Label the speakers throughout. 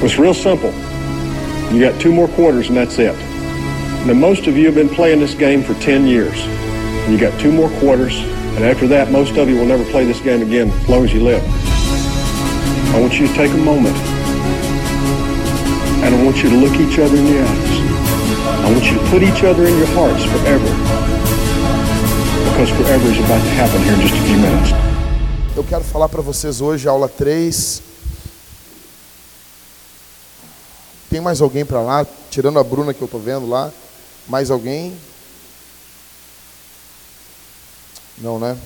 Speaker 1: It's real simple. You got two more quarters and that's it. Now, most of you have been playing this game for 10 years. You got two more quarters, and after that, most of you will never play this game again as long as you live. I want you to take a moment, and I want you to look each other in the eyes. I want you to put each other in your hearts forever, because forever is about to happen here in just a few minutes.
Speaker 2: Eu quero falar para vocês hoje, aula 3. Tem mais alguém para lá, tirando a Bruna que eu estou vendo lá? Mais alguém? Não, né?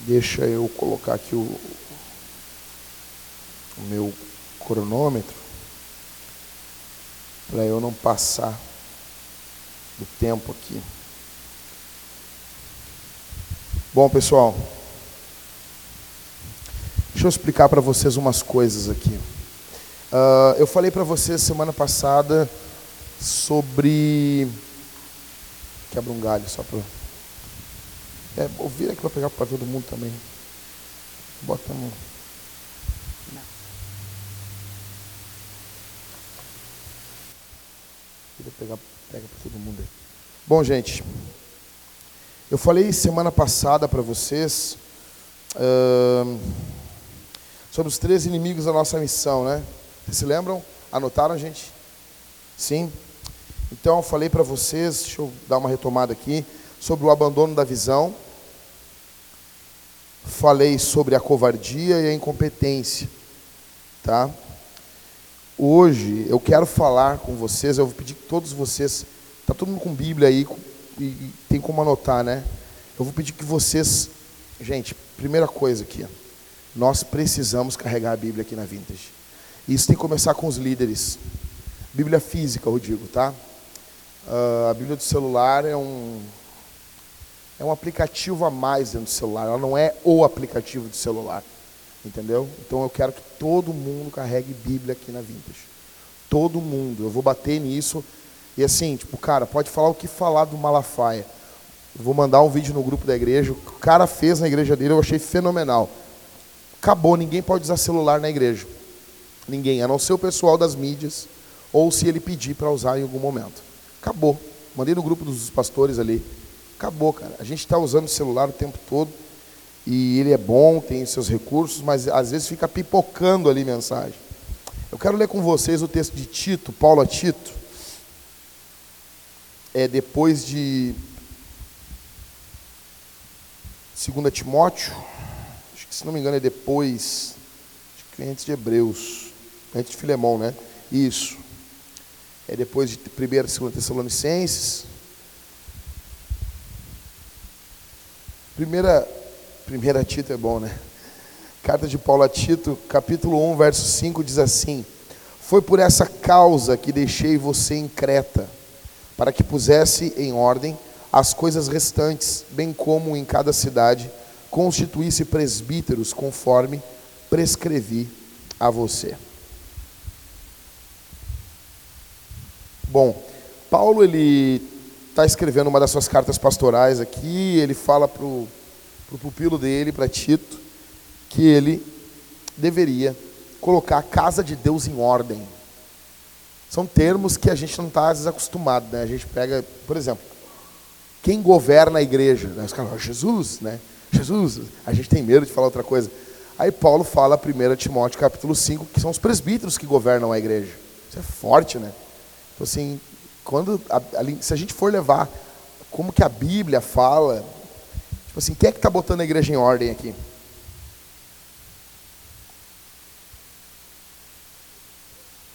Speaker 2: Deixa eu colocar aqui o, o meu cronômetro para eu não passar do tempo aqui. Bom, pessoal, deixa eu explicar para vocês umas coisas aqui. Uh, eu falei para vocês semana passada sobre. Quebra um galho só para. É, ouvir aqui para pegar para todo mundo também. Bota a mão. Pegar, pega para todo mundo aí. Bom, gente, eu falei semana passada para vocês uh, sobre os três inimigos da nossa missão, né? Vocês se lembram? Anotaram, gente? Sim? Então, eu falei para vocês, deixa eu dar uma retomada aqui, sobre o abandono da visão. Falei sobre a covardia e a incompetência. Tá? Hoje eu quero falar com vocês, eu vou pedir que todos vocês, tá todo mundo com Bíblia aí e tem como anotar, né? Eu vou pedir que vocês, gente, primeira coisa aqui, nós precisamos carregar a Bíblia aqui na Vintage. Isso tem que começar com os líderes. Bíblia física, eu digo, tá? Uh, a Bíblia do celular é um é um aplicativo a mais dentro do celular. Ela não é o aplicativo do celular, entendeu? Então eu quero que todo mundo carregue Bíblia aqui na Vintage. Todo mundo. Eu vou bater nisso e assim, tipo, cara, pode falar o que falar do Malafaia. Eu vou mandar um vídeo no grupo da igreja. O o cara fez na igreja dele, eu achei fenomenal. Acabou, ninguém pode usar celular na igreja. Ninguém, a não ser o pessoal das mídias, ou se ele pedir para usar em algum momento. Acabou. Mandei no grupo dos pastores ali. Acabou, cara. A gente está usando o celular o tempo todo e ele é bom, tem seus recursos, mas às vezes fica pipocando ali mensagem. Eu quero ler com vocês o texto de Tito, Paulo a Tito. É depois de 2 Timóteo, acho que se não me engano é depois, acho que é antes de Hebreus. Antes de Filemão, né? Isso. É depois de 1 e 2 Tessalonicenses. Primeira, primeira Tito é bom, né? Carta de Paulo a Tito, capítulo 1, verso 5, diz assim: Foi por essa causa que deixei você em Creta, para que pusesse em ordem as coisas restantes, bem como em cada cidade constituísse presbíteros, conforme prescrevi a você. Bom, Paulo ele está escrevendo uma das suas cartas pastorais aqui, ele fala para o pupilo dele, para Tito, que ele deveria colocar a casa de Deus em ordem. São termos que a gente não está desacostumado, né? A gente pega, por exemplo, quem governa a igreja? Né? Os caras Jesus, né? Jesus, a gente tem medo de falar outra coisa. Aí Paulo fala 1 Timóteo capítulo 5, que são os presbíteros que governam a igreja. Isso é forte, né? Então, assim, quando a, a, se a gente for levar como que a Bíblia fala, tipo assim, quem é que está botando a igreja em ordem aqui?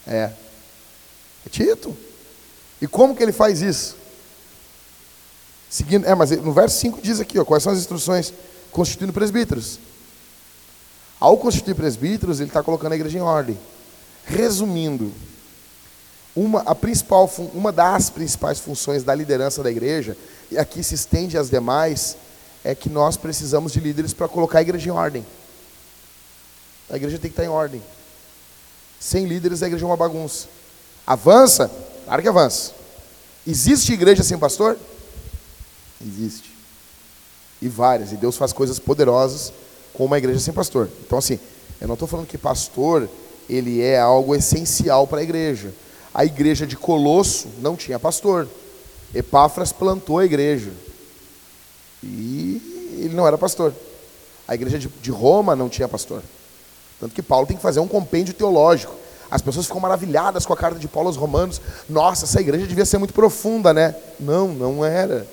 Speaker 2: É. É Tito. E como que ele faz isso? Seguindo, é, mas no verso 5 diz aqui, ó, quais são as instruções? Constituindo presbíteros. Ao constituir presbíteros, ele está colocando a igreja em ordem. Resumindo, uma, a principal, uma das principais funções da liderança da igreja, e aqui se estende às demais, é que nós precisamos de líderes para colocar a igreja em ordem. A igreja tem que estar em ordem. Sem líderes, a igreja é uma bagunça. Avança? Claro que avança. Existe igreja sem pastor? Existe. E várias. E Deus faz coisas poderosas com uma igreja sem pastor. Então, assim, Eu não estou falando que pastor ele é algo essencial para a igreja. A igreja de Colosso não tinha pastor. Epáfras plantou a igreja. E ele não era pastor. A igreja de Roma não tinha pastor. Tanto que Paulo tem que fazer um compêndio teológico. As pessoas ficam maravilhadas com a carta de Paulo aos Romanos. Nossa, essa igreja devia ser muito profunda, né? Não, não era.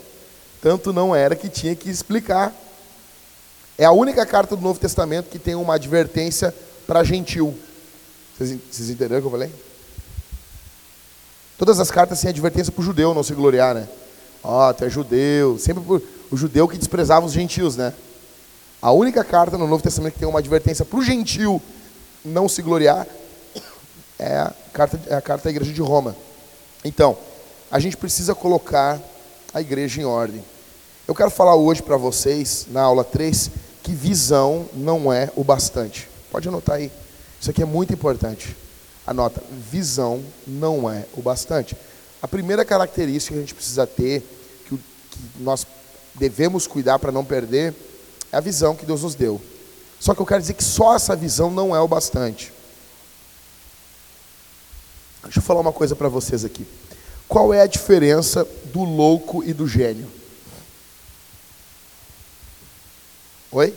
Speaker 2: Tanto não era que tinha que explicar. É a única carta do Novo Testamento que tem uma advertência para gentil. Vocês, vocês entenderam o que eu falei? Todas as cartas têm advertência para o judeu não se gloriar, né? Ó, oh, tu é judeu. Sempre o judeu que desprezava os gentios, né? A única carta no Novo Testamento que tem uma advertência para o gentil não se gloriar é a, carta, é a carta da igreja de Roma. Então, a gente precisa colocar a igreja em ordem. Eu quero falar hoje para vocês, na aula 3, que visão não é o bastante. Pode anotar aí. Isso aqui é muito importante. Anota, visão não é o bastante. A primeira característica que a gente precisa ter, que, que nós devemos cuidar para não perder, é a visão que Deus nos deu. Só que eu quero dizer que só essa visão não é o bastante. Deixa eu falar uma coisa para vocês aqui. Qual é a diferença do louco e do gênio? Oi?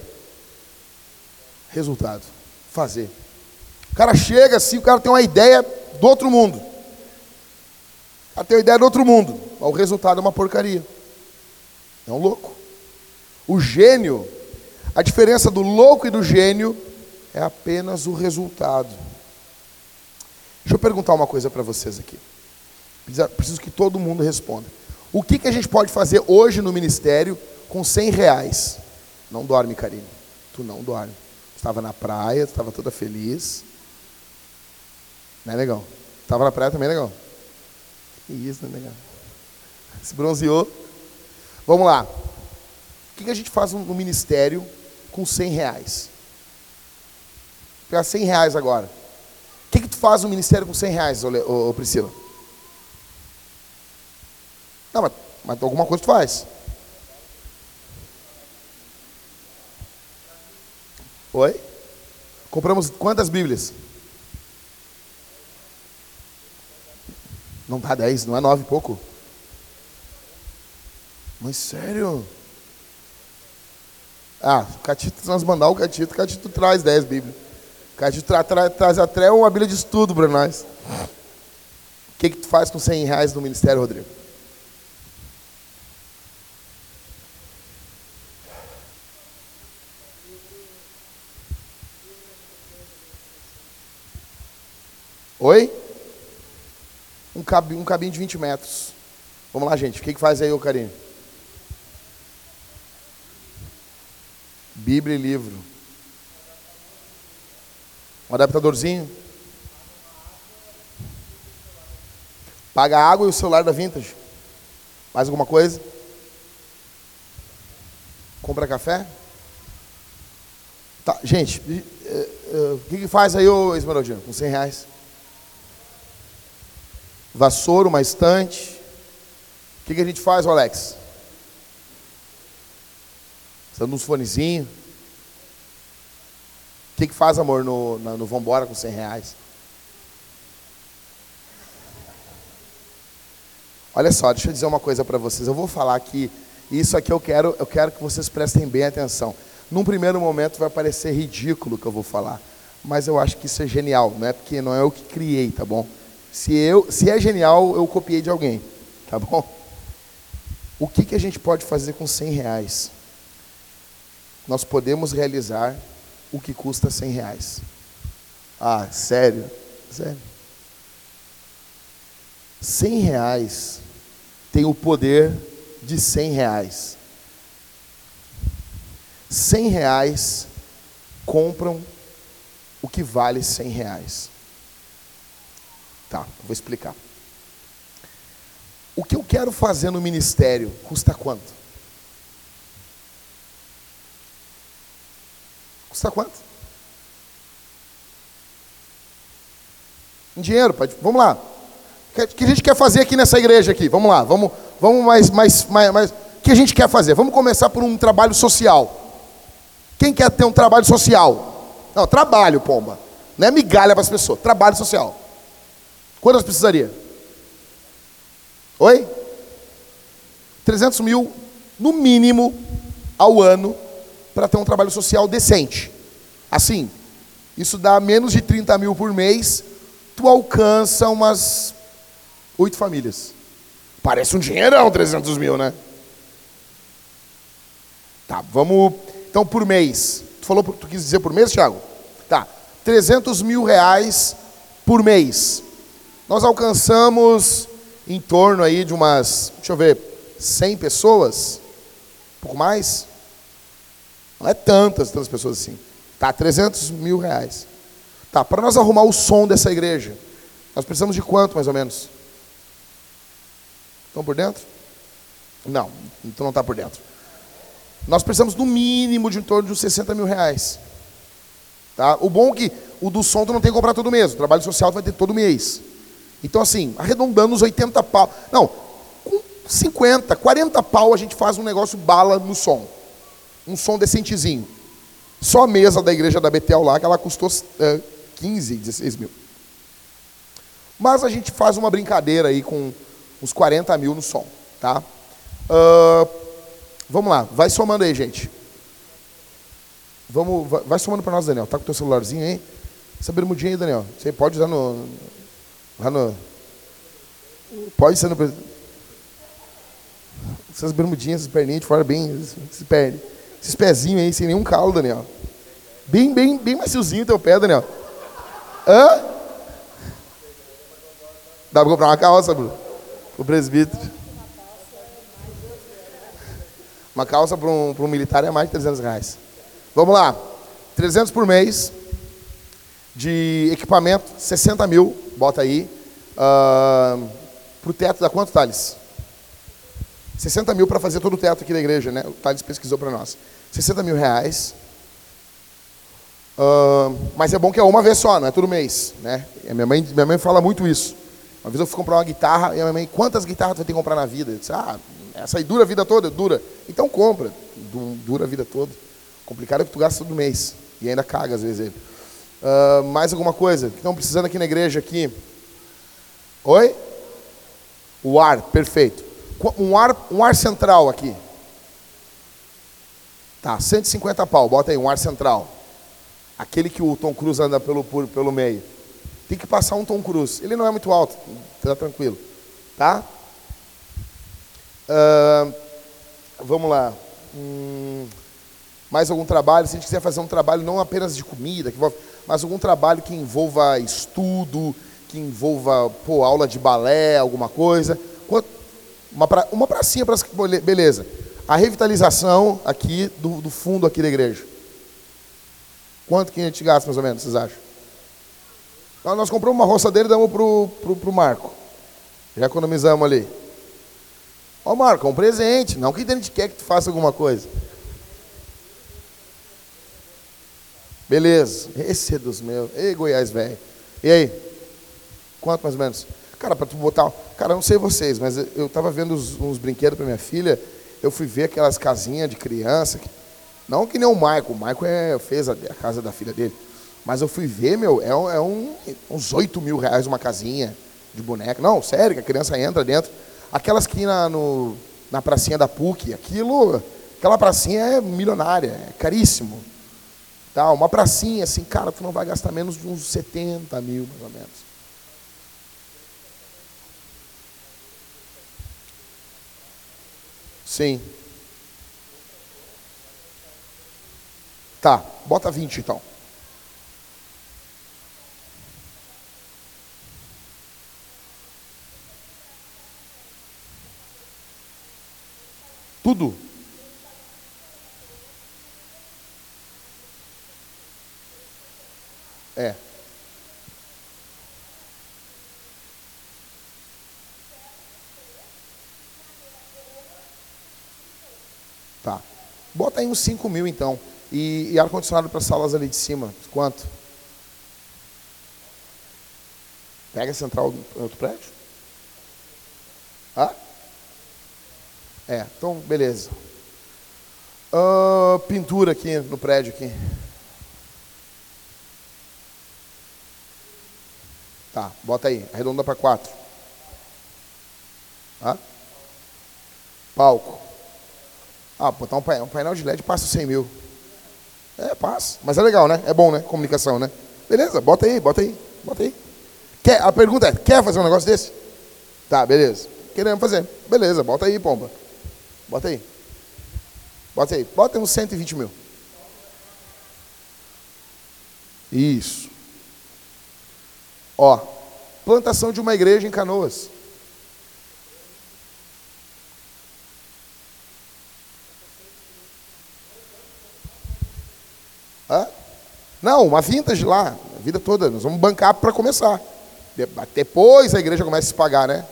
Speaker 2: Resultado. Fazer. O cara chega assim, o cara tem uma ideia do outro mundo. O cara tem uma ideia do outro mundo. Mas o resultado é uma porcaria. É um louco. O gênio, a diferença do louco e do gênio é apenas o resultado. Deixa eu perguntar uma coisa para vocês aqui. Preciso que todo mundo responda. O que, que a gente pode fazer hoje no ministério com 100 reais? Não dorme, Karine. Tu não dorme. Estava na praia, estava toda feliz. Não é legal? Estava na praia também, é legal? Que isso, é legal? Se bronzeou. Vamos lá. O que, que a gente faz no ministério com 100 reais? Vou pegar 100 reais agora. O que, que tu faz no ministério com 100 reais, ô, ô Priscila? Não, mas, mas alguma coisa tu faz. Oi? Compramos quantas Bíblias? Não dá 10, não é 9 e pouco? Mas sério? Ah, o Catito, nós mandar o Catito, o Catito traz 10 Bíblias. O Catito tra, tra, traz até uma Bíblia de estudo para nós. O que, que tu faz com 100 reais no ministério, Rodrigo? Oi? Um, cab, um cabinho de 20 metros. Vamos lá, gente. O que, que faz aí, ô carinho? Bíblia e livro. Um adaptadorzinho. Paga a água e o celular da Vintage. Mais alguma coisa? Compra café? Tá, gente, o que, que faz aí, ô Esmeraldino, com 100 reais? Vassoura, uma estante. O que, que a gente faz, Alex? Dando uns fonezinhos. O que, que faz, amor, no, no, no Vambora com 100 reais? Olha só, deixa eu dizer uma coisa para vocês. Eu vou falar aqui, isso aqui eu quero, eu quero que vocês prestem bem atenção. Num primeiro momento vai parecer ridículo o que eu vou falar, mas eu acho que isso é genial, não é porque não é eu que criei, tá bom? Se, eu, se é genial, eu copiei de alguém. Tá bom? O que, que a gente pode fazer com 100 reais? Nós podemos realizar o que custa 100 reais. Ah, sério? Sério. 100 reais tem o poder de 100 reais. 100 reais compram o que vale 100 reais. Tá, vou explicar. O que eu quero fazer no ministério custa quanto? Custa quanto? Em dinheiro, pode, vamos lá. O que a gente quer fazer aqui nessa igreja aqui? Vamos lá, vamos, vamos mais, mais, mais, mais. O que a gente quer fazer? Vamos começar por um trabalho social. Quem quer ter um trabalho social? Não, trabalho, pomba. Não é migalha para as pessoas. Trabalho social. Quantas precisaria? Oi? 300 mil, no mínimo, ao ano, para ter um trabalho social decente. Assim, isso dá menos de 30 mil por mês, tu alcança umas oito famílias. Parece um dinheirão, 300 mil, né? Tá, vamos. Então, por mês. Tu falou, tu quis dizer por mês, Thiago? Tá. 300 mil reais por mês. Nós alcançamos em torno aí de umas, deixa eu ver, 100 pessoas? Um pouco mais? Não é tantas, tantas pessoas assim. Tá, 300 mil reais. Tá, para nós arrumar o som dessa igreja, nós precisamos de quanto, mais ou menos? Estão por dentro? Não, então não está por dentro. Nós precisamos no mínimo de em torno de uns 60 mil reais. Tá? O bom é que o do som tu não tem que comprar todo mês. O trabalho social tu vai ter todo mês. Então, assim, arredondando os 80 pau. Não, com 50, 40 pau a gente faz um negócio bala no som. Um som decentezinho. Só a mesa da igreja da Betel lá, que ela custou é, 15, 16 mil. Mas a gente faz uma brincadeira aí com uns 40 mil no som, tá? Uh, vamos lá, vai somando aí, gente. Vamos, vai, vai somando para nós, Daniel. Tá com o teu celularzinho aí? Essa bermudinha aí, Daniel. Você pode usar no, lá no. Pode ser no. Essas bermudinhas, essas perninhas de fora bem. Se perde. Esses pezinhos aí, sem nenhum calo, Daniel. Bem, bem, bem maciozinho teu pé, Daniel. Hã? Dá para comprar uma calça, Bruno? O presbítero. Uma calça para um, um militar é mais de 300 reais. Vamos lá. 300 por mês. De equipamento, 60 mil. Bota aí. Uh, para o teto dá quanto, Thales? 60 mil para fazer todo o teto aqui da igreja, né? O Thales pesquisou para nós. 60 mil reais. Uh, mas é bom que é uma vez só, não é todo mês. Né? minha, mãe, minha mãe fala muito isso. Uma vez eu fui comprar uma guitarra e a minha mãe, quantas guitarras tu vai ter que comprar na vida? Eu disse, ah, essa aí dura a vida toda? Dura. Então compra. Dura a vida toda. Complicado é que tu gasta todo mês. E ainda caga às vezes ele. Uh, mais alguma coisa? Que estão precisando aqui na igreja aqui? Oi? O ar, perfeito. Um ar, um ar central aqui. Tá, 150 pau, bota aí, um ar central. Aquele que o Tom Cruise anda pelo, por, pelo meio. Tem que passar um Tom Cruise. Ele não é muito alto, tá tranquilo. Tá? Uh, vamos lá. Hum, mais algum trabalho? Se a gente quiser fazer um trabalho não apenas de comida, mas algum trabalho que envolva estudo, que envolva pô, aula de balé, alguma coisa. Uma, pra, uma pracinha para beleza. A revitalização aqui do, do, fundo aqui da igreja. Quanto que a gente gasta mais ou menos, vocês acham? Então, nós compramos uma roçadeira e damos para o Marco. Já economizamos ali. Ó Marco, é um presente. Não que a gente quer que tu faça alguma coisa. Beleza. Esse é dos meus. Ei, Goiás, velho. E aí? Quanto mais ou menos? Cara, para tu botar. Cara, não sei vocês, mas eu estava vendo uns, uns brinquedos para minha filha. Eu fui ver aquelas casinhas de criança. Que... Não que nem o Michael. O Michael é, fez a, a, casa da filha dele. Mas eu fui ver, meu, é, é um, uns 8 mil reais uma casinha de boneca. Não, sério, que a criança entra dentro. Aquelas que na, no, na pracinha da PUC, aquilo. Aquela pracinha é milionária, é caríssimo. Tá, uma pracinha, assim, cara, tu não vai gastar menos de uns 70 mil, mais ou menos. Sim. Tá, bota 20 então. Tudo. É. Tá. Bota aí uns 5 mil então. E, e ar-condicionado para as salas ali de cima. Quanto? Pega a central do outro prédio? Ah? É, então beleza. Uh, pintura aqui no prédio aqui. Tá, bota aí, arredonda para 4. Hã? Palco. Ah, botar um painel, um painel de LED passa 100 mil. É, passa. Mas é legal, né? É bom, né? Comunicação, né? Beleza, bota aí, bota aí, bota aí. Quer, a pergunta é, quer fazer um negócio desse? Tá, beleza. Queremos fazer. Beleza, bota aí, pomba. Bota aí. Bota aí. Bota uns 120 mil. Isso. Ó, plantação de uma igreja em Canoas. Hã? Não, uma vintage lá, a vida toda. Nós vamos bancar para começar. Depois a igreja começa a se pagar, né?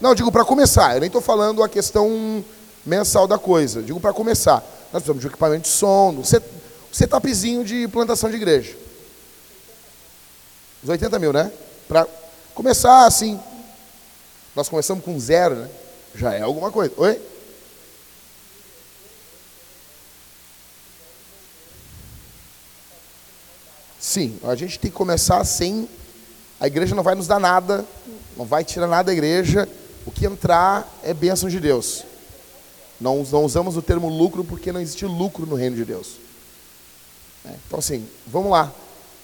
Speaker 2: Não, digo para começar. Eu nem estou falando a questão mensal da coisa. Digo para começar. Nós precisamos de um equipamento de som, um setupzinho de plantação de igreja. Os 80 mil, né? Para começar assim. Nós começamos com zero, né? Já é alguma coisa. Oi? Sim, a gente tem que começar sem. A igreja não vai nos dar nada, não vai tirar nada da igreja. O que entrar é bênção de Deus. Não, não usamos o termo lucro porque não existe lucro no reino de Deus. É, então, assim, vamos lá.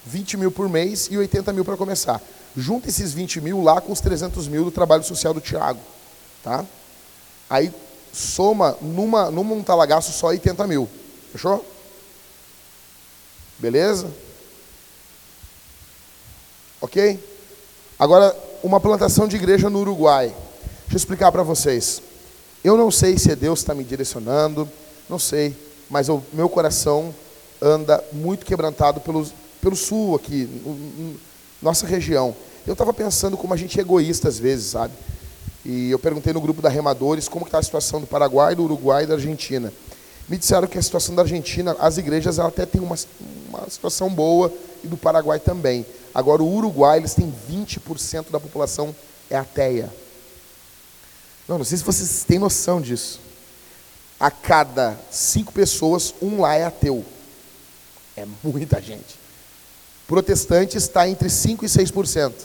Speaker 2: 20 mil por mês e 80 mil para começar. Junta esses 20 mil lá com os 300 mil do trabalho social do Tiago. Tá? Aí soma numa, num talagaço só 80 mil. Fechou? Beleza? Ok? Agora, uma plantação de igreja no Uruguai. Deixa eu explicar para vocês. Eu não sei se é Deus está me direcionando, não sei, mas o meu coração anda muito quebrantado pelo, pelo sul aqui, nossa região. Eu estava pensando como a gente é egoísta às vezes, sabe? E eu perguntei no grupo da Remadores como está a situação do Paraguai, do Uruguai e da Argentina. Me disseram que a situação da Argentina, as igrejas ela até tem uma, uma situação boa e do Paraguai também. Agora, o Uruguai, eles têm 20% da população é ateia. Não, não sei se vocês têm noção disso. A cada cinco pessoas, um lá é ateu. É muita gente. Protestante está entre 5% e 6%. Vocês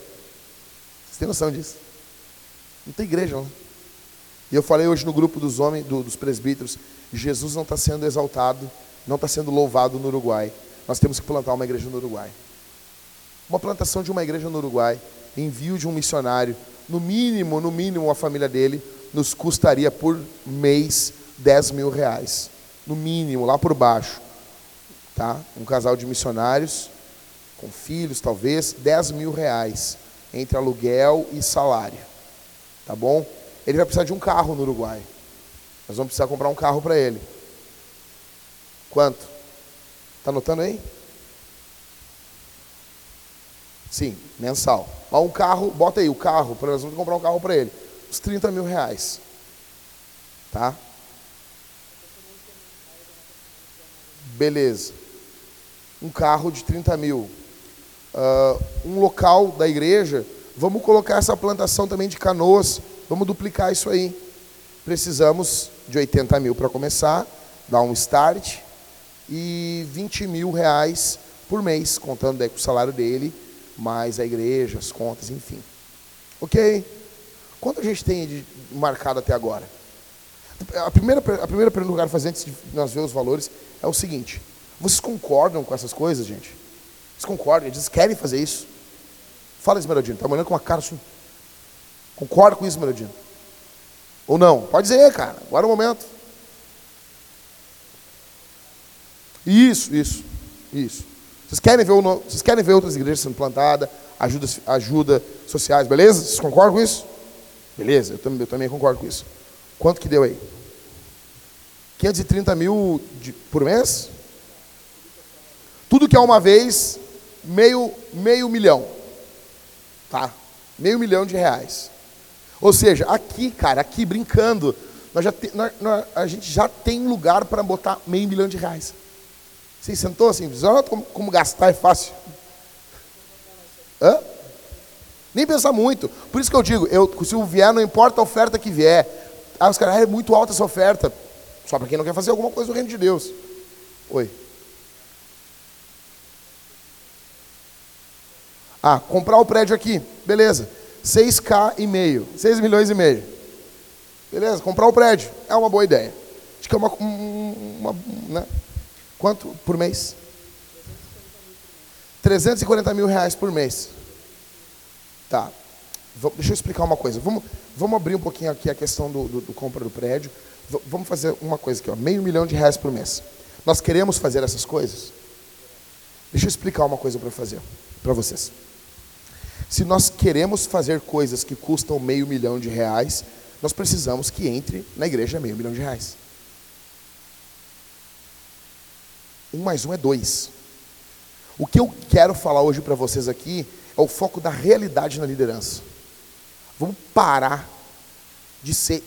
Speaker 2: têm noção disso? Não tem igreja, não. E eu falei hoje no grupo dos homens, do, dos presbíteros, Jesus não está sendo exaltado, não está sendo louvado no Uruguai. Nós temos que plantar uma igreja no Uruguai. Uma plantação de uma igreja no Uruguai, envio de um missionário, no mínimo, no mínimo, a família dele nos custaria por mês 10 mil reais. No mínimo, lá por baixo. Tá? Um casal de missionários, com filhos talvez, 10 mil reais, entre aluguel e salário. Tá bom? Ele vai precisar de um carro no Uruguai. Nós vamos precisar comprar um carro para ele. Quanto? Está anotando aí? Sim, mensal. Mas um carro, bota aí o carro, para nós vamos comprar um carro para ele. Uns 30 mil reais. Tá? Beleza. Um carro de 30 mil. Uh, um local da igreja, vamos colocar essa plantação também de canoas, vamos duplicar isso aí. Precisamos de 80 mil para começar, dar um start, e 20 mil reais por mês, contando daí com o salário dele, mais a igreja, as contas, enfim. Ok? Quanto a gente tem marcado até agora? A primeira, a primeira pergunta que eu quero fazer antes de nós ver os valores é o seguinte: vocês concordam com essas coisas, gente? Vocês concordam? Eles querem fazer isso? Fala, Esmeraldino, está olhando com uma cara assim. Concorda com isso, Esmeraldino? Ou não? Pode dizer, cara, agora é o momento. Isso, isso, isso. Vocês querem ver, o, vocês querem ver outras igrejas sendo plantadas, ajuda, ajuda sociais, beleza? Vocês concordam com isso? Beleza, eu também, eu também concordo com isso. Quanto que deu aí? 530 mil de, por mês? Tudo que é uma vez, meio, meio milhão. Tá? Meio milhão de reais. Ou seja, aqui, cara, aqui brincando, nós já te, nós, nós, a gente já tem lugar para botar meio milhão de reais. Você sentou assim, olha como, como gastar é fácil. Hã? Nem pensar muito. Por isso que eu digo, eu, se o vier, não importa a oferta que vier. Ah, os caras, é muito alta essa oferta. Só para quem não quer fazer alguma coisa no reino de Deus. Oi. Ah, comprar o prédio aqui, beleza. 6K e meio, 6 milhões e meio. Beleza, comprar o prédio é uma boa ideia. Acho que é uma, uma, né? Quanto por mês? 340 mil reais por mês. Tá. Deixa eu explicar uma coisa. Vamos, vamos abrir um pouquinho aqui a questão do, do, do compra do prédio. V vamos fazer uma coisa aqui, ó, meio milhão de reais por mês. Nós queremos fazer essas coisas? Deixa eu explicar uma coisa para fazer, para vocês. Se nós queremos fazer coisas que custam meio milhão de reais, nós precisamos que entre na igreja meio milhão de reais. Um mais um é dois. O que eu quero falar hoje para vocês aqui é o foco da realidade na liderança. Vamos parar de ser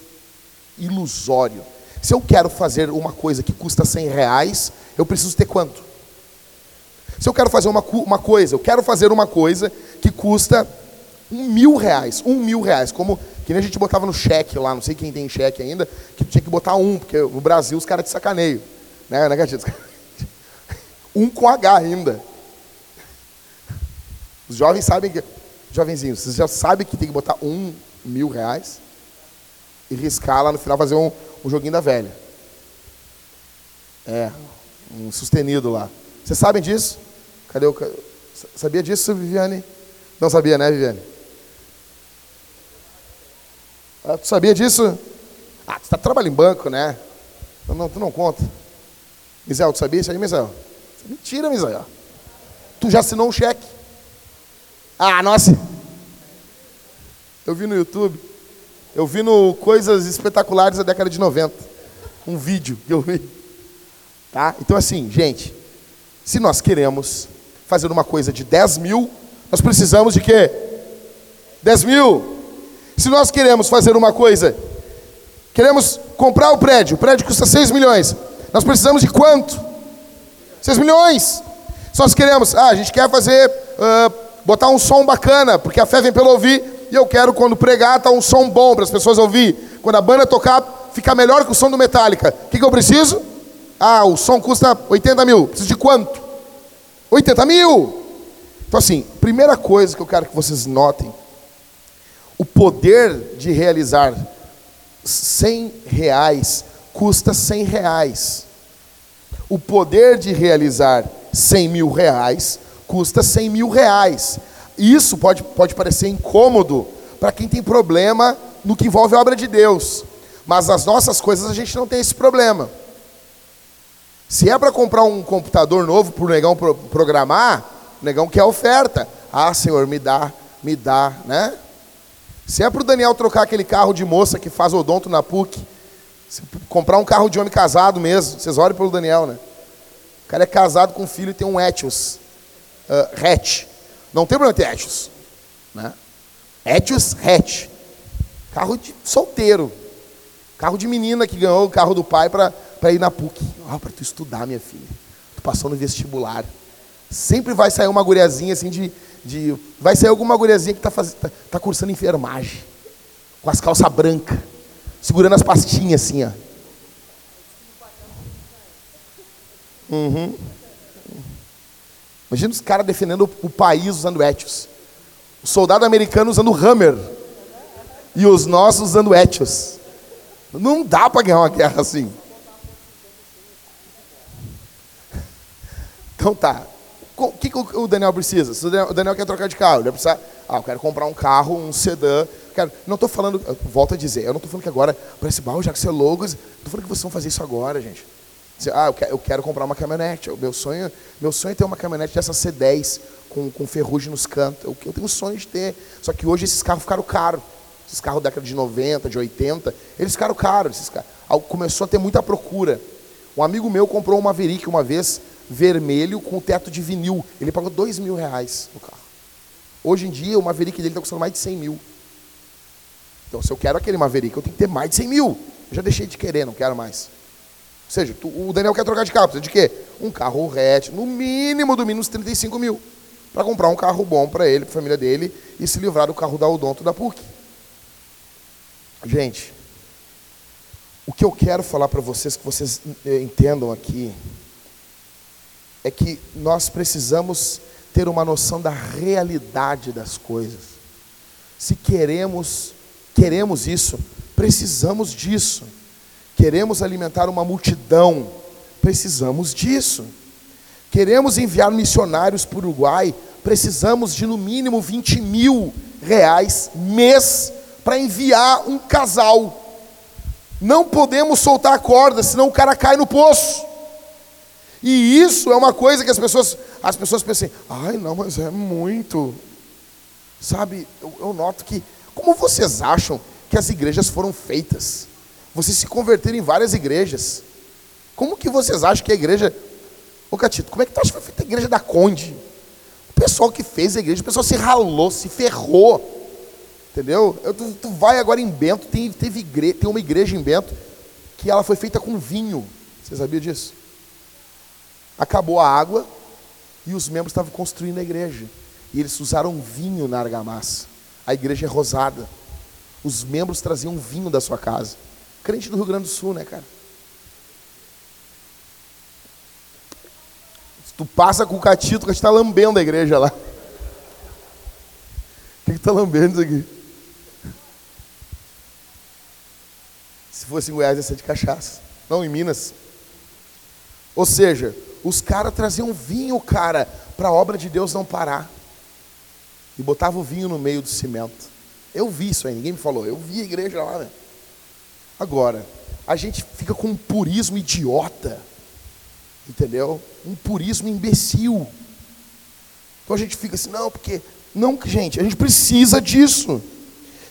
Speaker 2: ilusório. Se eu quero fazer uma coisa que custa 100 reais, eu preciso ter quanto? Se eu quero fazer uma, uma coisa, eu quero fazer uma coisa que custa um mil reais, um mil reais, como que nem a gente botava no cheque lá, não sei quem tem cheque ainda, que tinha que botar um, porque no Brasil os caras de sacaneio. Né, né, Um com H ainda. Os jovens sabem que. Jovenzinhos, vocês já sabem que tem que botar um mil reais e riscar lá no final fazer um, um joguinho da velha. É, um sustenido lá. Vocês sabem disso? Cadê o. Sabia disso, Viviane? Não sabia, né, Viviane? Ah, tu sabia disso? Ah, tu está trabalhando em banco, né? Não, tu não conta. Misael, tu sabia isso aí, Misael? Mentira, Misael. Tu já assinou um cheque. Ah, nossa. Eu vi no YouTube. Eu vi no Coisas Espetaculares da década de 90. Um vídeo que eu vi. Tá? Então, assim, gente, se nós queremos fazer uma coisa de 10 mil, nós precisamos de quê? 10 mil. Se nós queremos fazer uma coisa, queremos comprar o prédio, o prédio custa 6 milhões, nós precisamos de quanto? 6 milhões. Se nós queremos, ah, a gente quer fazer, uh, botar um som bacana, porque a fé vem pelo ouvir, e eu quero, quando pregar, tá um som bom para as pessoas ouvir. Quando a banda tocar, ficar melhor que o som do Metallica. O que, que eu preciso? Ah, o som custa 80 mil. Preciso de quanto? 80 mil. Então, assim, primeira coisa que eu quero que vocês notem o poder de realizar 100 reais custa 100 reais. O poder de realizar 100 mil reais custa 100 mil reais. Isso pode, pode parecer incômodo para quem tem problema no que envolve a obra de Deus. Mas nas nossas coisas a gente não tem esse problema. Se é para comprar um computador novo para o negão programar, o negão quer oferta. Ah, Senhor, me dá, me dá, né? Se é para o Daniel trocar aquele carro de moça que faz odonto na PUC, comprar um carro de homem casado mesmo, vocês olhem pelo Daniel, né? O cara é casado com um filho e tem um Etios, uh, hatch. Não tem problema ter Etios, né? Etios hatch. Carro de solteiro. Carro de menina que ganhou o carro do pai para ir na PUC. Ah, para tu estudar, minha filha. Tu passou no vestibular. Sempre vai sair uma guriazinha assim de de vai sair alguma guriazinha que está tá, tá cursando enfermagem, com as calças brancas, segurando as pastinhas assim, ó. Uhum. Imagina os caras defendendo o país usando Etios. O soldado americano usando Hammer. E os nossos usando Etios. Não dá para ganhar uma guerra assim. Então tá. O que, que o Daniel precisa? Se o Daniel, o quer trocar de carro, ele vai precisar. Ah, eu quero comprar um carro, um sedã. Quero, não estou falando, volto a dizer, eu não estou falando que agora, esse bairro, já que você é logos, estou falando que vocês vão fazer isso agora, gente. Ah, eu quero, eu quero comprar uma caminhonete. O meu sonho, meu sonho é ter uma caminhonete dessa C10 com, com ferrugem nos cantos. Eu, eu tenho um sonho de ter. Só que hoje esses carros ficaram caros. Esses carros da década de 90, de 80, eles ficaram caros. Esses carros. Começou a ter muita procura. Um amigo meu comprou uma Maverick uma vez, vermelho com teto de vinil. Ele pagou dois mil reais no carro. Hoje em dia, o Maverick dele está custando mais de 100 mil. Então, se eu quero aquele Maverick, eu tenho que ter mais de 100 mil. Eu já deixei de querer, não quero mais. Ou seja, tu, o Daniel quer trocar de carro. Precisa de quê? Um carro hatch, no mínimo, do mínimo, 35 mil. Para comprar um carro bom para ele, para a família dele, e se livrar do carro da Odonto da PUC. Gente, o que eu quero falar para vocês, que vocês eh, entendam aqui, é que nós precisamos ter uma noção da realidade das coisas. Se queremos, queremos isso, precisamos disso. Queremos alimentar uma multidão, precisamos disso. Queremos enviar missionários para o Uruguai, precisamos de no mínimo 20 mil reais mês para enviar um casal. Não podemos soltar a corda, senão o cara cai no poço. E isso é uma coisa que as pessoas, as pessoas pensam, ai não, mas é muito. Sabe, eu, eu noto que, como vocês acham que as igrejas foram feitas? Vocês se converteram em várias igrejas. Como que vocês acham que a igreja. Ô Catito, como é que tu acha que foi feita a igreja da Conde? O pessoal que fez a igreja, o pessoal se ralou, se ferrou. Entendeu? Eu, tu, tu, vai agora em Bento, tem, teve igre, tem uma igreja em Bento que ela foi feita com vinho. Você sabia disso? Acabou a água e os membros estavam construindo a igreja. E eles usaram vinho na argamassa. A igreja é rosada. Os membros traziam vinho da sua casa. Crente do Rio Grande do Sul, né, cara? Se tu passa com o catito, o catito está lambendo a igreja lá. O que está lambendo isso aqui? Se fosse em Goiás, ia ser de cachaça. Não, em Minas. Ou seja, os caras traziam vinho, cara, para a obra de Deus não parar. E botavam o vinho no meio do cimento. Eu vi isso aí, ninguém me falou. Eu vi a igreja lá, né? Agora, a gente fica com um purismo idiota, entendeu? Um purismo imbecil. Então a gente fica assim, não, porque. Não, gente, a gente precisa disso.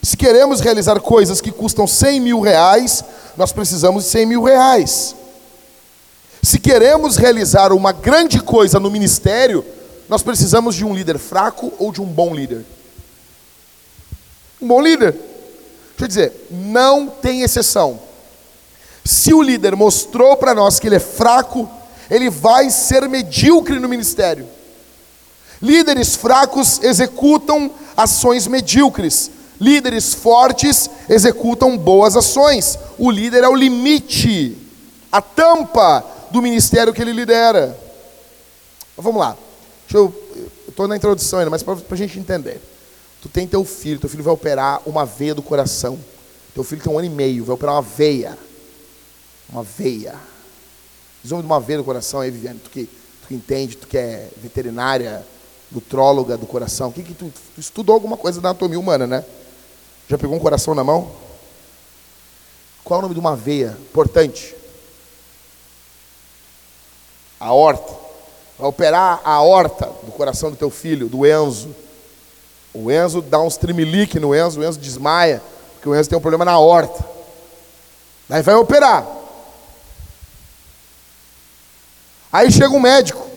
Speaker 2: Se queremos realizar coisas que custam 100 mil reais, nós precisamos de 100 mil reais. Se queremos realizar uma grande coisa no ministério, nós precisamos de um líder fraco ou de um bom líder. Um bom líder. Deixa eu dizer, não tem exceção. Se o líder mostrou para nós que ele é fraco, ele vai ser medíocre no ministério. Líderes fracos executam ações medíocres. Líderes fortes executam boas ações. O líder é o limite, a tampa do ministério que ele lidera. Vamos lá. eu estou na introdução ainda, mas para a gente entender. Tu tem teu filho, teu filho vai operar uma veia do coração. Teu filho tem um ano e meio, vai operar uma veia. Uma veia. Diz o nome de uma veia do coração aí, Viviane. Tu que, tu que entende, tu que é veterinária, nutróloga do coração. Que que tu, tu estudou alguma coisa da anatomia humana, né? Já pegou um coração na mão? Qual é o nome de uma veia? Importante. A horta. Vai operar a horta do coração do teu filho, do Enzo. O Enzo dá uns tremelique no Enzo, o Enzo desmaia, porque o Enzo tem um problema na horta. Daí vai operar. Aí chega um médico.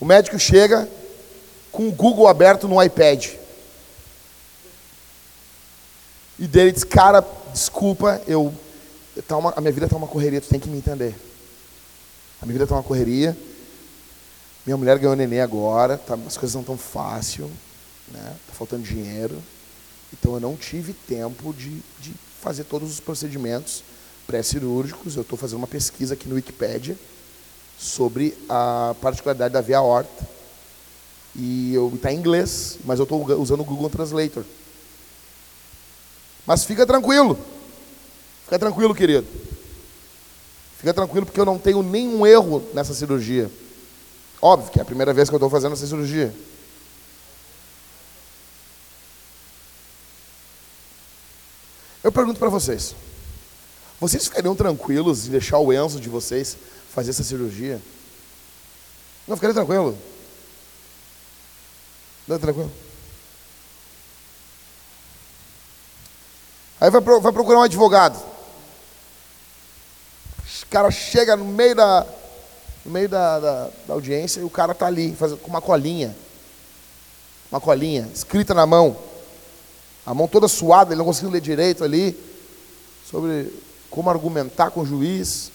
Speaker 2: O médico chega com o Google aberto no iPad. E dele diz, cara, desculpa, eu, tá uma, a minha vida está uma correria, tu tem que me entender. A minha vida está uma correria. Minha mulher ganhou neném agora, tá, as coisas não estão fáceis né? Tá faltando dinheiro. Então eu não tive tempo de, de fazer todos os procedimentos pré-cirúrgicos. Eu estou fazendo uma pesquisa aqui no Wikipedia sobre a particularidade da via aorta. E está em inglês, mas eu estou usando o Google Translator. Mas fica tranquilo. Fica tranquilo, querido. Fica tranquilo porque eu não tenho nenhum erro nessa cirurgia. Óbvio que é a primeira vez que eu estou fazendo essa cirurgia. Eu pergunto para vocês: vocês ficariam tranquilos em deixar o Enzo de vocês fazer essa cirurgia? Não ficaria tranquilo? Não tranquilo? Aí vai, vai procurar um advogado. O cara chega no meio da, no meio da, da, da audiência e o cara está ali faz, com uma colinha. Uma colinha, escrita na mão a mão toda suada, ele não conseguiu ler direito ali, sobre como argumentar com o juiz.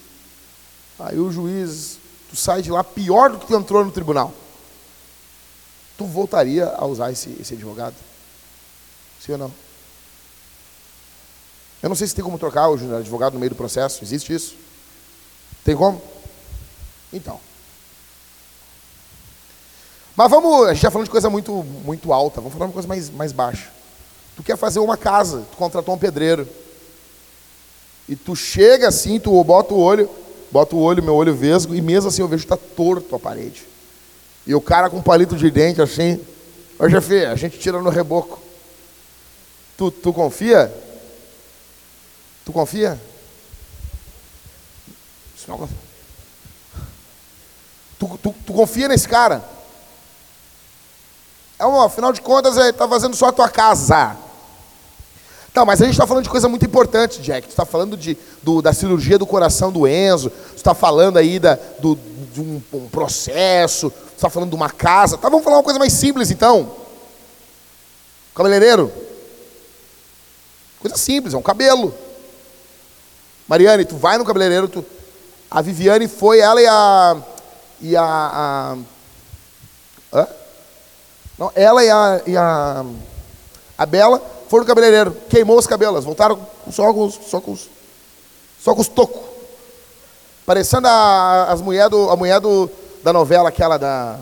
Speaker 2: Aí o juiz, tu sai de lá pior do que tu entrou no tribunal. Tu voltaria a usar esse, esse advogado? Sim ou não? Eu não sei se tem como trocar o advogado no meio do processo. Existe isso? Tem como? Então. Mas vamos, a gente já falando de coisa muito, muito alta, vamos falar de uma coisa mais, mais baixa. Tu quer fazer uma casa, tu contratou um pedreiro. E tu chega assim, tu bota o olho, bota o olho, meu olho vesgo, e mesmo assim eu vejo que tá torto a parede. E o cara com palito de dente assim, ô chefe, a gente tira no reboco. Tu, tu confia? Tu confia? Tu, tu, tu confia nesse cara? É afinal de contas, ele está fazendo só a tua casa. Tá, mas a gente está falando de coisa muito importante, Jack. Tu está falando de, do, da cirurgia do coração do Enzo, tu está falando aí da, do, de um, um processo, tu está falando de uma casa. Tá, vamos falar uma coisa mais simples então. Cabeleireiro. Coisa simples, é um cabelo. Mariane, tu vai no cabeleireiro, tu... a Viviane foi, ela e a. E a. a... Hã? Não, ela e a, e a. A Bela foram no cabeleireiro, queimou os cabelos, voltaram só com os, só com os, só com os tocos. Parecendo a, as mulher do, a mulher do, da novela, aquela da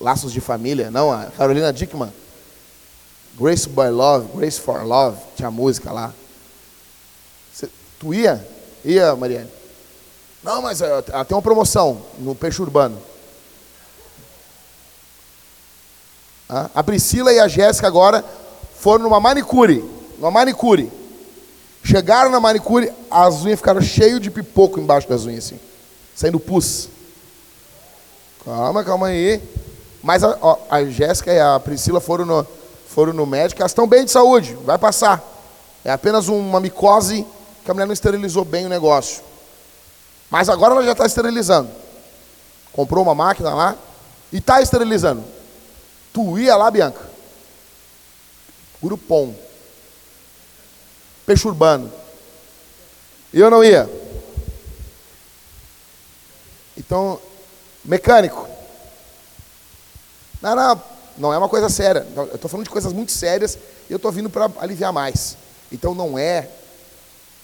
Speaker 2: Laços de Família, não, a Carolina Dickman. Grace by Love, Grace for Love, tinha música lá. Cê, tu ia? Ia, Mariane? Não, mas ela tem uma promoção no Peixe Urbano. A Priscila e a Jéssica agora foram numa manicure, numa manicure. Chegaram na manicure, as unhas ficaram cheias de pipoco embaixo das unhas, assim, saindo pus. Calma, calma aí. Mas a, a Jéssica e a Priscila foram no, foram no médico, elas estão bem de saúde, vai passar. É apenas uma micose que a mulher não esterilizou bem o negócio. Mas agora ela já está esterilizando. Comprou uma máquina lá e está esterilizando. Tu ia lá, Bianca? Grupom. Peixe urbano. E eu não ia. Então, mecânico. Não, não, não é uma coisa séria. Eu estou falando de coisas muito sérias e eu estou vindo para aliviar mais. Então não é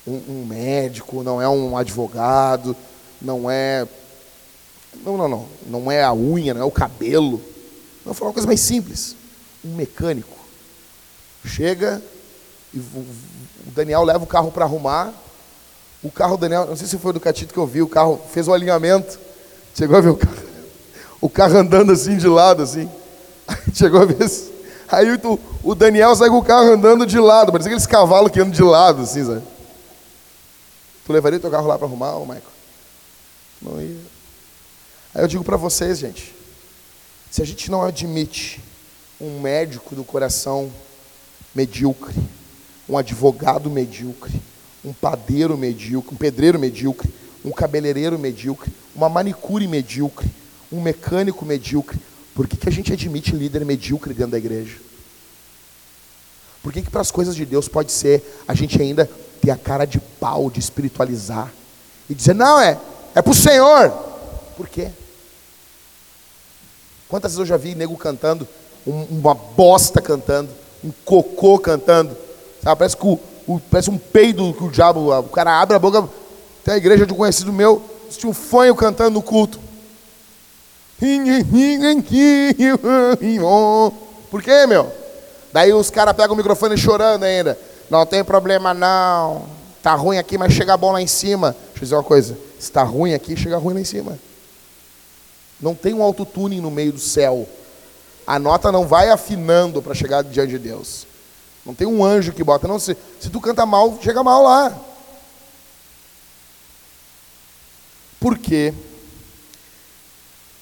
Speaker 2: um, um, médico, não é um advogado, não é. Não, não, não. Não é a unha, não é o cabelo. Vou falar uma coisa mais simples. Um mecânico. Chega e o Daniel leva o carro para arrumar. O carro, Daniel, não sei se foi do Catito que eu vi, o carro fez o alinhamento. Chegou a ver o carro, o carro andando assim de lado, assim. Chegou a ver. Aí o Daniel sai com o carro andando de lado, parece aqueles cavalos que andam de lado, assim, sabe? Tu levaria teu carro lá para arrumar, ô Michael? Não ia. Aí eu digo para vocês, gente, se a gente não admite um médico do coração medíocre, um advogado medíocre, um padeiro medíocre, um pedreiro medíocre, um cabeleireiro medíocre, uma manicure medíocre, um mecânico medíocre, por que, que a gente admite líder medíocre dentro da igreja? Por que, que para as coisas de Deus pode ser a gente ainda a cara de pau de espiritualizar e dizer, não, é, é para o Senhor? Por quê? Quantas vezes eu já vi nego cantando, um, uma bosta cantando, um cocô cantando, sabe? Parece, que o, o, parece um peido que o diabo, o cara abre a boca. Tem a igreja de um conhecido meu, tinha um fanho cantando no culto. Por quê, meu? Daí os caras pegam o microfone chorando ainda. Não tem problema não. Tá ruim aqui, mas chega bom lá em cima. Deixa eu dizer uma coisa. Se tá ruim aqui, chega ruim lá em cima. Não tem um autotuning no meio do céu. A nota não vai afinando para chegar diante de Deus. Não tem um anjo que bota. Não, se, se tu canta mal, chega mal lá. Por quê?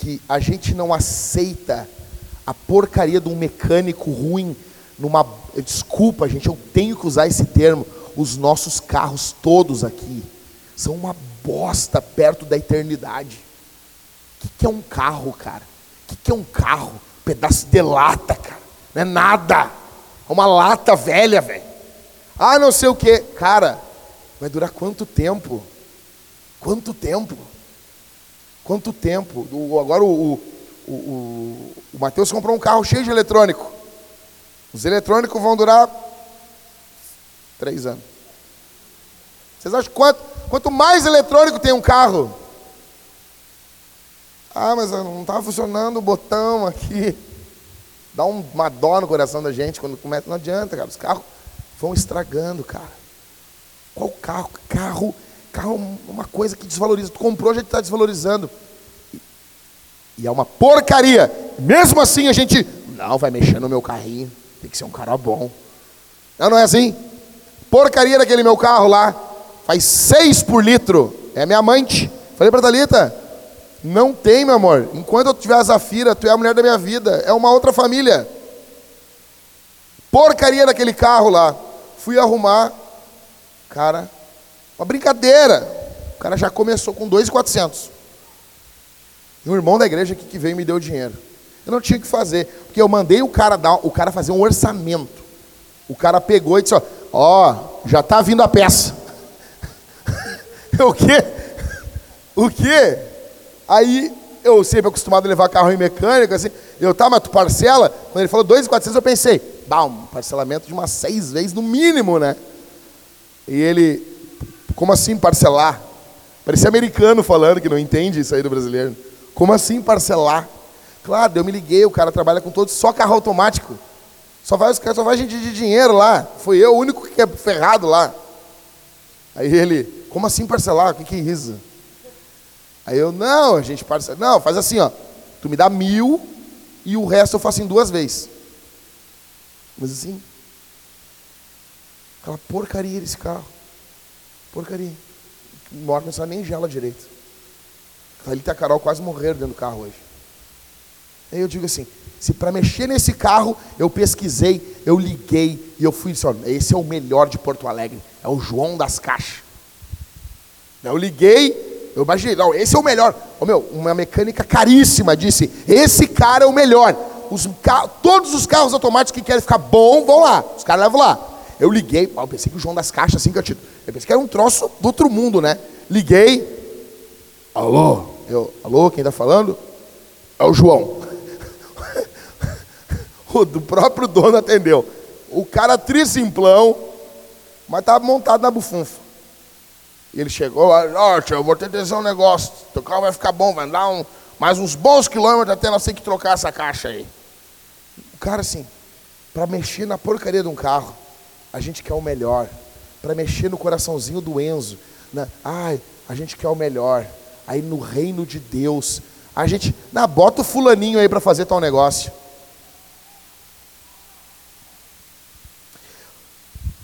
Speaker 2: que a gente não aceita a porcaria de um mecânico ruim numa. Desculpa, gente, eu tenho que usar esse termo. Os nossos carros todos aqui são uma bosta perto da eternidade. O que, que é um carro, cara? O que, que é um carro? Um pedaço de lata, cara. Não é nada. É uma lata velha, velho. Ah, não sei o que. Cara, vai durar quanto tempo? Quanto tempo? Quanto tempo? O, agora o, o, o, o Matheus comprou um carro cheio de eletrônico. Os eletrônicos vão durar três anos. Vocês acham quanto, quanto mais eletrônico tem um carro? Ah, mas não estava funcionando o botão aqui. Dá uma dó no coração da gente quando começa. Não adianta, cara. Os carros vão estragando, cara. Qual carro? Carro, carro é uma coisa que desvaloriza. Tu comprou, a gente está desvalorizando. E, e é uma porcaria. Mesmo assim a gente, não, vai mexer no meu carrinho. Tem que ser um cara bom. Não, não é assim? Porcaria daquele meu carro lá. Faz seis por litro. É minha amante. Falei para Thalita, não tem, meu amor. Enquanto eu tiver a Zafira, tu é a mulher da minha vida. É uma outra família. Porcaria daquele carro lá. Fui arrumar. Cara, uma brincadeira. O cara já começou com 2,400. E um irmão da igreja aqui que veio me deu dinheiro. Eu não tinha que fazer, porque eu mandei o cara dar, o cara fazer um orçamento. O cara pegou e disse: "Ó, ó já está vindo a peça". o quê? O quê? Aí eu sempre acostumado a levar carro em mecânica, assim, eu tá, mas tu parcela? Quando ele falou 2.400, eu pensei, bah, um parcelamento de umas seis vezes no mínimo, né? E ele, como assim parcelar? Parecia americano falando que não entende isso aí do brasileiro. Como assim parcelar? Claro, eu me liguei, o cara trabalha com todos, só carro automático. Só vai, só vai gente de dinheiro lá. Foi eu o único que é ferrado lá. Aí ele, como assim parcelar? O que, que é isso? Aí eu, não, a gente parcela. Não, faz assim, ó. Tu me dá mil e o resto eu faço em duas vezes. Mas assim, aquela porcaria desse carro. Porcaria. Morta não sabe nem gela direito. Ali tá a Carol quase morreram dentro do carro hoje. Aí eu digo assim, se para mexer nesse carro eu pesquisei, eu liguei e eu fui ó, esse é o melhor de Porto Alegre, é o João das Caixas. Eu liguei, eu imaginei, não, esse é o melhor. Oh, meu, uma mecânica caríssima disse, esse cara é o melhor. Os, todos os carros automáticos que querem ficar bom, vão lá. Os caras levam lá. Eu liguei, eu pensei que o João das Caixas, assim que eu te, Eu pensei que era um troço do outro mundo, né? Liguei. Alô? Eu, alô, quem está falando? É o João. o do próprio dono atendeu. O cara trisimplão, mas estava montado na bufunfa. E ele chegou lá, ó, oh, eu vou ter dizer um negócio, teu carro vai ficar bom, vai andar um, mais uns bons quilômetros até nós ter que trocar essa caixa aí. O cara assim, para mexer na porcaria de um carro, a gente quer o melhor. Para mexer no coraçãozinho do Enzo, né? ai, a gente quer o melhor. Aí no reino de Deus, a gente, na bota o fulaninho aí para fazer tal negócio.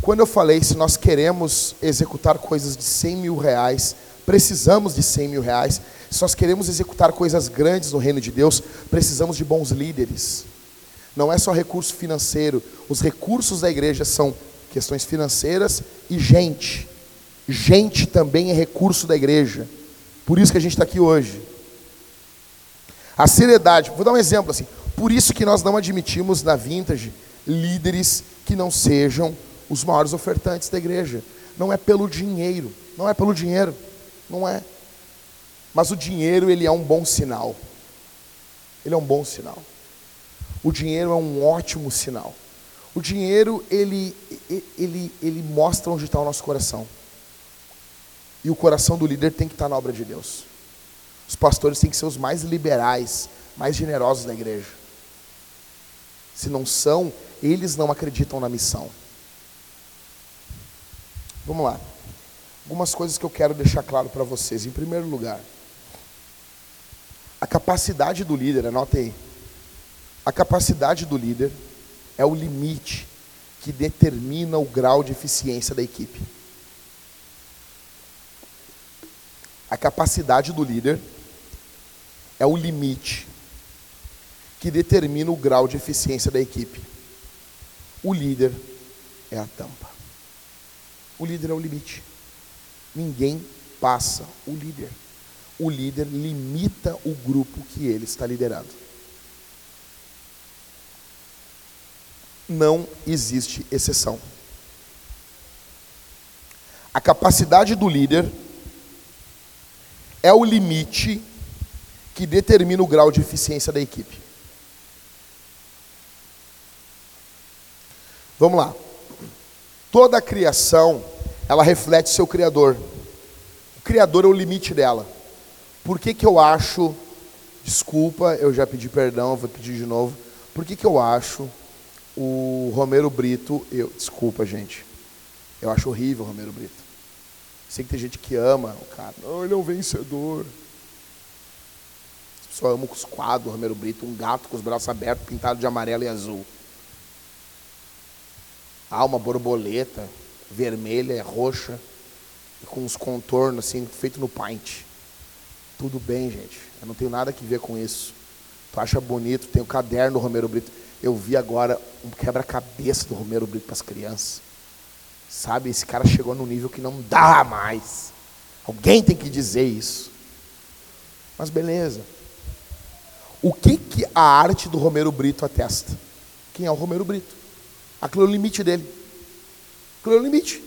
Speaker 2: Quando eu falei, se nós queremos executar coisas de 100 mil reais, precisamos de 100 mil reais. Se nós queremos executar coisas grandes no reino de Deus, precisamos de bons líderes. Não é só recurso financeiro. Os recursos da igreja são questões financeiras e gente. Gente também é recurso da igreja. Por isso que a gente está aqui hoje. A seriedade, vou dar um exemplo assim. Por isso que nós não admitimos na Vintage líderes que não sejam os maiores ofertantes da igreja. Não é pelo dinheiro, não é pelo dinheiro, não é. Mas o dinheiro ele é um bom sinal. Ele é um bom sinal. O dinheiro é um ótimo sinal. O dinheiro ele ele ele mostra onde está o nosso coração. E o coração do líder tem que estar na obra de Deus. Os pastores têm que ser os mais liberais, mais generosos da igreja. Se não são, eles não acreditam na missão. Vamos lá. Algumas coisas que eu quero deixar claro para vocês. Em primeiro lugar, a capacidade do líder, anote aí. A capacidade do líder é o limite que determina o grau de eficiência da equipe. A capacidade do líder é o limite que determina o grau de eficiência da equipe. O líder é a tampa. O líder é o limite. Ninguém passa o líder. O líder limita o grupo que ele está liderando. Não existe exceção. A capacidade do líder é o limite que determina o grau de eficiência da equipe. Vamos lá. Toda a criação, ela reflete seu Criador. O Criador é o limite dela. Por que, que eu acho Desculpa, eu já pedi perdão, vou pedir de novo. Por que, que eu acho o Romero Brito. Eu, desculpa, gente. Eu acho horrível o Romero Brito. Sei que tem gente que ama o cara. Não, ele é um vencedor. Pessoas amam os quadros Romero Brito, um gato com os braços abertos, pintado de amarelo e azul. Ah, uma borboleta vermelha, roxa, com uns contornos assim, feito no paint. Tudo bem, gente. Eu não tenho nada que ver com isso. Tu acha bonito, tem o caderno do Romero Brito. Eu vi agora um quebra-cabeça do Romero Brito para as crianças. Sabe, esse cara chegou num nível que não dá mais. Alguém tem que dizer isso. Mas beleza. O que, que a arte do Romero Brito atesta? Quem é o Romero Brito? Aquilo é o limite dele. Aquilo é o limite.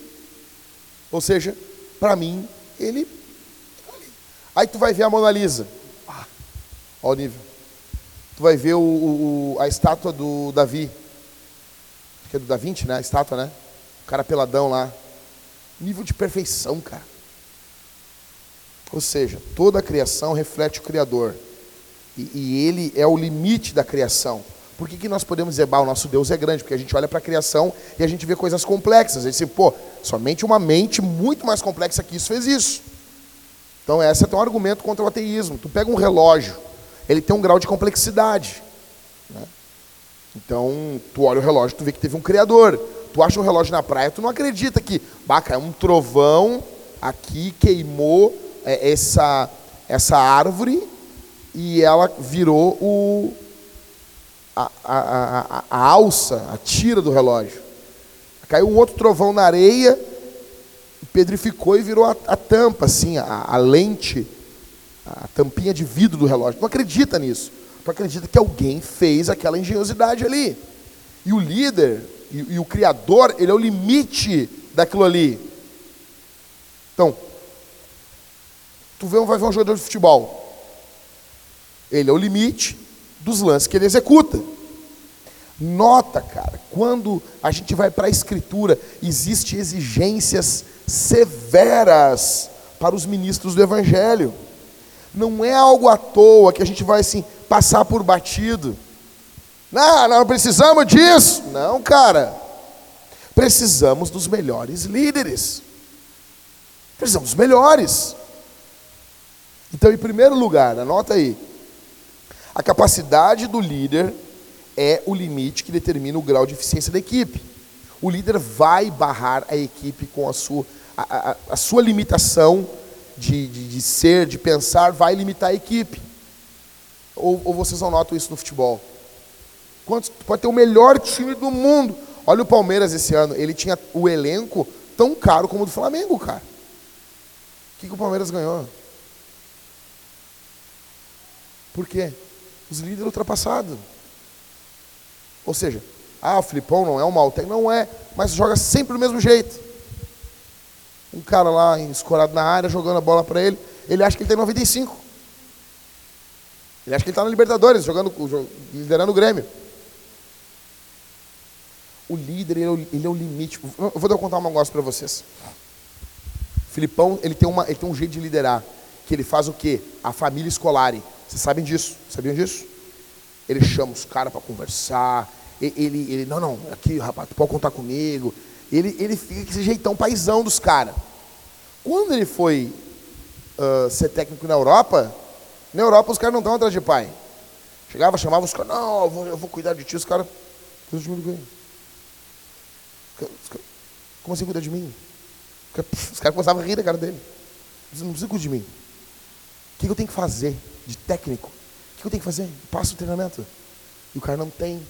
Speaker 2: Ou seja, para mim, ele. Aí tu vai ver a Mona Lisa. Ah, olha o nível. Tu vai ver o, o, a estátua do Davi. Que é do Da Vinci, né? A estátua, né? O cara peladão lá. Nível de perfeição, cara. Ou seja, toda a criação reflete o Criador. E, e ele é o limite da criação. Por que, que nós podemos dizer, bah, o nosso Deus é grande? Porque a gente olha para a criação e a gente vê coisas complexas. A gente pô, somente uma mente muito mais complexa que isso fez isso. Então, esse é um argumento contra o ateísmo. Tu pega um relógio, ele tem um grau de complexidade. Né? Então, tu olha o relógio, tu vê que teve um criador. Tu acha um relógio na praia, tu não acredita que, baca, é um trovão aqui queimou é, essa, essa árvore e ela virou o, a, a, a, a alça, a tira do relógio. Caiu um outro trovão na areia, pedrificou e virou a, a tampa, assim, a, a lente a tampinha de vidro do relógio. Não acredita nisso. Tu acredita que alguém fez aquela engenhosidade ali. E o líder, e, e o criador, ele é o limite daquilo ali. Então, tu vê, vai ver um jogador de futebol. Ele é o limite dos lances que ele executa. Nota, cara, quando a gente vai para a escritura, existem exigências severas para os ministros do evangelho. Não é algo à toa que a gente vai assim passar por batido. Não, não precisamos disso. Não, cara. Precisamos dos melhores líderes. Precisamos dos melhores. Então, em primeiro lugar, anota aí. A capacidade do líder é o limite que determina o grau de eficiência da equipe. O líder vai barrar a equipe com a sua, a, a, a sua limitação de, de, de, ser, de pensar, vai limitar a equipe. Ou, ou vocês não notam isso no futebol? Quantos, pode ter o melhor time do mundo. Olha o Palmeiras esse ano, ele tinha o elenco tão caro como o do Flamengo, cara. O que, que o Palmeiras ganhou? Por quê? Os líderes ultrapassados. Ou seja, ah, o Filipão não é um técnico, não é, mas joga sempre do mesmo jeito um cara lá escorado na área, jogando a bola para ele, ele acha que ele tem 95. Ele acha que ele está na Libertadores, jogando, liderando o Grêmio. O líder, ele é o, ele é o limite. Eu vou contar um negócio para vocês. Filipão, ele tem, uma, ele tem um jeito de liderar, que ele faz o quê? A família escolar. Vocês sabem disso? Sabiam disso? Ele chama os caras para conversar. Ele, ele, não, não, aqui, rapaz, tu pode contar comigo. Ele, ele fica com esse jeitão paisão dos caras. Quando ele foi uh, ser técnico na Europa, na Europa os caras não estão atrás de pai. Chegava, chamava os caras, não, eu vou, eu vou cuidar de ti, os caras. Como assim cuidar de mim? Os caras começavam a rir da cara dele. Não precisa cuidar de mim. Que eu tenho que fazer de técnico? O que eu tenho que fazer? Passa o treinamento. E o cara não tem.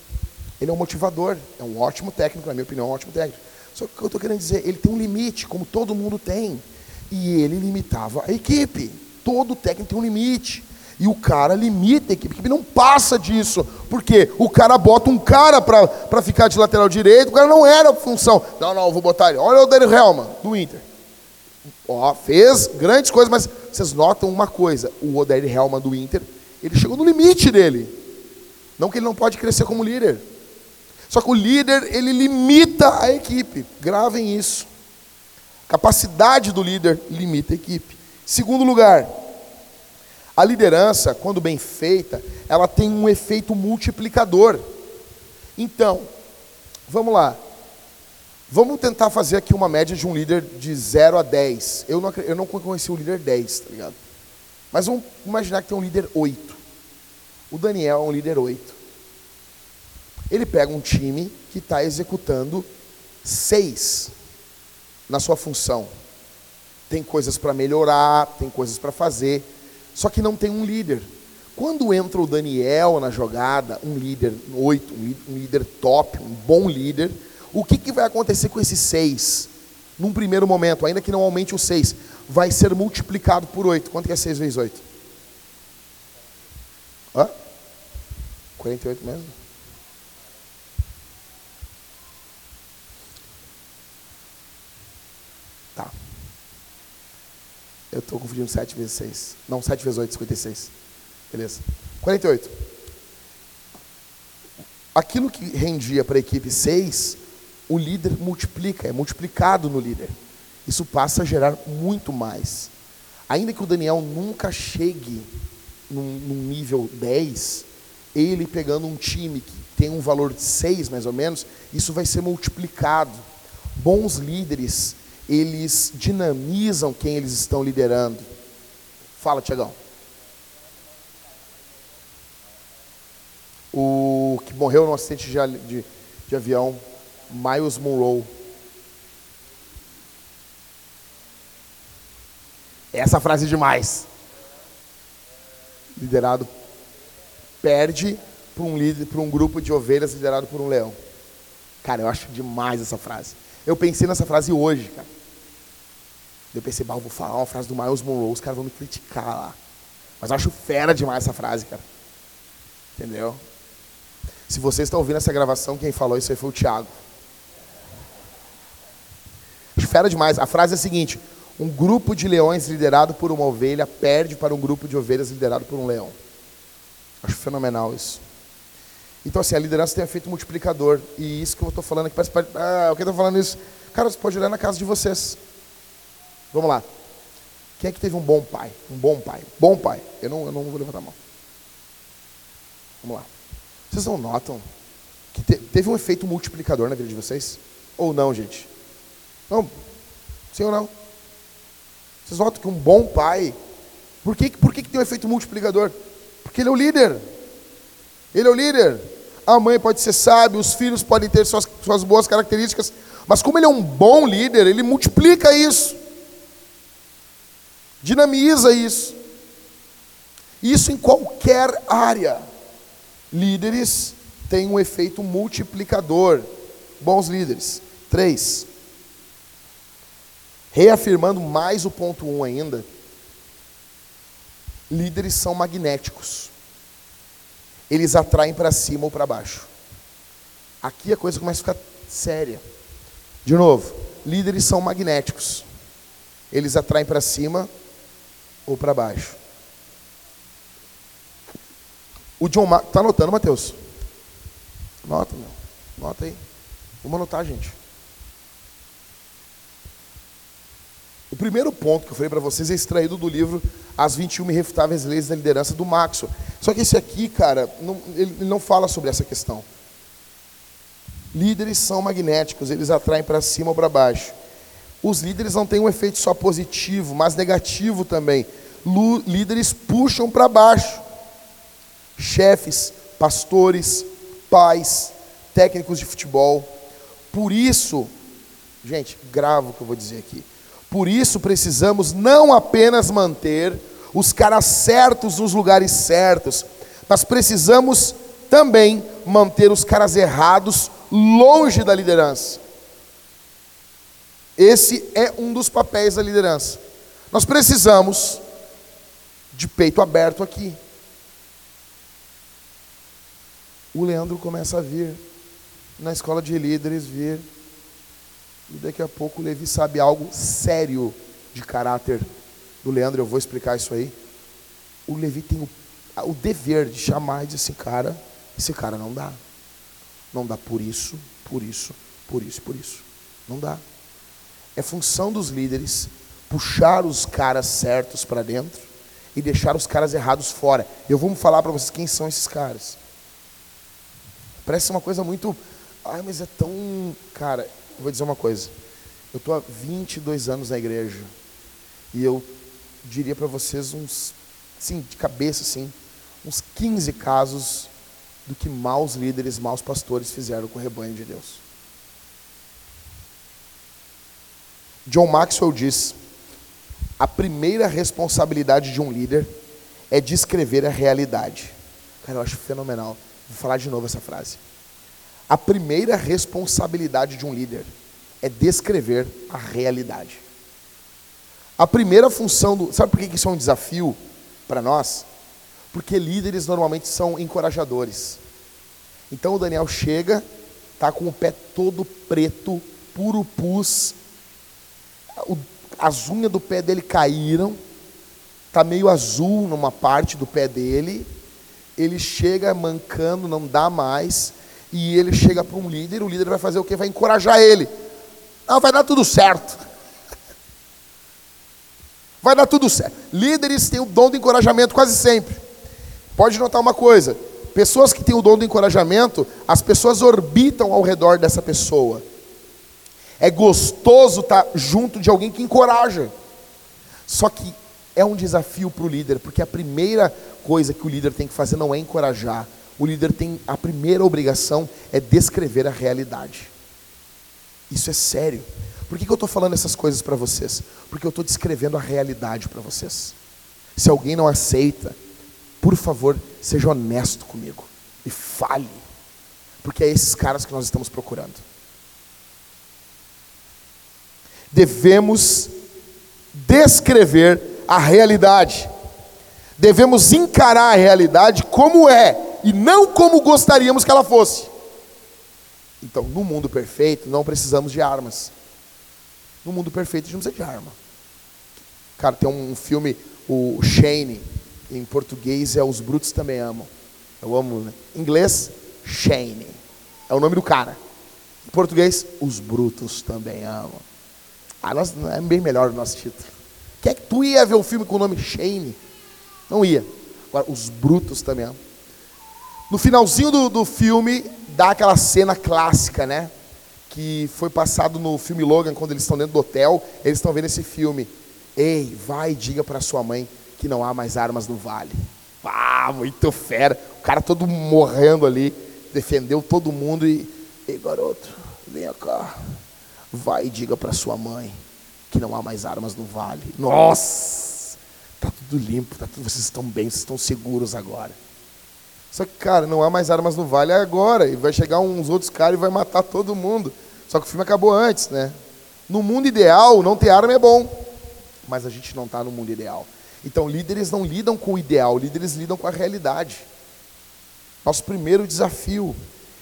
Speaker 2: Ele é um motivador. É um ótimo técnico, na minha opinião, é um ótimo técnico. Só que o que eu estou querendo dizer, ele tem um limite, como todo mundo tem. E ele limitava a equipe. Todo técnico tem um limite. E o cara limita a equipe. A equipe não passa disso. Porque o cara bota um cara para ficar de lateral direito. O cara não era a função. Não, não, vou botar ele. Olha o Daniel Helman, do Inter. Ó, fez grandes coisas, mas vocês notam uma coisa. O Odair Helman do Inter, ele chegou no limite dele. Não que ele não pode crescer como líder. Só que o líder, ele limita a equipe. Gravem isso. Capacidade do líder limita a equipe. Segundo lugar, A liderança, quando bem feita, ela tem um efeito multiplicador. Então, vamos lá. Vamos tentar fazer aqui uma média de um líder de 0 a 10. Eu não, eu não conheci o líder 10, tá ligado? Mas vamos imaginar que tem um líder 8. O Daniel é um líder 8. Ele pega um time que está executando 6 na sua função. Tem coisas para melhorar, tem coisas para fazer, só que não tem um líder. Quando entra o Daniel na jogada, um líder 8, um líder top, um bom líder, o que, que vai acontecer com esses seis? Num primeiro momento, ainda que não aumente o seis, vai ser multiplicado por 8. Quanto que é 6 vezes 8? Hã? 48 mesmo? Tá. Eu estou confundindo 7 vezes 6. Não, 7 vezes 8, 56. Beleza. 48. Aquilo que rendia para a equipe 6, o líder multiplica, é multiplicado no líder. Isso passa a gerar muito mais. Ainda que o Daniel nunca chegue num, num nível 10, ele pegando um time que tem um valor de 6 mais ou menos, isso vai ser multiplicado. Bons líderes, eles dinamizam quem eles estão liderando. Fala, Tiagão. O que morreu no acidente de, de, de avião, Miles Monroe. Essa frase é demais. Liderado perde para um líder, para um grupo de ovelhas liderado por um leão. Cara, eu acho demais essa frase. Eu pensei nessa frase hoje, cara. Eu pensei, bah, eu vou falar uma frase do Miles Monroe, os caras vão me criticar lá. Mas eu acho fera demais essa frase, cara. Entendeu? Se você está ouvindo essa gravação, quem falou isso aí foi o Tiago. Fera demais. A frase é a seguinte: um grupo de leões liderado por uma ovelha perde para um grupo de ovelhas liderado por um leão. Acho fenomenal isso. Então, assim, a liderança tem efeito multiplicador. E isso que eu estou falando aqui, parece, ah, o que estou falando isso? Cara, você pode olhar na casa de vocês. Vamos lá. Quem é que teve um bom pai? Um bom pai. Bom pai. Eu não, eu não vou levantar a mão. Vamos lá. Vocês não notam que te, teve um efeito multiplicador na vida de vocês? Ou não, gente? Não. Sim ou não? Vocês notam que um bom pai. Por que, por que, que tem um efeito multiplicador? Porque ele é o líder. Ele é o líder. A mãe pode ser sábia, os filhos podem ter suas, suas boas características, mas como ele é um bom líder, ele multiplica isso, dinamiza isso. Isso em qualquer área. Líderes têm um efeito multiplicador. Bons líderes. Três. Reafirmando mais o ponto um ainda. Líderes são magnéticos eles atraem para cima ou para baixo. Aqui a coisa começa a ficar séria. De novo, líderes são magnéticos. Eles atraem para cima ou para baixo. O John Mark. Está anotando, Mateus? Nota, meu. Nota aí. Vamos anotar, gente. O primeiro ponto que eu falei para vocês é extraído do livro As 21 Irrefutáveis Leis da Liderança do Maxwell. Só que esse aqui, cara, não, ele não fala sobre essa questão. Líderes são magnéticos, eles atraem para cima ou para baixo. Os líderes não têm um efeito só positivo, mas negativo também. Lu, líderes puxam para baixo. Chefes, pastores, pais, técnicos de futebol. Por isso, gente, gravo o que eu vou dizer aqui. Por isso precisamos não apenas manter os caras certos nos lugares certos, mas precisamos também manter os caras errados longe da liderança. Esse é um dos papéis da liderança. Nós precisamos de peito aberto aqui. O Leandro começa a vir na escola de líderes vir e daqui a pouco o Levi sabe algo sério de caráter do Leandro, eu vou explicar isso aí. O Levi tem o, o dever de chamar e dizer assim, cara, esse cara não dá. Não dá por isso, por isso, por isso, por isso. Não dá. É função dos líderes puxar os caras certos para dentro e deixar os caras errados fora. Eu vou falar para vocês quem são esses caras. Parece uma coisa muito. Ai, mas é tão. Cara, eu vou dizer uma coisa. Eu estou há 22 anos na igreja. E eu diria para vocês uns. Sim, de cabeça, assim. Uns 15 casos do que maus líderes, maus pastores fizeram com o rebanho de Deus. John Maxwell diz: a primeira responsabilidade de um líder é descrever a realidade. Cara, eu acho fenomenal. Vou falar de novo essa frase. A primeira responsabilidade de um líder é descrever a realidade. A primeira função do. Sabe por que isso é um desafio para nós? Porque líderes normalmente são encorajadores. Então o Daniel chega, tá com o pé todo preto, puro pus, o, as unhas do pé dele caíram, tá meio azul numa parte do pé dele. Ele chega mancando, não dá mais, e ele chega para um líder, o líder vai fazer o que? Vai encorajar ele. Não, vai dar tudo certo. Vai dar tudo certo. Líderes têm o dom do encorajamento quase sempre. Pode notar uma coisa: pessoas que têm o dom do encorajamento, as pessoas orbitam ao redor dessa pessoa. É gostoso estar junto de alguém que encoraja. Só que é um desafio para o líder, porque a primeira coisa que o líder tem que fazer não é encorajar. O líder tem a primeira obrigação é descrever a realidade. Isso é sério. Por que, que eu estou falando essas coisas para vocês? Porque eu estou descrevendo a realidade para vocês. Se alguém não aceita, por favor, seja honesto comigo e fale, porque é esses caras que nós estamos procurando. devemos descrever a realidade. Devemos encarar a realidade como é e não como gostaríamos que ela fosse. Então, no mundo perfeito, não precisamos de armas. No mundo perfeito, a gente não precisa de arma. Cara, tem um filme, o Shane, em português é Os Brutos Também Amam. Eu amo, né? Em inglês, Shane. É o nome do cara. Em português, Os Brutos Também Amam. Ah, nós, é bem melhor o nosso título. Quer é que tu ia ver o filme com o nome Shane? Não ia. Agora, os brutos também. No finalzinho do, do filme, dá aquela cena clássica, né? Que foi passado no filme Logan, quando eles estão dentro do hotel, eles estão vendo esse filme. Ei, vai e diga para sua mãe que não há mais armas no vale. Ah, muito fera. O cara todo morrendo ali, defendeu todo mundo e. Ei, garoto, vem cá. Vai e diga para sua mãe que não há mais armas no vale. Nossa! Tá tudo limpo, tá tudo, vocês estão bem, vocês estão seguros agora. Só que, cara, não há mais armas no vale agora. E vai chegar uns outros caras e vai matar todo mundo. Só que o filme acabou antes, né? No mundo ideal, não ter arma é bom. Mas a gente não está no mundo ideal. Então, líderes não lidam com o ideal, líderes lidam com a realidade. Nosso primeiro desafio.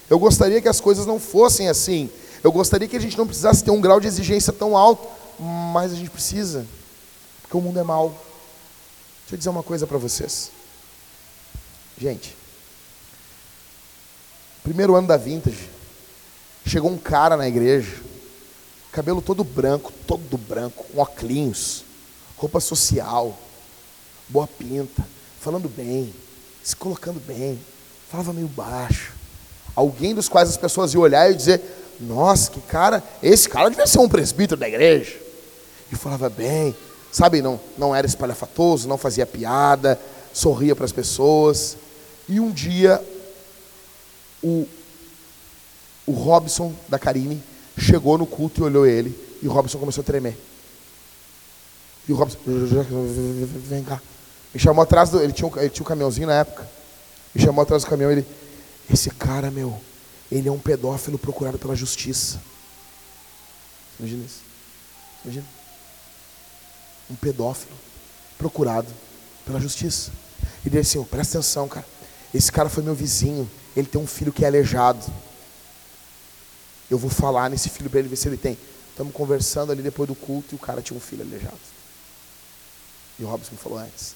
Speaker 2: Eu gostaria que as coisas não fossem assim. Eu gostaria que a gente não precisasse ter um grau de exigência tão alto, mas a gente precisa, porque o mundo é mau. Deixa eu dizer uma coisa para vocês. Gente, primeiro ano da Vintage, chegou um cara na igreja, cabelo todo branco, todo branco, com óculos, roupa social, boa pinta, falando bem, se colocando bem, falava meio baixo. Alguém dos quais as pessoas iam olhar e dizer: nossa, que cara, esse cara devia ser um presbítero da igreja. E falava bem, sabe, não, não era espalhafatoso, não fazia piada, sorria para as pessoas. E um dia, o, o Robson da Karine chegou no culto e olhou ele, e o Robson começou a tremer. E o Robson, vem cá. Me chamou atrás do. Ele tinha, um, ele tinha um caminhãozinho na época. Me chamou atrás do caminhão ele. Esse cara, meu, ele é um pedófilo procurado pela justiça. Imagina isso. Imagina. Um pedófilo procurado pela justiça. E disse assim, oh, presta atenção, cara. Esse cara foi meu vizinho. Ele tem um filho que é aleijado. Eu vou falar nesse filho para ele ver se ele tem. Estamos conversando ali depois do culto e o cara tinha um filho aleijado. E o Robson me falou antes.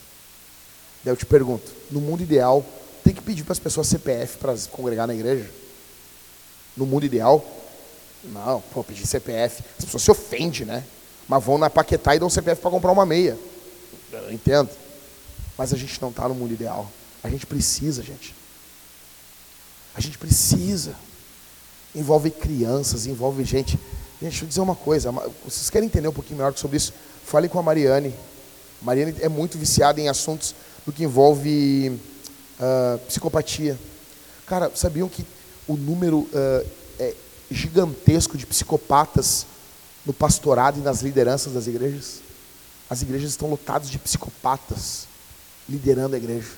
Speaker 2: Daí eu te pergunto, no mundo ideal, tem que pedir para as pessoas CPF para congregar na igreja? no mundo ideal. Não, pô, pedir CPF. As pessoas se ofendem, né? Mas vão na Paquetá e dão CPF para comprar uma meia. Eu entendo. Mas a gente não está no mundo ideal. A gente precisa, gente. A gente precisa. Envolve crianças, envolve gente. Gente, deixa eu dizer uma coisa. Vocês querem entender um pouquinho melhor sobre isso? Fale com a Mariane. Mariane é muito viciada em assuntos do que envolve uh, psicopatia. Cara, sabiam que o número uh, é gigantesco de psicopatas no pastorado e nas lideranças das igrejas? As igrejas estão lotadas de psicopatas liderando a igreja,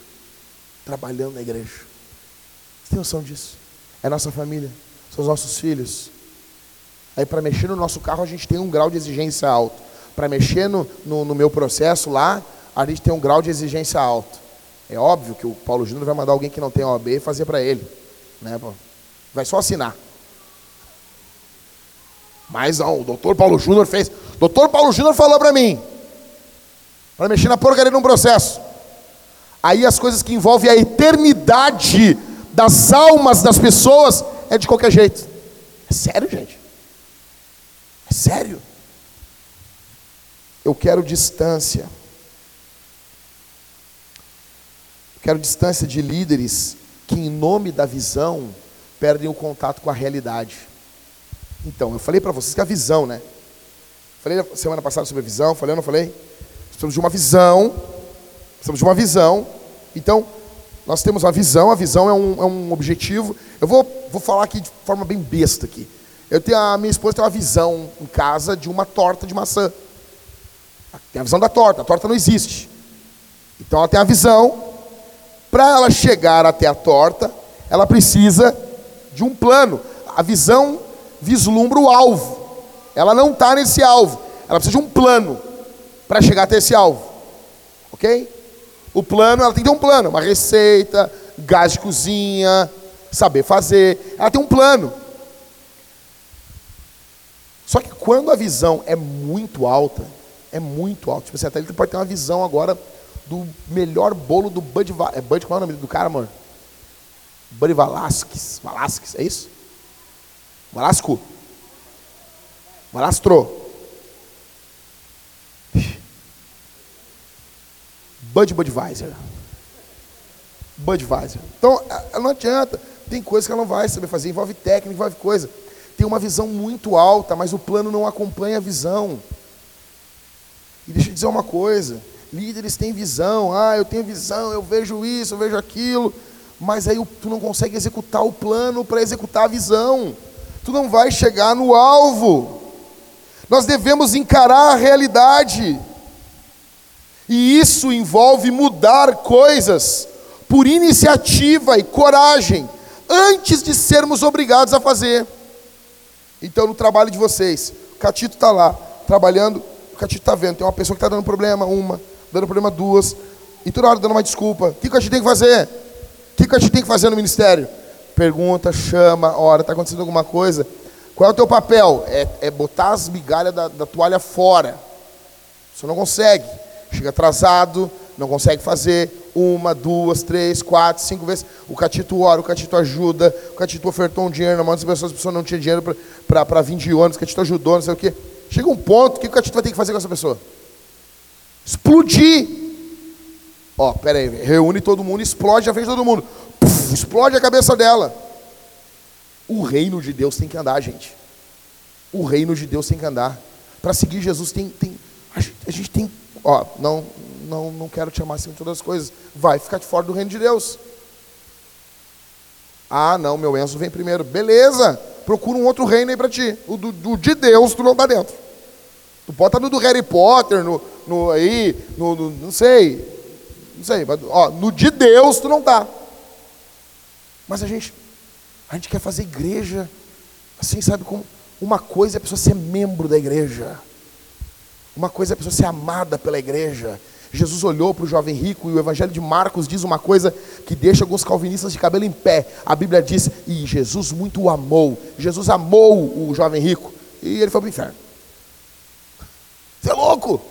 Speaker 2: trabalhando na igreja. Você tem noção disso? É nossa família, são os nossos filhos. Aí para mexer no nosso carro a gente tem um grau de exigência alto. Para mexer no, no, no, meu processo lá, a gente tem um grau de exigência alto. É óbvio que o Paulo Júnior vai mandar alguém que não tem OAB fazer para ele. Né, Vai só assinar. Mas não, o doutor Paulo Júnior fez. Doutor Paulo Júnior falou para mim. Para mexer na porcaria de um processo. Aí as coisas que envolvem a eternidade das almas das pessoas é de qualquer jeito. É sério, gente. É sério. Eu quero distância. Eu quero distância de líderes que, em nome da visão, perdem o contato com a realidade. Então, eu falei para vocês que a visão, né? Falei semana passada sobre a visão, falei ou não falei? Precisamos de uma visão. Precisamos de uma visão. Então, nós temos uma visão, a visão é um, é um objetivo. Eu vou, vou falar aqui de forma bem besta aqui. Eu tenho, a minha esposa tem uma visão em casa de uma torta de maçã. Tem a visão da torta, a torta não existe. Então ela tem a visão. Para ela chegar até a torta, ela precisa de um plano. A visão vislumbra o alvo. Ela não está nesse alvo. Ela precisa de um plano para chegar até esse alvo. Ok? O plano, ela tem que ter um plano, uma receita, gás de cozinha, saber fazer. Ela tem um plano. Só que quando a visão é muito alta, é muito alta. Tipo assim, até ele pode ter uma visão agora do melhor bolo do Bud É Bud, qual é o nome do cara, amor? Buddy Valasquez. Valasquez, é isso? Valasco? Valastro. Bud Budweiser. Budweiser. Então, não adianta. Tem coisa que ela não vai saber fazer. Envolve técnica, envolve coisa. Tem uma visão muito alta, mas o plano não acompanha a visão. E deixa eu dizer uma coisa. Líderes têm visão. Ah, eu tenho visão, eu vejo isso, eu vejo aquilo. Mas aí tu não consegue executar o plano para executar a visão. Tu não vai chegar no alvo. Nós devemos encarar a realidade. E isso envolve mudar coisas por iniciativa e coragem, antes de sermos obrigados a fazer. Então, no trabalho de vocês, o Catito está lá, trabalhando, o Catito está vendo, tem uma pessoa que está dando problema, uma, dando problema, duas, e toda hora dando uma desculpa. O que o Catito tem que fazer? O que o Catito tem que fazer no ministério? Pergunta, chama, ora, está acontecendo alguma coisa? Qual é o teu papel? É, é botar as migalhas da, da toalha fora. Você não consegue chega atrasado, não consegue fazer uma, duas, três, quatro, cinco vezes. O Catito ora, o Catito ajuda, o Catito ofertou um dinheiro na mão das pessoas, as pessoas não tinham dinheiro para vir de ônibus, o Catito ajudou, não sei o quê. Chega um ponto, o que o Catito vai ter que fazer com essa pessoa? Explodir. Ó, pera aí, reúne todo mundo, explode a frente de todo mundo. Puf, explode a cabeça dela. O reino de Deus tem que andar, gente. O reino de Deus tem que andar. Para seguir Jesus tem, tem a, gente, a gente tem ó, não, não, não quero te amar acima de todas as coisas, vai ficar de fora do reino de Deus. Ah, não, meu Enzo vem primeiro. Beleza, procura um outro reino aí para ti. O do, do, de Deus tu não está dentro. Tu pode estar no do Harry Potter, no, no aí, no, no, não sei, não sei, ó, no de Deus tu não está. Mas a gente, a gente quer fazer igreja, assim, sabe, como uma coisa é a pessoa ser membro da igreja. Uma coisa é a pessoa ser amada pela igreja. Jesus olhou para o jovem rico e o Evangelho de Marcos diz uma coisa que deixa alguns calvinistas de cabelo em pé. A Bíblia diz: E Jesus muito o amou. Jesus amou o jovem rico e ele foi para o inferno. Você é louco?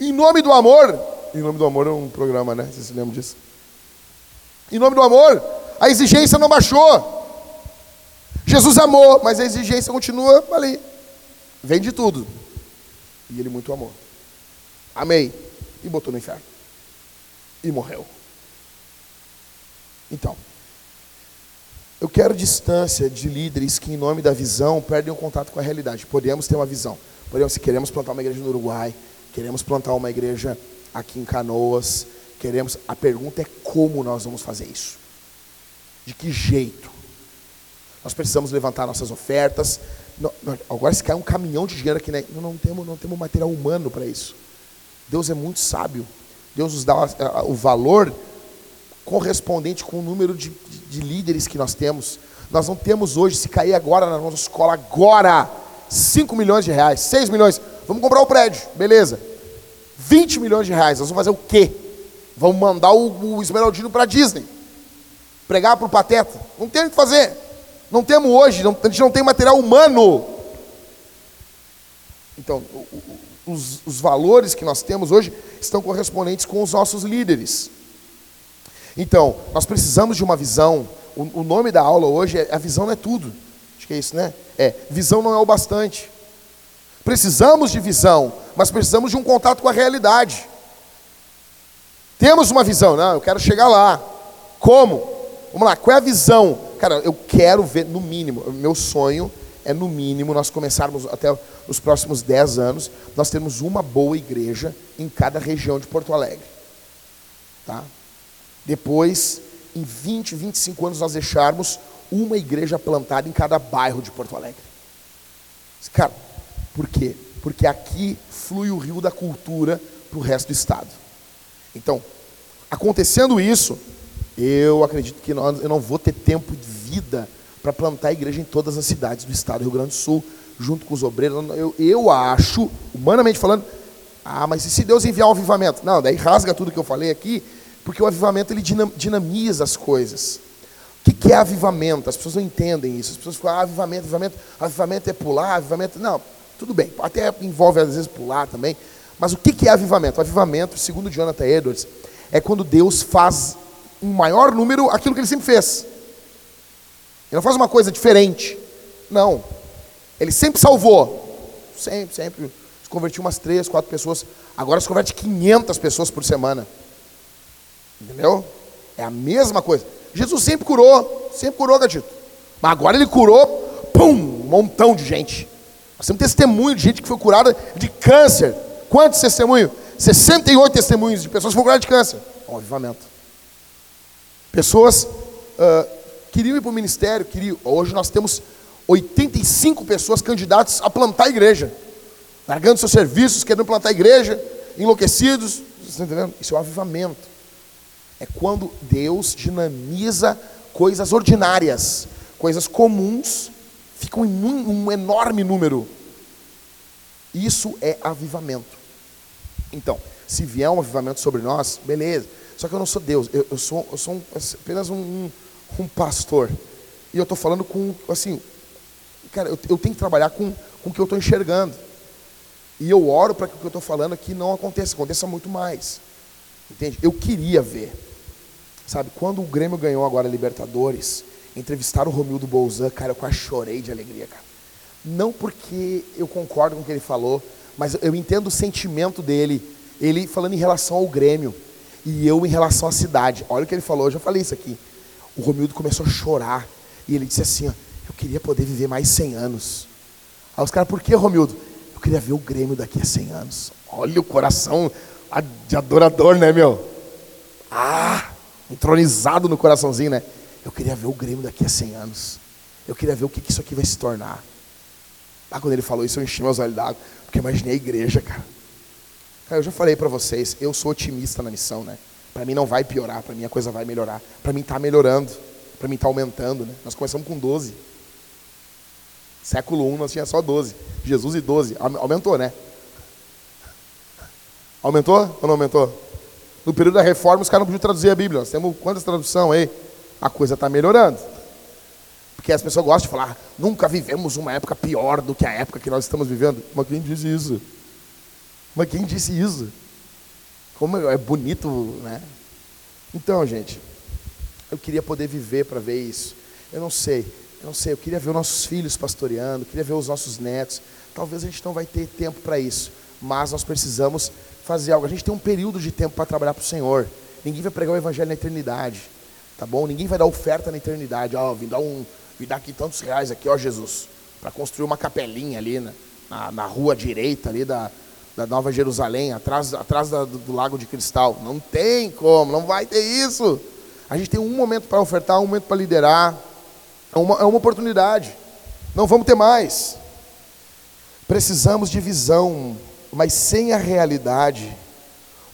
Speaker 2: Em nome do amor, em nome do amor é um programa, né? Vocês se lembram disso? Em nome do amor, a exigência não baixou. Jesus amou, mas a exigência continua ali. Vem de tudo. E ele muito amou. Amei. E botou no inferno. e morreu. Então, eu quero distância de líderes que, em nome da visão, perdem o contato com a realidade. Podemos ter uma visão. Podemos, se queremos plantar uma igreja no Uruguai, queremos plantar uma igreja aqui em Canoas, queremos. A pergunta é como nós vamos fazer isso? De que jeito? Nós precisamos levantar nossas ofertas. agora, se cair um caminhão de dinheiro aqui, né? não, não, temos, não temos material humano para isso. Deus é muito sábio. Deus nos dá o valor correspondente com o número de, de, de líderes que nós temos. Nós não temos hoje, se cair agora na nossa escola, agora, 5 milhões de reais, 6 milhões. Vamos comprar o prédio, beleza. 20 milhões de reais, nós vamos fazer o quê? Vamos mandar o, o Esmeraldino para Disney. Pregar para o Pateta. Não tem o que fazer. Não temos hoje, não, a gente não tem material humano. Então, os, os valores que nós temos hoje estão correspondentes com os nossos líderes. Então, nós precisamos de uma visão. O, o nome da aula hoje é A Visão não é tudo. Acho que é isso, né? É, visão não é o bastante. Precisamos de visão, mas precisamos de um contato com a realidade. Temos uma visão, não, eu quero chegar lá. Como? Vamos lá, qual é a visão? Cara, eu quero ver, no mínimo, meu sonho é no mínimo nós começarmos até os próximos 10 anos, nós temos uma boa igreja em cada região de Porto Alegre. Tá? Depois, em 20, 25 anos, nós deixarmos uma igreja plantada em cada bairro de Porto Alegre. Cara, por quê? Porque aqui flui o rio da cultura para o resto do estado. Então, acontecendo isso, eu acredito que nós, eu não vou ter tempo de vida para plantar igreja em todas as cidades do estado do Rio Grande do Sul, junto com os obreiros. Eu, eu acho, humanamente falando, ah, mas e se Deus enviar um avivamento? Não, daí rasga tudo que eu falei aqui porque o avivamento ele dinamiza as coisas. O que é avivamento? As pessoas não entendem isso. As pessoas falam, ah, avivamento, avivamento, avivamento é pular, avivamento. Não, tudo bem, até envolve às vezes pular também. Mas o que é avivamento? O avivamento, segundo Jonathan Edwards, é quando Deus faz um maior número aquilo que ele sempre fez. Ele não faz uma coisa diferente. Não. Ele sempre salvou. Sempre, sempre. Se convertiu umas três, quatro pessoas. Agora se converte 500 pessoas por semana. Entendeu? É a mesma coisa. Jesus sempre curou, sempre curou, gatito. Mas agora ele curou, pum, um montão de gente. Nós temos testemunho de gente que foi curada de câncer. Quantos testemunhos? 68 testemunhos de pessoas que foram curadas de câncer. Um avivamento. Pessoas uh, queriam ir para o ministério, queriam. Hoje nós temos 85 pessoas candidatas a plantar a igreja. Largando seus serviços, querendo plantar a igreja, enlouquecidos. Você entendendo? Isso é avivamento é quando Deus dinamiza coisas ordinárias, coisas comuns, ficam em um, um enorme número. Isso é avivamento. Então, se vier um avivamento sobre nós, beleza. Só que eu não sou Deus, eu, eu sou, eu sou um, apenas um, um, um, pastor. E eu estou falando com, assim, cara, eu, eu, tenho que trabalhar com, com o que eu estou enxergando. E eu oro para que o que eu estou falando aqui não aconteça, aconteça muito mais. Entende? Eu queria ver. Sabe, quando o Grêmio ganhou agora a Libertadores, entrevistaram o Romildo Bolzan, cara, eu quase chorei de alegria, cara. Não porque eu concordo com o que ele falou, mas eu entendo o sentimento dele. Ele falando em relação ao Grêmio e eu em relação à cidade. Olha o que ele falou, eu já falei isso aqui. O Romildo começou a chorar e ele disse assim: ó, Eu queria poder viver mais 100 anos. Aí os caras, por que, Romildo? Eu queria ver o Grêmio daqui a 100 anos. Olha o coração de adorador, né, meu? Ah, entronizado no coraçãozinho, né? Eu queria ver o Grêmio daqui a 100 anos. Eu queria ver o que, isso aqui vai se tornar. Ah, quando ele falou isso, eu enchi meus olhos d'água, porque imaginei a igreja, cara. Cara, eu já falei para vocês, eu sou otimista na missão, né? Para mim não vai piorar, para mim a coisa vai melhorar. Para mim está melhorando, para mim está aumentando, né? Nós começamos com 12. Século 1 nós tínhamos só 12. Jesus e 12. Aumentou, né? Aumentou ou não aumentou? No período da reforma, os caras não podiam traduzir a Bíblia. Nós temos quantas traduções aí? A coisa está melhorando. Porque as pessoas gostam de falar, nunca vivemos uma época pior do que a época que nós estamos vivendo. Mas quem disse isso? Mas quem disse isso? Como é bonito, né? Então, gente, eu queria poder viver para ver isso. Eu não sei, eu não sei, eu queria ver os nossos filhos pastoreando, queria ver os nossos netos. Talvez a gente não vai ter tempo para isso, mas nós precisamos fazer algo. A gente tem um período de tempo para trabalhar para o Senhor. ninguém vai pregar o evangelho na eternidade, tá bom? Ninguém vai dar oferta na eternidade. Ó, vim dar um, vim dar aqui tantos reais aqui, ó Jesus, para construir uma capelinha ali na, na, na, rua direita ali da, da Nova Jerusalém, atrás, atrás da, do, do Lago de Cristal. Não tem como, não vai ter isso. A gente tem um momento para ofertar, um momento para liderar. É uma, é uma oportunidade. Não vamos ter mais. Precisamos de visão, mas sem a realidade,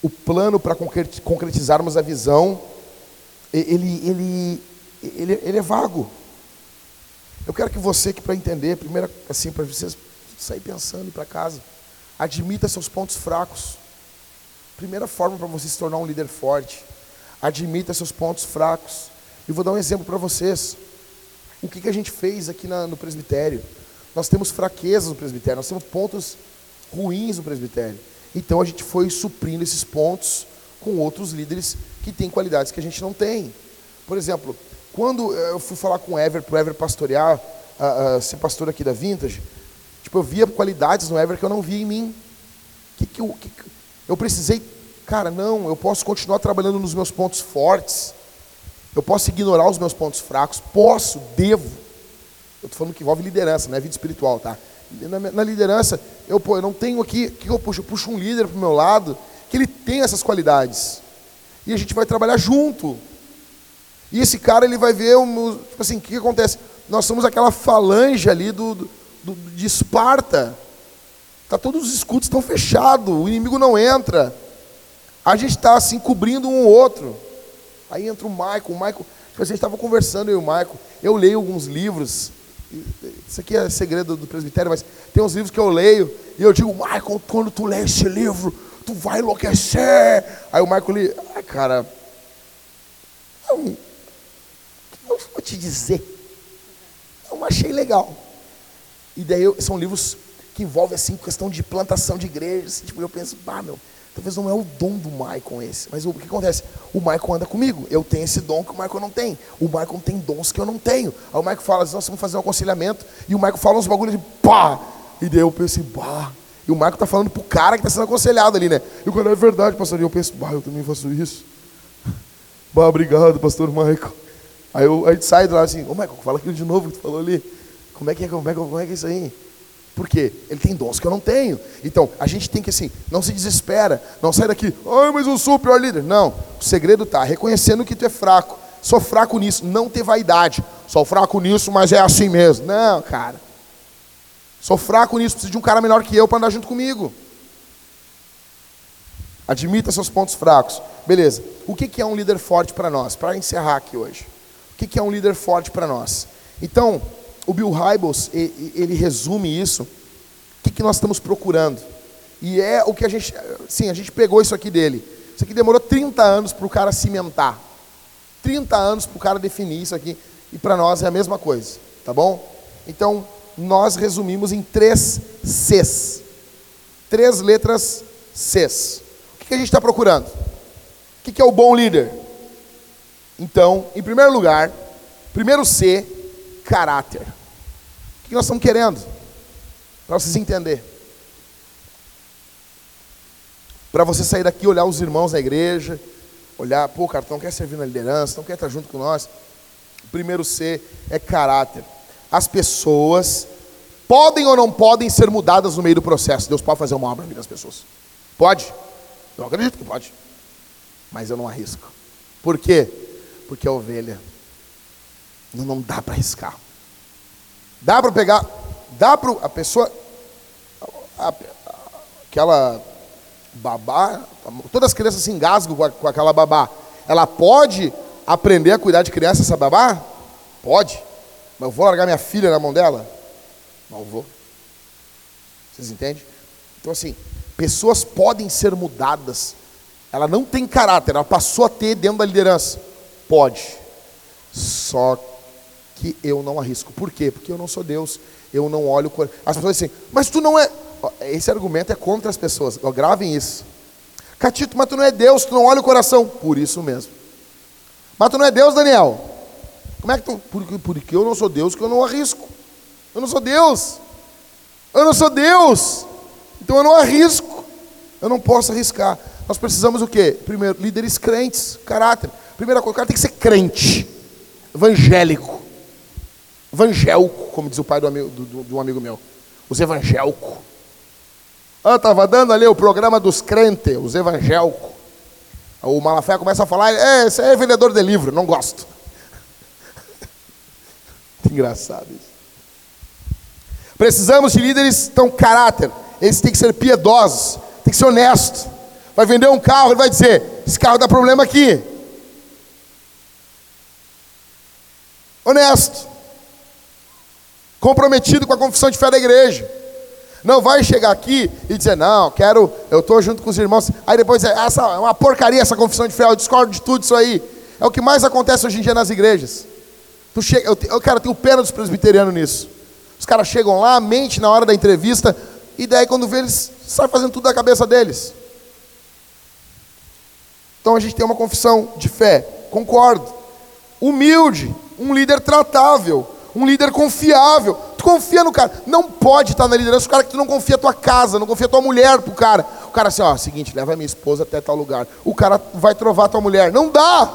Speaker 2: o plano para concretizarmos a visão, ele, ele, ele, ele é vago. Eu quero que você, que para entender, primeiro, assim, para vocês sair pensando para casa, admita seus pontos fracos. Primeira forma para você se tornar um líder forte, admita seus pontos fracos. E vou dar um exemplo para vocês. O que, que a gente fez aqui na, no presbitério? Nós temos fraquezas no presbitério, nós temos pontos ruins no presbitério. Então a gente foi suprindo esses pontos com outros líderes que têm qualidades que a gente não tem. Por exemplo, quando eu fui falar com o Ever, para o Ever pastorear, ser pastor aqui da Vintage, tipo, eu via qualidades no Ever que eu não via em mim. Que que eu, que, eu precisei, cara, não, eu posso continuar trabalhando nos meus pontos fortes, eu posso ignorar os meus pontos fracos, posso, devo, eu estou falando que envolve liderança, não é vida espiritual, tá? Na, na liderança, eu, pô, eu não tenho aqui, o que eu puxo? Eu puxo um líder para o meu lado, que ele tem essas qualidades. E a gente vai trabalhar junto. E esse cara, ele vai ver, um, tipo assim, o que, que, acontece? Nós somos aquela falange ali do, do, do de Esparta. Tá, todos os escudos estão fechados, o inimigo não entra. A gente está assim, cobrindo um ou outro. Aí entra o Michael, o Michael, tipo, a gente estava conversando, eu e o Michael, eu leio alguns livros, isso aqui é segredo do presbitério, mas tem uns livros que eu leio e eu digo, Michael, quando tu lê esse livro, tu vai enlouquecer. Aí o Michael lê, ai cara, não, não vou te dizer, não achei legal. E daí eu, são livros que envolvem assim questão de plantação de igrejas, assim, tipo, eu penso, pá, meu, Talvez não é o dom do Michael esse. Mas o que acontece? O Michael anda comigo. Eu tenho esse dom que o Michael não tem. O Michael tem dons que eu não tenho. Aí o Michael fala, nós vamos fazer um aconselhamento. E o Michael fala uns bagulhos de pá. E daí eu pensei, pá. E o Michael está falando pro cara que está sendo aconselhado ali, né? E quando é verdade, pastor, eu penso, bah, eu também faço isso. Bah, obrigado, pastor Michael. Aí eu, a gente sai de lá assim, ô Michael, fala aquilo de novo que tu falou ali. Como é que é, como é, como é que é isso aí? Porque ele tem dons que eu não tenho. Então, a gente tem que assim, não se desespera, não sai daqui, ai, mas eu sou o pior líder. Não, o segredo está reconhecendo que tu é fraco. Sou fraco nisso, não ter vaidade. Sou fraco nisso, mas é assim mesmo. Não, cara. Sou fraco nisso, preciso de um cara melhor que eu para andar junto comigo. Admita seus pontos fracos. Beleza. O que é um líder forte para nós? Para encerrar aqui hoje. O que é um líder forte para nós? Então, o Bill Hybels, ele resume isso. O que, que nós estamos procurando? E é o que a gente, sim, a gente pegou isso aqui dele. Isso aqui demorou 30 anos para o cara cimentar. 30 anos para o cara definir isso aqui. E para nós é a mesma coisa, tá bom? Então, nós resumimos em três Cs. Três letras Cs. O que, que a gente está procurando? O que, que é o bom líder? Então, em primeiro lugar, primeiro C, caráter. O que nós estamos querendo? Para vocês entenderem. Para você sair daqui, olhar os irmãos da igreja, olhar, pô, cara, tu não quer servir na liderança, não quer estar junto com nós. O primeiro C é caráter. As pessoas podem ou não podem ser mudadas no meio do processo. Deus pode fazer uma obra na vida das pessoas. Pode? Eu acredito que pode. Mas eu não arrisco. Por quê? Porque a ovelha não, não dá para arriscar. Dá para pegar, dá para a pessoa, a, aquela babá, todas as crianças se engasgam com, a, com aquela babá. Ela pode aprender a cuidar de criança, essa babá? Pode. Mas eu vou largar minha filha na mão dela? Não vou. Vocês entendem? Então, assim, pessoas podem ser mudadas. Ela não tem caráter, ela passou a ter dentro da liderança. Pode. Só que eu não arrisco. Por quê? Porque eu não sou Deus. Eu não olho. As pessoas dizem, mas tu não é. Esse argumento é contra as pessoas. Gravem isso. Catito, mas tu não é Deus, tu não olha o coração. Por isso mesmo. Mas tu não é Deus, Daniel. Como é que tu. Porque, porque eu não sou Deus, que eu não arrisco. Eu não sou Deus. Eu não sou Deus. Então eu não arrisco. Eu não posso arriscar. Nós precisamos o quê? Primeiro, líderes crentes, caráter. Primeira coisa, o cara tem que ser crente, evangélico, evangélico, como diz o pai do um amigo meu. Os evangélicos. Ah, estava dando ali o programa dos crentes, os evangélicos. O Malafé começa a falar, é, esse é vendedor de livro, não gosto. Engraçado isso. Precisamos de líderes com caráter. Eles têm que ser piedosos, tem que ser honestos. Vai vender um carro, ele vai dizer: esse carro dá problema aqui. Honesto. Comprometido com a confissão de fé da igreja. Não vai chegar aqui e dizer, não, quero, eu estou junto com os irmãos. Aí depois, essa é uma porcaria essa confissão de fé, eu discordo de tudo isso aí. É o que mais acontece hoje em dia nas igrejas. Tu chega, eu, eu, cara, eu tenho pena dos presbiterianos nisso. Os caras chegam lá, mente na hora da entrevista, e daí quando vê eles saem fazendo tudo da cabeça deles. Então a gente tem uma confissão de fé, concordo. Humilde, um líder tratável, um líder confiável. Tu confia no cara. Não pode estar na liderança o cara que tu não confia a tua casa, não confia a tua mulher pro cara. O cara assim, ó, seguinte, leva a minha esposa até tal lugar. O cara vai trovar a tua mulher. Não dá.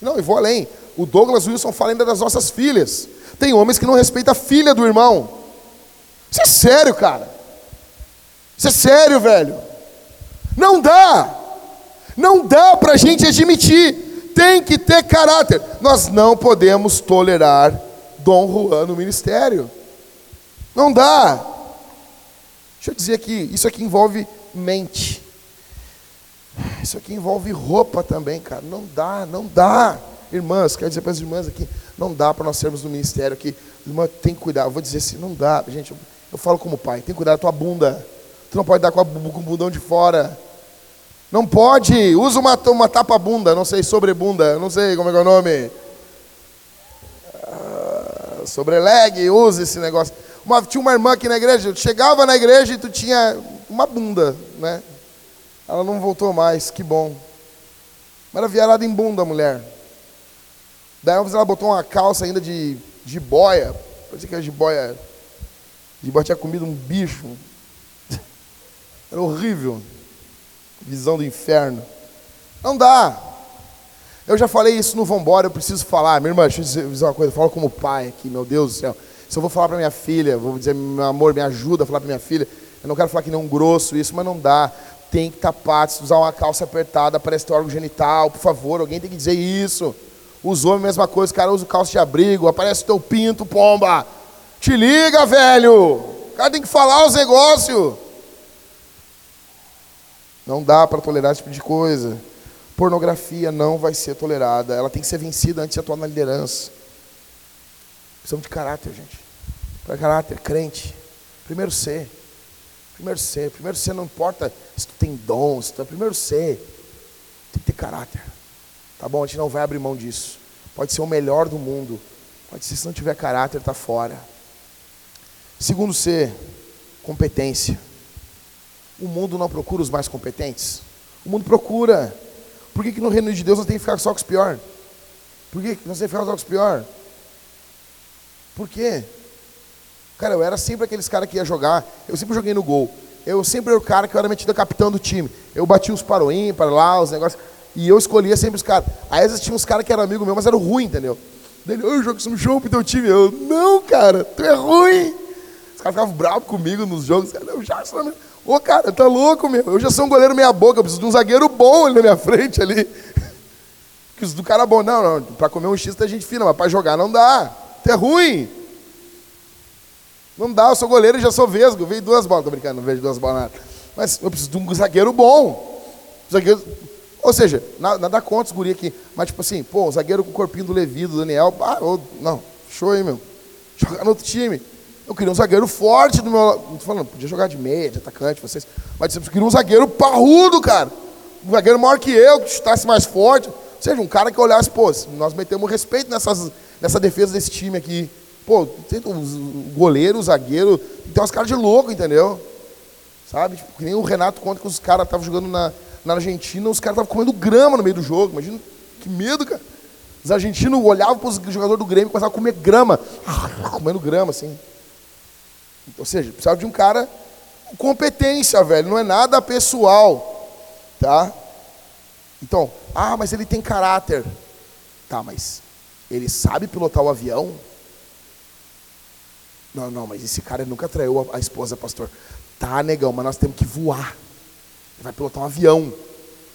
Speaker 2: Não, e vou além. O Douglas Wilson fala ainda das nossas filhas. Tem homens que não respeitam a filha do irmão. Isso é sério, cara. Isso é sério, velho. Não dá. Não dá para a gente admitir. Tem que ter caráter. Nós não podemos tolerar Dom Juan no ministério. Não dá. Deixa eu dizer aqui, isso aqui envolve mente. Isso aqui envolve roupa também, cara. Não dá, não dá. Irmãs, quero dizer para as irmãs aqui, não dá para nós sermos no ministério aqui. Irmã, tem que cuidar. Eu vou dizer assim, não dá. Gente, eu, eu falo como pai, tem que cuidar da tua bunda. Tu não pode dar com, a, com o bundão de fora. Não pode. Usa uma, uma tapa-bunda, não sei, sobrebunda, não sei como é é o nome. Ah, sobreleg, usa esse negócio. Uma, tinha uma irmã aqui na igreja, tu chegava na igreja e tu tinha uma bunda, né? Ela não voltou mais, que bom. Mas era viarada em bunda a mulher. Daí ela botou uma calça ainda de, de boia. Parecia que era de boia. De boia tinha comido um bicho. Era horrível. Visão do inferno. Não dá. Eu já falei isso no Vambora, eu preciso falar. Minha irmã, deixa eu dizer uma coisa. Fala como pai aqui, meu Deus do céu. Se eu vou falar para minha filha, vou dizer, meu amor, me ajuda a falar para minha filha. Eu não quero falar que um grosso isso, mas não dá tem que tapar, se usar uma calça apertada, parece teu órgão genital, por favor, alguém tem que dizer isso. Os homens, mesma coisa, o cara usa calça de abrigo, aparece teu pinto, pomba. Te liga, velho. O cara tem que falar os negócios. Não dá para tolerar esse tipo de coisa. Pornografia não vai ser tolerada. Ela tem que ser vencida antes de atuar na liderança. Precisamos de caráter, gente. Para caráter, crente. Primeiro ser. Primeiro ser. Primeiro ser não importa se tu tem dons. Tu, primeiro ser. Tem que ter caráter. Tá bom? A gente não vai abrir mão disso. Pode ser o melhor do mundo. Pode ser se não tiver caráter, tá fora. Segundo ser, competência. O mundo não procura os mais competentes. O mundo procura. Por que, que no reino de Deus nós temos que ficar só com os pior? Por que, nós temos que ficar só com os pior? Por quê? Cara, eu era sempre aqueles caras que ia jogar. Eu sempre joguei no gol. Eu sempre era o cara que eu era metido a capitão do time. Eu batia os para o ímpar lá, os negócios. E eu escolhia sempre os caras. Aí às vezes tinha uns caras que eram amigo meu, mas eram ruim, entendeu? Ele, eu jogo no jogo pro teu time. Eu, não, cara, tu é ruim. Os caras ficavam bravos comigo nos jogos. Eu já. Ô, cara, tá louco, meu. Eu já sou um goleiro meia boca, eu preciso de um zagueiro bom ali na minha frente ali. Que do cara bom, não, não. Pra comer um X tem gente fina, mas pra jogar não dá. É ruim. Não dá, eu sou goleiro e já sou vesgo. Veio duas bolas, tô brincando, não vejo duas bolas nada. Mas eu preciso de um zagueiro bom. Zagueiro... Ou seja, nada, contra os guri aqui. Mas tipo assim, pô, zagueiro com o corpinho do Levi, do Daniel. Eu, não, show aí, meu. Jogar no outro time. Eu queria um zagueiro forte do meu lado. Não tô falando, podia jogar de meia, de atacante, vocês. Mas eu queria um zagueiro parrudo, cara. Um zagueiro maior que eu, que chutasse mais forte. Ou seja, um cara que olhasse, pô, nós metemos respeito nessas, nessa defesa desse time aqui. Pô, tem o goleiro, o zagueiro, tem umas caras de louco, entendeu? Sabe? Tipo, que nem o Renato conta que os caras estavam jogando na, na Argentina, os caras estavam comendo grama no meio do jogo. Imagina que medo, cara. Os argentinos olhavam para os jogadores do Grêmio e começavam a comer grama. Comendo grama, assim. Ou seja, precisava de um cara competência, velho, não é nada pessoal, tá? Então, ah, mas ele tem caráter. Tá, mas ele sabe pilotar o avião? Não, não, mas esse cara nunca traiu a, esposa, pastor. Tá, negão, mas nós temos que voar. Ele vai pilotar um avião.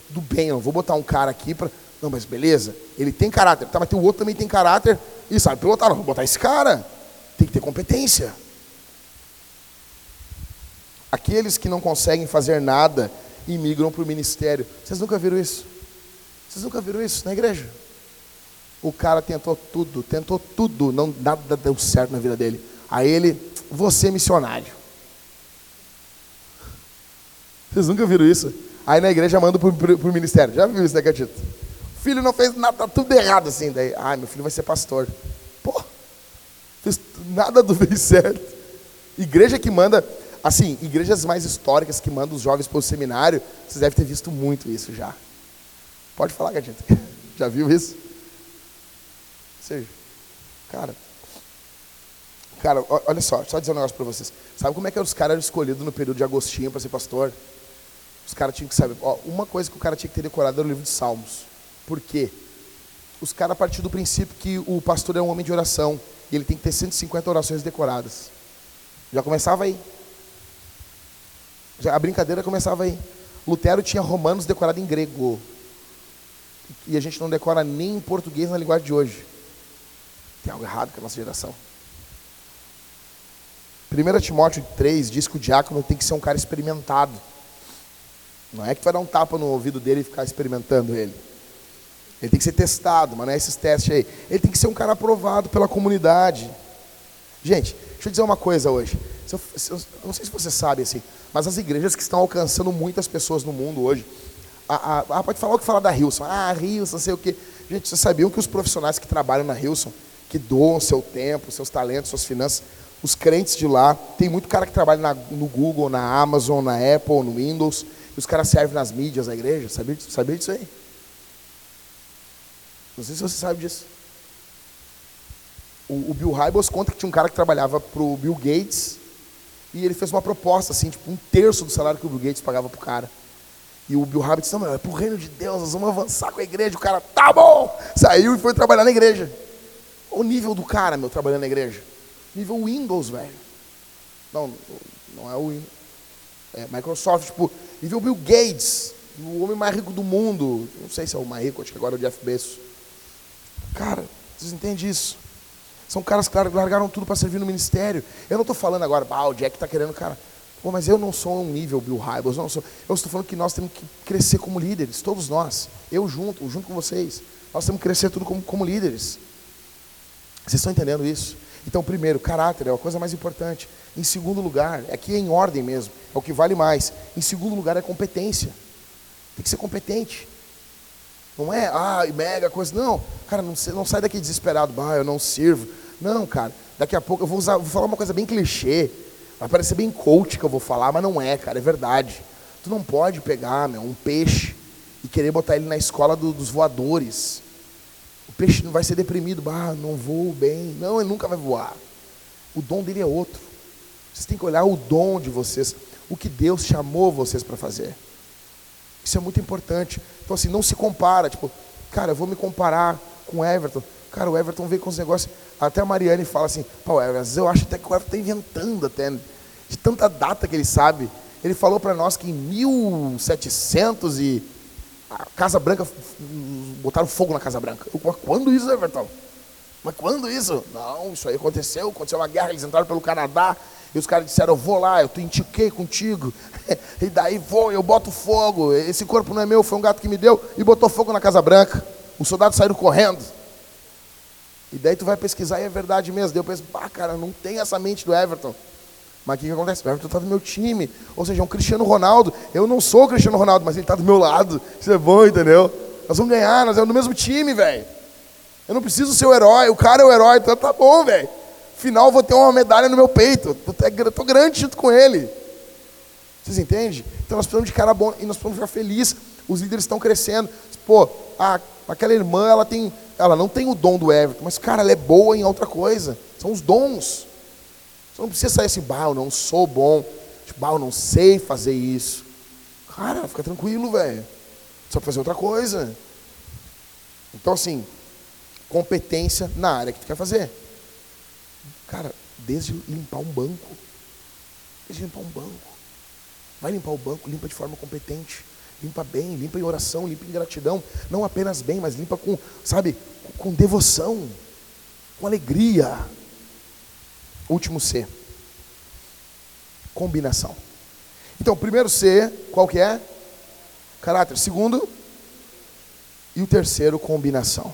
Speaker 2: Tudo bem, eu não vou botar um cara aqui para. Não, mas beleza, ele tem caráter. Tá, mas o outro também tem caráter e sabe pilotar. Não, vou botar esse cara. Tem que ter competência. Aqueles que não conseguem fazer nada e migram para o ministério. Vocês nunca viram isso? Vocês nunca viram isso na igreja? O cara tentou tudo, tentou tudo, não nada deu certo na vida dele. Aí ele, você é missionário. Vocês nunca viram isso? Aí na igreja manda para o ministério. Já viu isso, né, Catito? O filho não fez nada, tá tudo errado assim. Daí, ai, meu filho vai ser pastor. Pô, fez nada do bem certo. Igreja que manda, assim, igrejas mais históricas que mandam os jovens para o seminário, vocês devem ter visto muito isso já. Pode falar, Catito. Já viu isso? Ou seja, cara, cara, olha só, só dizer um negócio para vocês. Sabe como é que os caras eram escolhidos no período de Agostinho para ser pastor? Os caras tinham que saber. Ó, uma coisa que o cara tinha que ter decorado era o livro de Salmos. Por quê? Os caras partiram do princípio que o pastor é um homem de oração. E ele tem que ter 150 orações decoradas. Já começava aí. A brincadeira começava aí. Lutero tinha Romanos decorado em grego. E a gente não decora nem em português na linguagem de hoje. Tem algo errado com a nossa geração. 1 Timóteo 3 diz que o diácono tem que ser um cara experimentado. Não é que vai dar um tapa no ouvido dele e ficar experimentando ele. Ele tem que ser testado, mas não é esses testes aí. Ele tem que ser um cara aprovado pela comunidade. Gente, deixa eu dizer uma coisa hoje. Eu, eu, não sei se você sabe assim, mas as igrejas que estão alcançando muitas pessoas no mundo hoje. A, a, a, pode falar o que falar da Hilson. Ah, Hilson, sei o quê. Gente, vocês sabiam que os profissionais que trabalham na Hilson, que doam seu tempo, seus talentos, suas finanças, os crentes de lá, tem muito cara que trabalha na, no Google, na Amazon, na Apple, no Windows, os caras servem nas mídias da igreja. Sabia, sabia disso aí? Não sei se você sabe disso. O, o Bill Hybels conta que tinha um cara que trabalhava para o Bill Gates e ele fez uma proposta, assim, tipo, um terço do salário que o Bill Gates pagava para o cara. E o Bill Hybels disse, não, é para o reino de Deus, nós vamos avançar com a igreja. O cara, tá bom! Saiu e foi trabalhar na igreja. O nível do cara, meu, trabalhando na igreja. Nível Windows, velho. Não, não é o Windows. É Microsoft, tipo, nível Bill Gates, o homem mais rico do mundo. Não sei se é o mais rico, acho que agora é o Jeff Bezos. Cara, vocês entendem isso? São caras que largaram tudo para servir no ministério. Eu não estou falando agora, ah, o Jack está querendo, cara. Pô, mas eu não sou um nível Bill Hybels, não sou. Eu estou falando que nós temos que crescer como líderes, todos nós. Eu junto, junto com vocês. Nós temos que crescer tudo como, como líderes. Vocês estão entendendo isso? Então, primeiro, caráter é a coisa mais importante. Em segundo lugar, aqui é em ordem mesmo, é o que vale mais. Em segundo lugar é competência. Tem que ser competente. Não é, ah, mega coisa. Não, cara, não, não sai daqui desesperado, ah, eu não sirvo. Não, cara, daqui a pouco eu vou, usar, vou falar uma coisa bem clichê. Vai parecer bem coach que eu vou falar, mas não é, cara, é verdade. Tu não pode pegar, meu, um peixe e querer botar ele na escola do, dos voadores. O peixe não vai ser deprimido, ah, não vou bem. Não, ele nunca vai voar. O dom dele é outro. Vocês têm que olhar o dom de vocês, o que Deus chamou vocês para fazer. Isso é muito importante. Então, assim, não se compara. Tipo, cara, eu vou me comparar com Everton. Cara, o Everton veio com os negócios. Até a Mariane fala assim: pô, vezes eu acho até que o Everton está inventando, até, de tanta data que ele sabe. Ele falou para nós que em 1700 e. A Casa Branca. Botaram fogo na Casa Branca. Eu, quando isso, Everton? Mas quando isso? Não, isso aí aconteceu. Aconteceu uma guerra, eles entraram pelo Canadá. E os caras disseram, eu vou lá, eu te indiquei contigo. e daí vou, eu boto fogo. Esse corpo não é meu, foi um gato que me deu e botou fogo na Casa Branca. Os soldados saíram correndo. E daí tu vai pesquisar e é verdade mesmo. Daí eu penso, pá, cara, não tem essa mente do Everton. Mas o que, que acontece? O Everton está do meu time. Ou seja, é um Cristiano Ronaldo. Eu não sou o Cristiano Ronaldo, mas ele está do meu lado. Isso é bom, entendeu? Nós vamos ganhar, nós somos do mesmo time, velho. Eu não preciso ser o herói, o cara é o herói, então tá bom, velho final vou ter uma medalha no meu peito. Estou grande junto com ele. Vocês entendem? Então nós precisamos de cara bom e nós precisamos ficar felizes. Os líderes estão crescendo. Pô, a, aquela irmã, ela tem, ela não tem o dom do Everton, mas cara, ela é boa em outra coisa. São os dons. Você não precisa sair assim, bah, eu não sou bom. Tipo, Bah, eu não sei fazer isso. Cara, fica tranquilo, velho. Só fazer outra coisa. Então, assim, competência na área que tu quer fazer. Cara, desde limpar um banco. Desde limpar um banco. Vai limpar o banco, limpa de forma competente. Limpa bem, limpa em oração, limpa em gratidão. Não apenas bem, mas limpa com, sabe, com devoção, com alegria. Último C. Combinação. Então, primeiro C, qual que é? Caráter. Segundo, e o terceiro, combinação.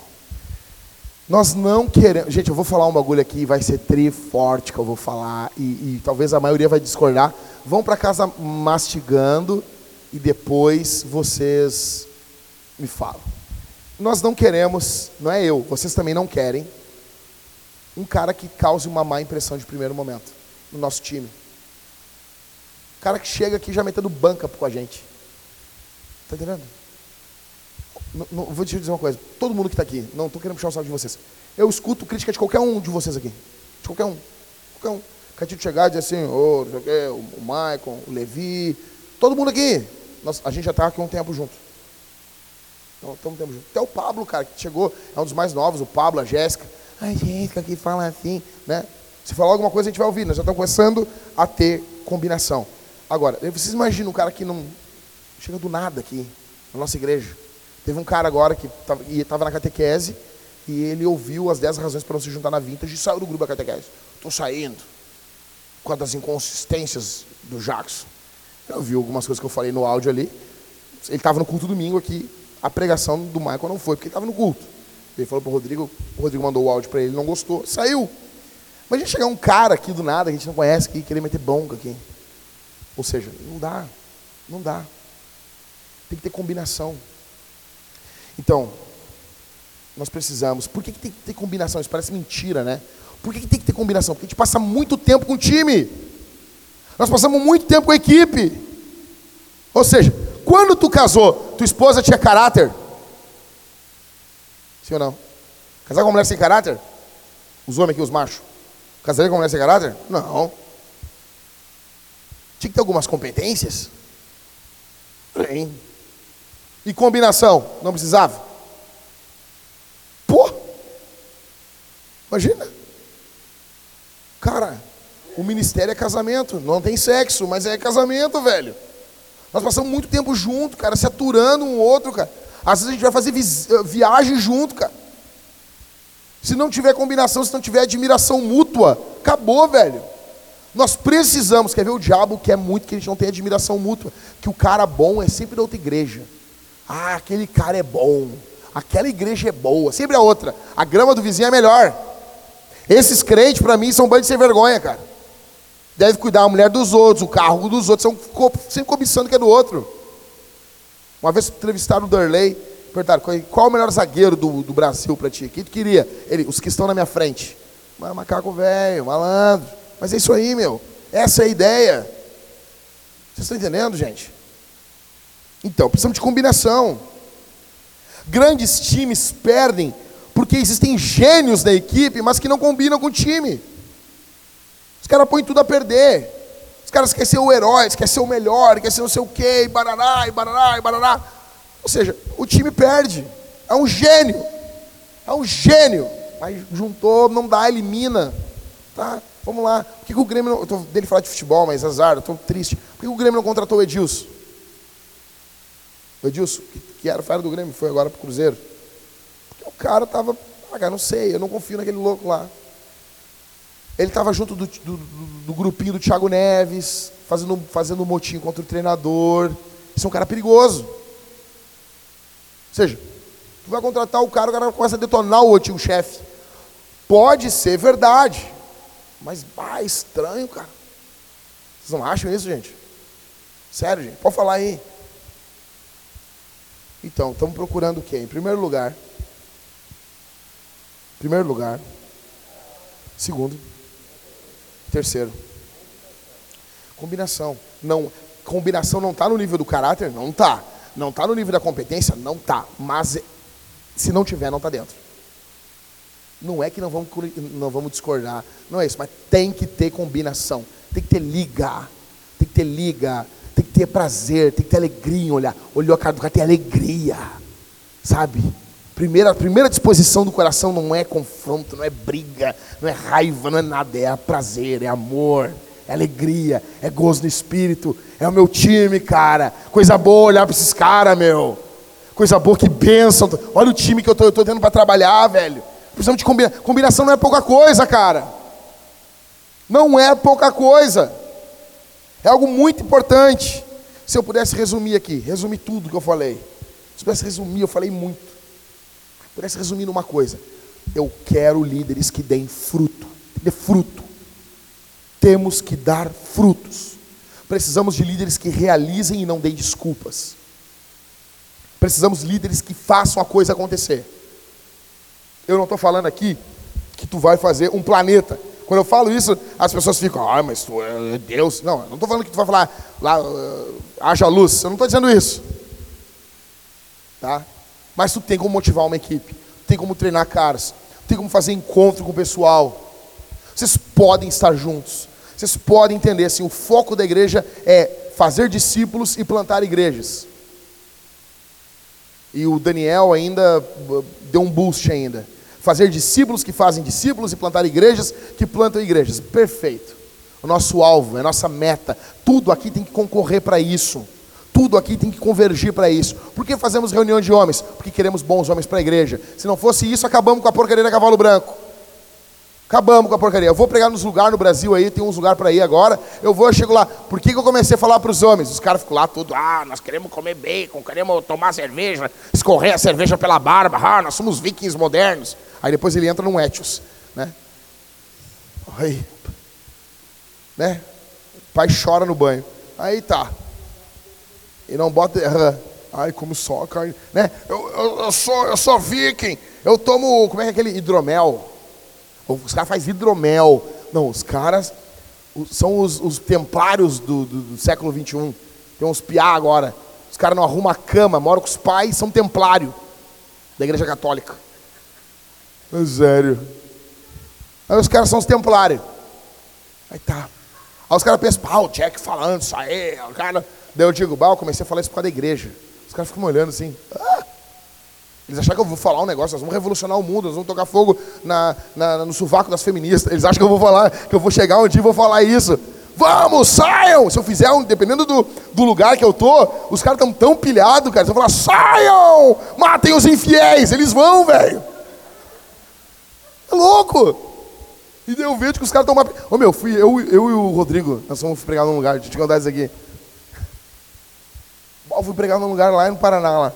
Speaker 2: Nós não queremos. Gente, eu vou falar um bagulho aqui, vai ser tri forte que eu vou falar, e, e talvez a maioria vai discordar. Vão para casa mastigando e depois vocês me falam. Nós não queremos, não é eu, vocês também não querem, um cara que cause uma má impressão de primeiro momento no nosso time. O cara que chega aqui já metendo banca com a gente. Tá entendendo? Não, não, vou te dizer uma coisa. Todo mundo que está aqui, não estou querendo puxar o saco de vocês. Eu escuto crítica de qualquer um de vocês aqui. De qualquer um. Qualquer um. Catito chegar e dizer assim, oh, o Michael, o Levi, todo mundo aqui. Nós, a gente já está aqui um tempo junto. Estamos um tempo junto. Até o Pablo, cara, que chegou, é um dos mais novos, o Pablo, a Jéssica. Ai, Jéssica, que fala assim, né? Se falar alguma coisa, a gente vai ouvir. Nós já estamos começando a ter combinação. Agora, vocês imaginam um cara que não chega do nada aqui, na nossa igreja. Teve um cara agora que estava na catequese e ele ouviu as 10 razões para não se juntar na Vintage e saiu do grupo da catequese. Estou saindo. Com as inconsistências do Jackson. Eu vi algumas coisas que eu falei no áudio ali. Ele estava no culto domingo aqui. A pregação do Michael não foi, porque ele estava no culto. Ele falou para o Rodrigo, o Rodrigo mandou o áudio para ele, não gostou, saiu. Mas a gente chegar um cara aqui do nada, que a gente não conhece, que querer meter bronca aqui. Ou seja, não dá. Não dá. Tem que ter combinação. Então, nós precisamos. Por que, que tem que ter combinação? Isso parece mentira, né? Por que, que tem que ter combinação? Porque a gente passa muito tempo com o time. Nós passamos muito tempo com a equipe. Ou seja, quando tu casou, tua esposa tinha caráter? Sim ou não? Casar com uma mulher sem caráter? Os homens aqui, os machos. Casaria com uma mulher sem caráter? Não. Tinha que ter algumas competências. Tem. E combinação? Não precisava? Pô! Imagina. Cara, o ministério é casamento. Não tem sexo, mas é casamento, velho. Nós passamos muito tempo junto, cara, se aturando um outro, cara. Às vezes a gente vai fazer vi viagem junto, cara. Se não tiver combinação, se não tiver admiração mútua, acabou, velho. Nós precisamos, quer ver o diabo quer muito que a gente não tenha admiração mútua, que o cara bom é sempre da outra igreja. Ah, aquele cara é bom. Aquela igreja é boa. Sempre a outra. A grama do vizinho é melhor. Esses crentes, para mim, são bandos sem vergonha, cara. Deve cuidar a mulher dos outros, o carro dos outros. São sempre cobiçando que é do outro. Uma vez entrevistaram o Derley, perguntaram qual é o melhor zagueiro do, do Brasil para ti? Quem tu queria? Ele, os que estão na minha frente. Macaco velho, malandro. Mas é isso aí, meu. Essa é a ideia. Vocês estão entendendo, gente? Então, precisamos de combinação. Grandes times perdem porque existem gênios da equipe, mas que não combinam com o time. Os caras põem tudo a perder. Os caras querem ser o herói, querem ser o melhor, querem ser não sei o quê, e barará, e barará, e barará. Ou seja, o time perde. É um gênio. É um gênio. Mas juntou, não dá, elimina. Tá? Vamos lá. Por que, que o Grêmio não. Eu estou dele falar de futebol, mas azar, estou triste. Por que, que o Grêmio não contratou o Edilson? O Edilson, que, era fera do Grêmio, foi agora para o Cruzeiro. Porque o cara estava, ah, cara, não sei, eu não confio naquele louco lá. Ele estava junto do, do, do, grupinho do Thiago Neves, fazendo, fazendo um motim contra o treinador. Isso é um cara perigoso. Ou seja, tu vai contratar o cara, o cara começa a detonar o antigo chefe. Pode ser verdade, mas bah, estranho, cara. Vocês não acham isso, gente? Sério, gente? Pode falar aí. Então, estamos procurando o quê? Em primeiro lugar. Primeiro lugar. Segundo. Terceiro. Combinação. Não, combinação não está no nível do caráter? Não está. Não está no nível da competência? Não está. Mas se não tiver, não está dentro. Não é que não vamos, não vamos discordar. Não é isso. Mas tem que ter combinação. Tem que ter liga. tem que ter liga, tem que ter prazer, tem que ter alegria olhar. Olhou a cara do cara, tem alegria, sabe? Primeira, primeira disposição do coração não é confronto, não é briga, não é raiva, não é nada, é prazer, é amor, é alegria, é gozo no espírito, é o meu time, cara. Coisa boa olhar para esses caras, meu. Coisa boa, que bênção. Olha o time que eu estou tendo para trabalhar, velho. Precisamos de combinação. Combinação não é pouca coisa, cara. Não é pouca coisa. É algo muito importante. Se eu pudesse resumir aqui, resumir tudo que eu falei. Se eu pudesse resumir, eu falei muito. Pudesse resumir numa coisa. Eu quero líderes que deem fruto. Dê fruto. Temos que dar frutos. Precisamos de líderes que realizem e não deem desculpas. Precisamos de líderes que façam a coisa acontecer. Eu não estou falando aqui que tu vai fazer um planeta. Quando eu falo isso, as pessoas ficam, ah, mas tu é Deus. Não, eu não estou falando que tu vai falar, lá, uh, haja luz. Eu não estou dizendo isso. Tá? Mas tu tem como motivar uma equipe, tem como treinar caras, tem como fazer encontro com o pessoal. Vocês podem estar juntos. Vocês podem entender assim, o foco da igreja é fazer discípulos e plantar igrejas. E o Daniel ainda uh, deu um boost ainda fazer discípulos que fazem discípulos e plantar igrejas que plantam igrejas. Perfeito. O nosso alvo, é a nossa meta. Tudo aqui tem que concorrer para isso. Tudo aqui tem que convergir para isso. Por que fazemos reunião de homens? Porque queremos bons homens para a igreja. Se não fosse isso, acabamos com a porcaria da cavalo branco. Acabamos com a porcaria. Eu vou pregar nos lugares no Brasil aí, tem uns lugares para ir agora. Eu vou, eu chego lá. Por que, que eu comecei a falar para os homens? Os caras ficam lá tudo, ah, nós queremos comer bacon, queremos tomar cerveja, escorrer a cerveja pela barba, ah, nós somos vikings modernos. Aí depois ele entra num Etios, né? Aí, né? O pai chora no banho. Aí tá. E não bota. Ai, como só carne. Né? Eu, eu, eu, sou, eu sou viking. Eu tomo. Como é que é aquele hidromel? Os caras fazem hidromel. Não, os caras são os, os templários do, do, do, século 21. Tem uns piá agora. Os caras não arrumam a cama, moram com os pais, são templário da igreja católica. É sério. Aí os caras são os templários. Aí tá. Aí os caras pensam, pá, o Jack falando isso aí, o cara. Daí eu digo, bah, eu comecei a falar isso por causa da igreja. Os caras ficam me olhando assim. Ah! Eles acham que eu vou falar um negócio, nós vamos revolucionar o mundo, nós vamos tocar fogo na, na, no sovaco das feministas. Eles acham que eu vou falar, que eu vou chegar um dia e vou falar isso. Vamos, saiam! Se eu fizer, um, dependendo do, do lugar que eu tô, os caras estão tão pilhados, cara. Eles vão falar, saiam! Matem os infiéis! Eles vão, velho! É louco! E daí eu vejo que os caras estão... Ô meu, fui eu, eu e o Rodrigo, nós fomos pregar num lugar, deixa eu te contar isso aqui. Eu fui pregar num lugar lá no Paraná, lá.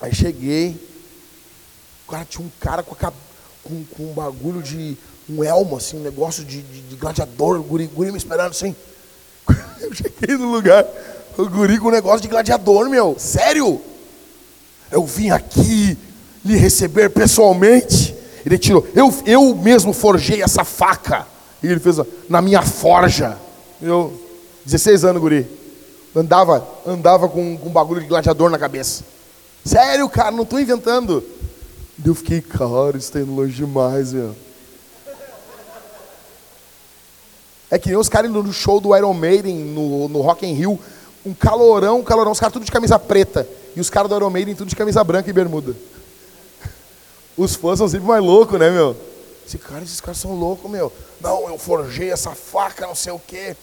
Speaker 2: Aí cheguei, cara tinha um cara com, a, com, com um bagulho de um elmo, assim, um negócio de, de, de gladiador, o guri, guri me esperando assim. Eu cheguei no lugar, o guri com um negócio de gladiador, meu, sério? Eu vim aqui lhe receber pessoalmente. Ele tirou, eu, eu mesmo forjei essa faca. E ele fez na minha forja. Eu, 16 anos, guri. Andava, andava com, um bagulho de gladiador na cabeça. Sério, cara, não estou inventando. Eu fiquei, cara, isso está indo longe demais, meu. É que nem os caras no show do Iron Maiden, no, no Rock in Rio, um calorão, um calorão, os caras tudo de camisa preta. E os caras do Iron Maiden tudo de camisa branca e bermuda. Os fãs são sempre mais loucos, né, meu? Esse cara, esses caras são loucos, meu. Não, eu forjei essa faca, não sei o quê.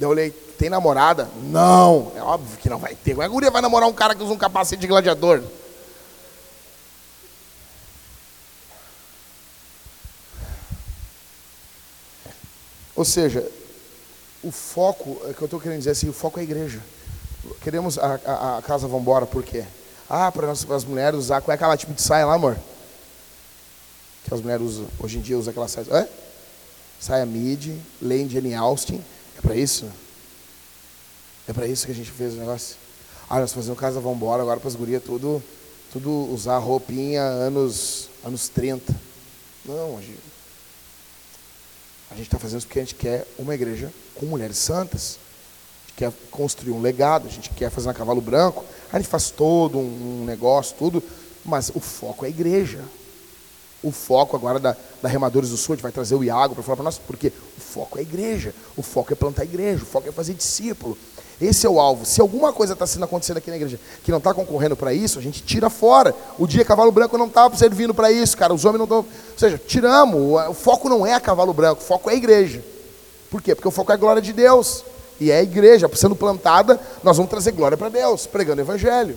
Speaker 2: Daí eu olhei, tem namorada? Não, é óbvio que não vai ter. Como é que a guria vai namorar um cara que usa um capacete de gladiador? Ou seja, o foco, é que eu estou querendo dizer assim, o foco é a igreja. Queremos a, a, a casa vambora, por quê? Ah, para as mulheres usar, qual é aquela tipo de saia lá, amor? Que as mulheres usam, hoje em dia usam aquela saia. É? Saia mid, Lane Jane Austin. É para isso? É para isso que a gente fez o negócio? Ah, nós fazemos casa, vamos embora agora para as gurias tudo, tudo usar roupinha anos, anos 30. Não, a gente a está fazendo isso porque a gente quer uma igreja com mulheres santas. A gente quer construir um legado, a gente quer fazer um cavalo branco. A gente faz todo um negócio, tudo, mas o foco é a igreja. O foco agora da, da Remadores do Sul, a gente vai trazer o Iago para falar para nós, porque o foco é a igreja, o foco é plantar a igreja, o foco é fazer discípulo. Esse é o alvo. Se alguma coisa está sendo acontecendo aqui na igreja que não está concorrendo para isso, a gente tira fora. O dia Cavalo Branco não estava servindo para isso, cara. Os homens não estão. Ou seja, tiramos. O foco não é Cavalo Branco, o foco é a igreja. Por quê? Porque o foco é a glória de Deus. E é a igreja sendo plantada, nós vamos trazer glória para Deus, pregando o evangelho.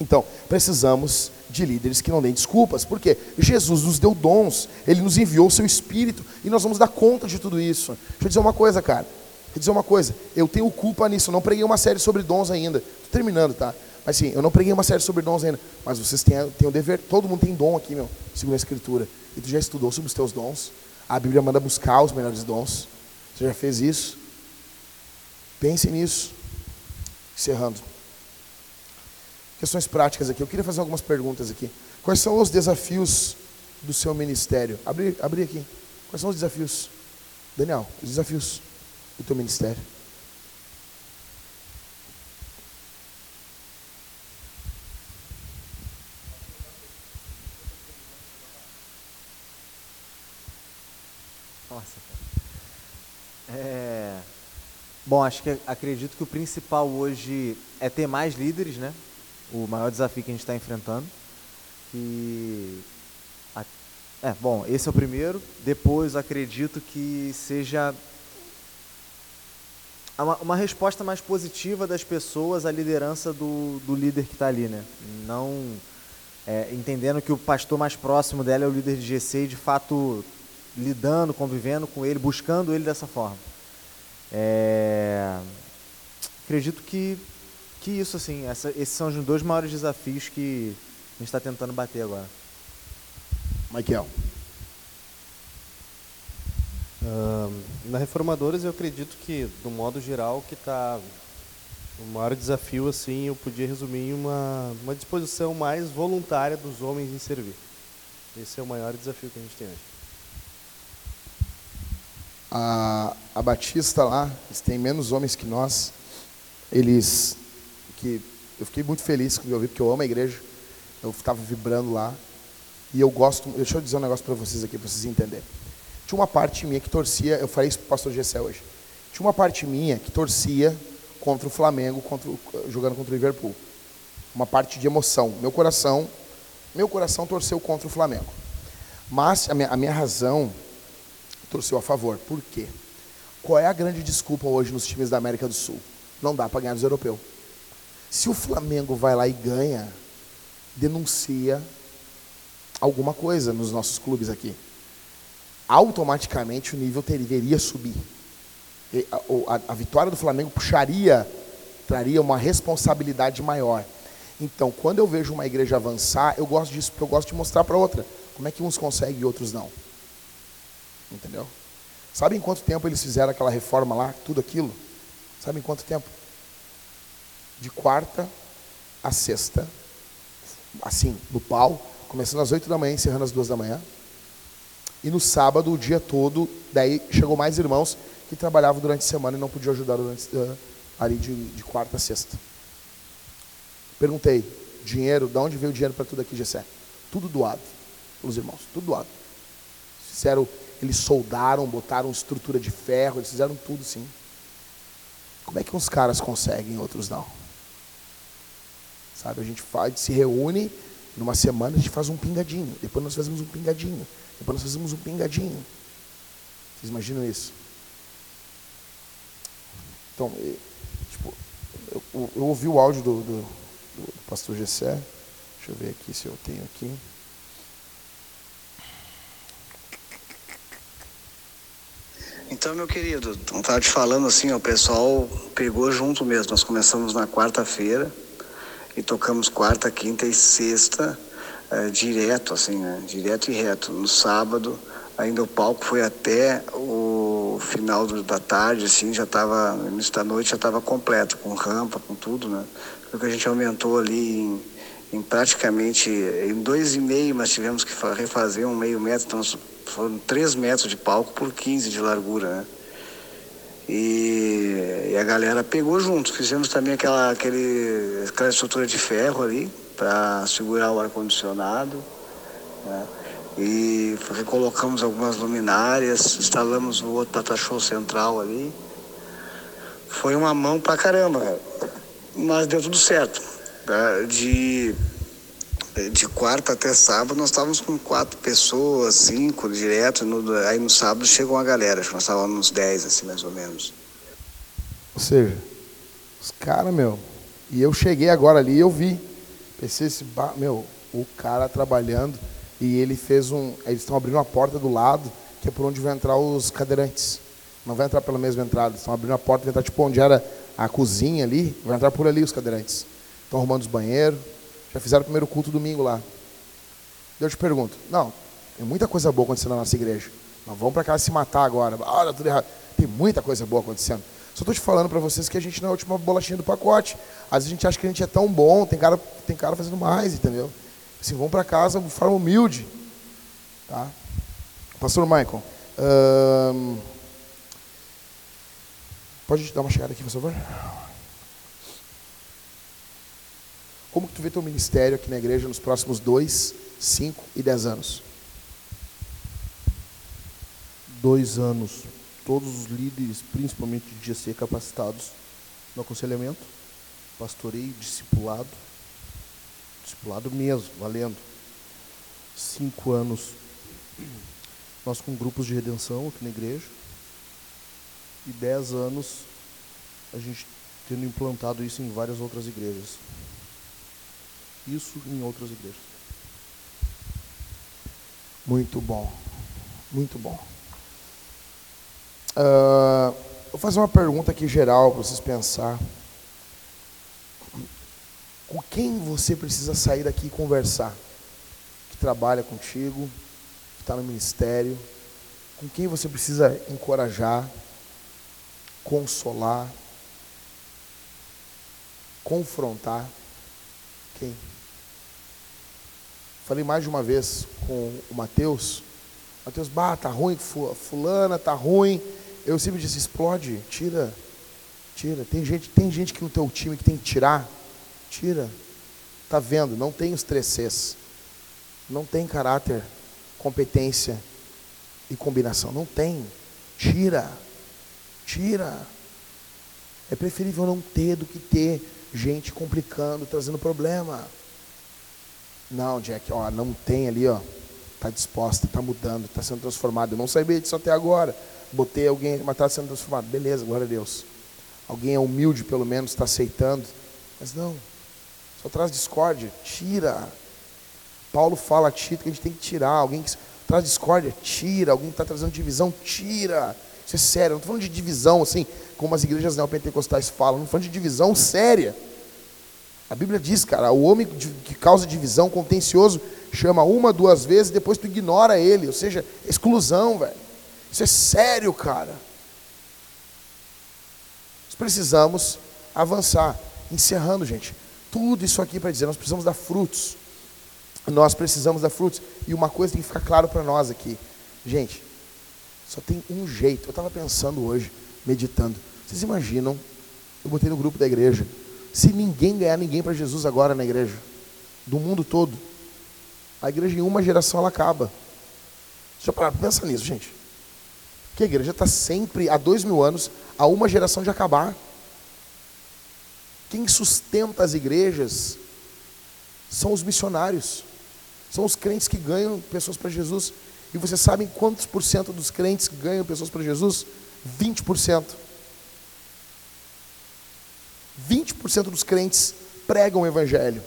Speaker 2: Então, precisamos de líderes que não deem desculpas, porque Jesus nos deu dons, Ele nos enviou o seu Espírito, e nós vamos dar conta de tudo isso. Deixa eu dizer uma coisa, cara. Deixa eu dizer uma coisa. Eu tenho culpa nisso. Eu não preguei uma série sobre dons ainda. Estou terminando, tá? Mas sim, eu não preguei uma série sobre dons ainda. Mas vocês têm, têm o dever. Todo mundo tem dom aqui, meu, segundo a Escritura. E tu já estudou sobre os teus dons. A Bíblia manda buscar os melhores dons. Você já fez isso? Pense nisso. Encerrando. Questões práticas aqui. Eu queria fazer algumas perguntas aqui. Quais são os desafios do seu ministério? Abri, abri aqui. Quais são os desafios? Daniel, os desafios do teu ministério.
Speaker 3: Nossa. É... Bom, acho que acredito que o principal hoje é ter mais líderes, né? O maior desafio que a gente está enfrentando. Que é, bom, esse é o primeiro. Depois acredito que seja uma, uma resposta mais positiva das pessoas à liderança do, do líder que está ali, né? Não é, entendendo que o pastor mais próximo dela é o líder de GC e de fato lidando, convivendo com ele, buscando ele dessa forma. É, acredito que, que isso, assim, essa, esses são os dois maiores desafios que a gente está tentando bater agora.
Speaker 2: Michael.
Speaker 4: Uh, na Reformadores eu acredito que, do modo geral, que está o maior desafio, assim, eu podia resumir em uma, uma disposição mais voluntária dos homens em servir. Esse é o maior desafio que a gente tem hoje
Speaker 2: a, a Batista lá, eles têm menos homens que nós. Eles, que eu fiquei muito feliz quando eu vi, porque eu amo a igreja. Eu estava vibrando lá. E eu gosto, deixa eu dizer um negócio para vocês aqui, para vocês entenderem. Tinha uma parte minha que torcia, eu falei isso para o pastor Gessé hoje. Tinha uma parte minha que torcia contra o Flamengo, contra, jogando contra o Liverpool. Uma parte de emoção. Meu coração, meu coração torceu contra o Flamengo. Mas a minha, a minha razão torceu a favor. Por quê? Qual é a grande desculpa hoje nos times da América do Sul? Não dá para ganhar dos europeus. Se o Flamengo vai lá e ganha, denuncia alguma coisa nos nossos clubes aqui. Automaticamente o nível deveria subir. A, a, a vitória do Flamengo puxaria, traria uma responsabilidade maior. Então, quando eu vejo uma igreja avançar, eu gosto disso, porque eu gosto de mostrar para outra como é que uns conseguem e outros não. Entendeu? Sabe em quanto tempo eles fizeram aquela reforma lá, tudo aquilo? Sabe em quanto tempo? De quarta a sexta, assim, no pau, começando às oito da manhã, encerrando às duas da manhã. E no sábado, o dia todo, daí chegou mais irmãos que trabalhavam durante a semana e não podiam ajudar durante, uh, ali de, de quarta a sexta. Perguntei, dinheiro, de onde veio o dinheiro para tudo aqui, Gessé? Tudo doado pelos irmãos, tudo doado. Fizeram eles soldaram, botaram estrutura de ferro, eles fizeram tudo sim. Como é que uns caras conseguem, outros não? Sabe, a gente faz, se reúne numa semana, a gente faz um pingadinho. Depois nós fazemos um pingadinho. Depois nós fazemos um pingadinho. Vocês imaginam isso? Então, tipo, eu, eu, eu ouvi o áudio do, do, do pastor Gessé. Deixa eu ver aqui se eu tenho aqui.
Speaker 5: Então, meu querido, estava te falando assim, ó, o pessoal pegou junto mesmo. Nós começamos na quarta-feira e tocamos quarta, quinta e sexta é, direto, assim, né? Direto e reto. No sábado, ainda o palco foi até o final do, da tarde, assim, já estava, no início da noite já estava completo, com rampa, com tudo, né? Porque a gente aumentou ali em, em praticamente, em dois e meio nós tivemos que refazer um meio metro, então foram 3 metros de palco por 15 de largura, né? E, e, a galera pegou junto. Fizemos também aquela, aquele, aquela estrutura de ferro ali para segurar o ar-condicionado. Né? e recolocamos algumas luminárias, instalamos o outro data show central ali. Foi uma mão pra caramba, cara. Mas deu tudo certo. Tá? De, de quarta até sábado nós estávamos com quatro pessoas, cinco direto. No, aí no sábado chegou uma galera, acho que nós estávamos uns dez, assim, mais ou menos.
Speaker 2: Ou seja, os caras, meu. E eu cheguei agora ali e eu vi. Pensei, esse, ba- meu, o cara trabalhando e ele fez um. Eles estão abrindo uma porta do lado, que é por onde vão entrar os cadeirantes. Não vai entrar pela mesma entrada, estão abrindo a porta, vai entrar tipo onde era a cozinha ali, vai entrar por ali os cadeirantes. Estão arrumando os banheiros, já fizeram o primeiro culto domingo lá. Eu te pergunto, não, tem muita coisa boa acontecendo na nossa igreja. Não vamos para casa se matar agora. Olha, tudo errado. Tem muita coisa boa acontecendo. Só estou te falando para vocês que a gente não é a última bolachinha do pacote. Às vezes a gente acha que a gente é tão bom, tem cara, tem cara fazendo mais, entendeu? Assim, vamos para casa de forma humilde. Tá? Pastor Michael, ahn, pode dar uma chegada aqui, por favor? Como que tu vê teu ministério aqui na igreja nos próximos dois, cinco e dez anos?
Speaker 6: dois anos, todos os líderes, principalmente de GC, capacitados no aconselhamento, pastoreio, discipulado, discipulado mesmo, valendo. Cinco anos, nós com grupos de redenção aqui na igreja, e dez anos, a gente tendo implantado isso em várias outras igrejas. Isso em outras igrejas.
Speaker 2: Muito bom. Muito bom. Ah, vou fazer uma pergunta aqui geral para vocês pensar. Com quem você precisa sair daqui e conversar? Que trabalha contigo, que está no ministério. Com quem você precisa encorajar, consolar, confrontar? Quem? Falei mais de uma vez com o Mateus. Mateus, bah, tá ruim, fu- fulana, tá ruim. Eu sempre disse, explode, tira, tira. Tem gente, tem gente que no teu time que tem que tirar, tira. Tá vendo? Não tem os três Cs. Não tem caráter, competência e combinação. Não tem. Tira. Tira. É preferível não ter do que ter gente complicando, trazendo problema. Não, Jack, ó, não tem ali, ó. Tá disposta, tá mudando, tá sendo transformado. Eu não sabia disso até agora. Botei alguém, mas tá sendo transformado. Beleza, glória a Deus. Alguém é humilde, pelo menos, está aceitando. Mas não. Só traz discórdia. Tira. Paulo fala a Tito que a gente tem que tirar. Alguém que traz discórdia, tira. Alguém que está trazendo divisão, tira. Isso é sério. Eu não estou falando de divisão, assim, como as igrejas neopentecostais falam. Não estou falando de divisão séria. A Bíblia diz, cara, o homem que causa divisão, contencioso, chama uma, duas vezes, depois tu ignora ele. Ou seja, exclusão, velho. Isso é sério, cara. Nós precisamos avançar. Encerrando, gente. Tudo isso aqui para dizer, nós precisamos dar frutos. Nós precisamos dar frutos. E uma coisa tem que ficar claro para nós aqui. Gente, só tem um jeito. Eu estava pensando hoje, meditando. Vocês imaginam? Eu botei no grupo da igreja. Se ninguém ganhar ninguém para Jesus agora na igreja, do mundo todo, a igreja em uma geração ela acaba. Deixa eu parar para pensar nisso, gente. Que a igreja está sempre, há dois mil anos, a uma geração de acabar. Quem sustenta as igrejas são os missionários, são os crentes que ganham pessoas para Jesus. E vocês sabem quantos por cento dos crentes ganham pessoas para Jesus? 20%. 20% dos crentes pregam o evangelho.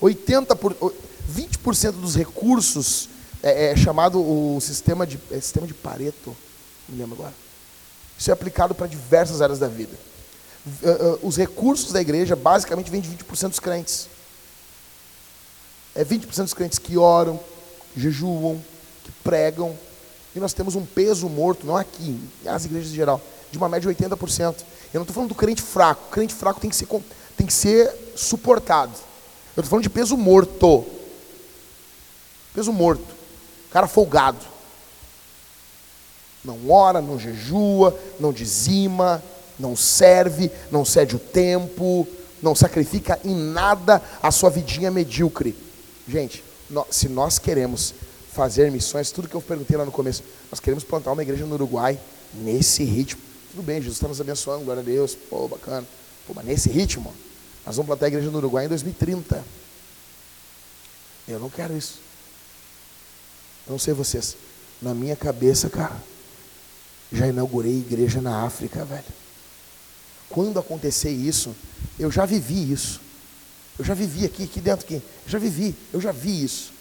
Speaker 2: 80 por, o- 20% dos recursos é, é chamado o sistema de é sistema de Pareto, me lembro agora. Isso é aplicado para diversas áreas da vida. Ah, ah, Os recursos da igreja basicamente vêm de 20% dos crentes. É 20% dos crentes que oram, que jejuam, que pregam. E nós temos um peso morto, não aqui, nas igrejas em geral, de uma média de 80%. Eu não estou falando do crente fraco. O crente fraco tem que ser, tem que ser suportado. Eu estou falando de peso morto. Peso morto. Cara folgado. Não ora, não jejua, não dizima, não serve, não cede o tempo, não sacrifica em nada a sua vidinha medíocre. Gente, se nós queremos fazer missões, tudo que eu perguntei lá no começo. Nós queremos plantar uma igreja no Uruguai nesse ritmo. Tudo bem, Jesus está nos abençoando, glória a Deus, pô, bacana. Pô, mas nesse ritmo, nós vamos plantar a igreja no Uruguai em 2030. Eu não quero isso. Eu não sei vocês. Na minha cabeça, cara, já inaugurei igreja na África, velho. Quando acontecer isso, eu já vivi isso. Eu já vivi aqui, aqui dentro aqui. Eu já vivi, eu já vi isso.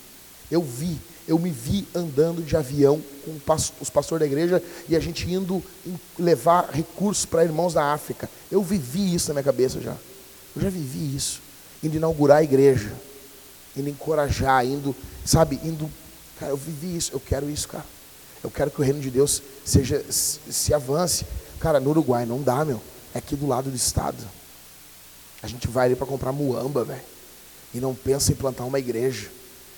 Speaker 2: Eu vi, eu me vi andando de avião com os pastores da igreja e a gente indo levar recursos para irmãos da África. Eu vivi isso na minha cabeça já. Eu já vivi isso. Indo inaugurar a igreja, indo encorajar, indo, sabe, indo. Cara, eu vivi isso, eu quero isso, cara. Eu quero que o reino de Deus seja se, avance. Cara, no Uruguai não dá, meu. É aqui do lado do estado. A gente vai ali para comprar muamba, velho. E não pensa em plantar uma igreja.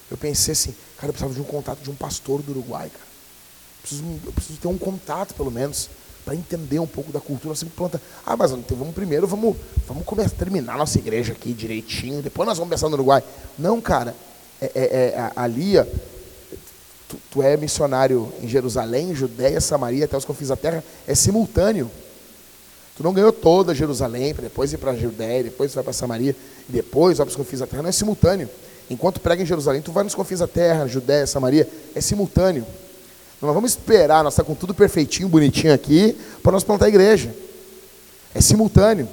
Speaker 2: Eu pensei assim, cara, eu precisava de um contato de um pastor do Uruguai, cara. Eu preciso, eu preciso ter um contato, pelo menos, para entender um pouco da cultura. Nós sempre planta. Ah, mas então vamos primeiro, vamos, vamos começar, terminar nossa igreja aqui direitinho, depois nós vamos pensar no Uruguai. Não, cara, é, é, é ali, tu, tu é missionário em Jerusalém, Judéia, Samaria, até os confins da terra, é simultâneo. Tu não ganhou toda Jerusalém, para depois ir para a Judéia, depois vai para Samaria, depois vai para os confins da terra. Não é simultâneo. Enquanto prega em Jerusalém, tu vai nos confins da terra, Judéia, Samaria, é simultâneo. Nós vamos esperar, nós estamos tá com tudo perfeitinho, bonitinho aqui, para nós plantar a igreja. É simultâneo.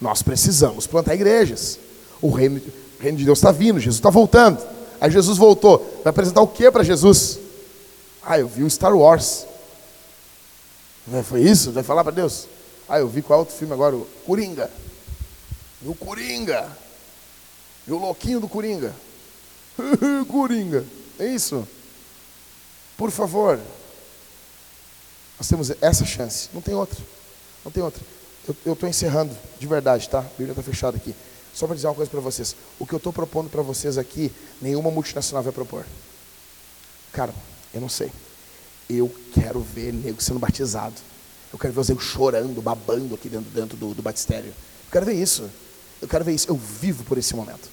Speaker 2: Nós precisamos plantar igrejas. O reino, o reino de Deus está vindo, Jesus está voltando. Aí Jesus voltou. Vai apresentar o que para Jesus? Ah, eu vi o Star Wars. Foi isso? Vai falar para Deus? Ah, eu vi qual outro filme agora? O Coringa. O Coringa. E o louquinho do Coringa. Coringa. É isso? Por favor. Nós temos essa chance. Não tem outra. Não tem outra. Eu estou encerrando, de verdade, tá? A Bíblia está fechada aqui. Só para dizer uma coisa para vocês. O que eu estou propondo para vocês aqui, nenhuma multinacional vai propor. Cara, eu não sei. Eu quero ver nego sendo batizado. Eu quero ver os negros chorando, babando aqui dentro, dentro do, do batistério. Eu quero ver isso. Eu quero ver isso. Eu vivo por esse momento.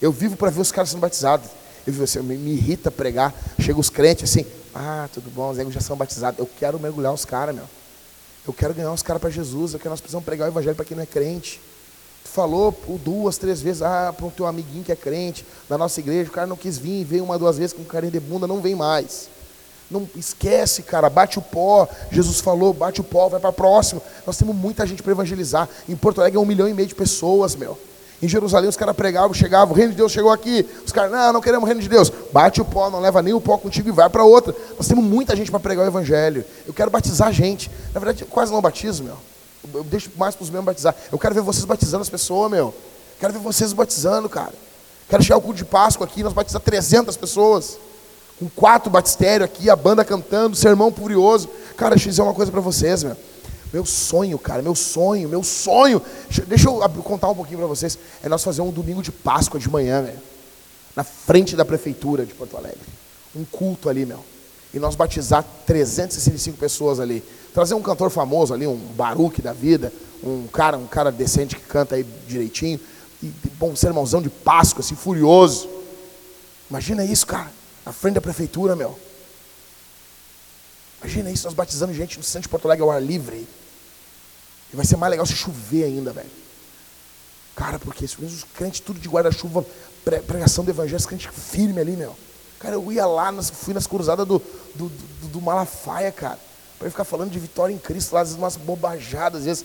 Speaker 2: Eu vivo para ver os caras sendo batizados. Eu vivo assim, me, irrita pregar. Chega os crentes assim, ah, tudo bom, os negros já são batizados. Eu quero mergulhar os caras, meu. Eu quero ganhar os caras para Jesus. Eu quero nós precisamos pregar o evangelho para quem não é crente. Tu falou duas, três vezes, ah, para o teu amiguinho que é crente, da nossa igreja, o cara não quis vir, veio uma, duas vezes com carinho de bunda, não vem mais. Não esquece, cara, bate o pó. Jesus falou, bate o pó, vai para próximo. Nós temos muita gente para evangelizar. Em Porto Alegre é um milhão e meio de pessoas, meu. Em Jerusalém os caras pregavam, chegavam, o reino de Deus chegou aqui. Os caras, não, não queremos o reino de Deus. Bate o pó, não leva nem o pó contigo e vai para outra. Nós temos muita gente para pregar o evangelho. Eu quero batizar gente. Na verdade, quase não batizo, meu. Eu deixo mais para os meus batizar. Eu quero ver vocês batizando as pessoas, meu. Quero ver vocês batizando, cara. Quero chegar ao culto de Páscoa aqui, nós batizar 300 pessoas com quatro batistérios aqui, a banda cantando, sermão furioso. Cara, deixa eu dizer uma coisa para vocês, meu. Meu sonho, cara, meu sonho, meu sonho. Deixa eu contar um pouquinho para vocês. É nós fazer um domingo de Páscoa de manhã, velho. Na frente da prefeitura de Porto Alegre. Um culto ali, meu. E nós batizar 365 pessoas ali. Trazer um cantor famoso ali, um Baruque da vida, um cara, um cara decente que canta aí direitinho. E, bom, um sermãozão de Páscoa, assim, furioso. Imagina isso, cara na frente da prefeitura, meu. Imagina isso, nós batizando gente no centro de Porto Alegre ao ar livre. E vai ser mais legal se chover ainda, velho. Cara, porque os crentes tudo de guarda-chuva, pregação do evangelho, crente firme ali, meu. Cara, eu ia lá, fui nas cruzadas do, do, do, do Malafaia, cara. Para ficar falando de vitória em Cristo, lá, às vezes umas bobajadas, às vezes,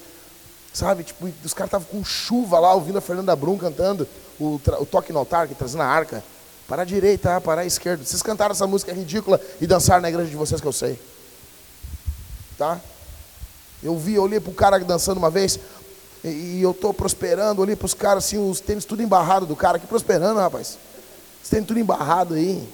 Speaker 2: sabe? Tipo, os caras estavam com chuva lá, ouvindo a Fernanda Brum cantando o, o toque no altar, que trazendo a arca. Para a direita, para a esquerda. Vocês cantaram essa música ridícula e dançaram na igreja de vocês que eu sei. Tá? Eu vi, eu olhei para o cara dançando uma vez, e, e eu estou prosperando, olhei para os caras assim, os tênis tudo embarrado do cara, aqui prosperando, rapaz. Os tênis tudo embarrado aí.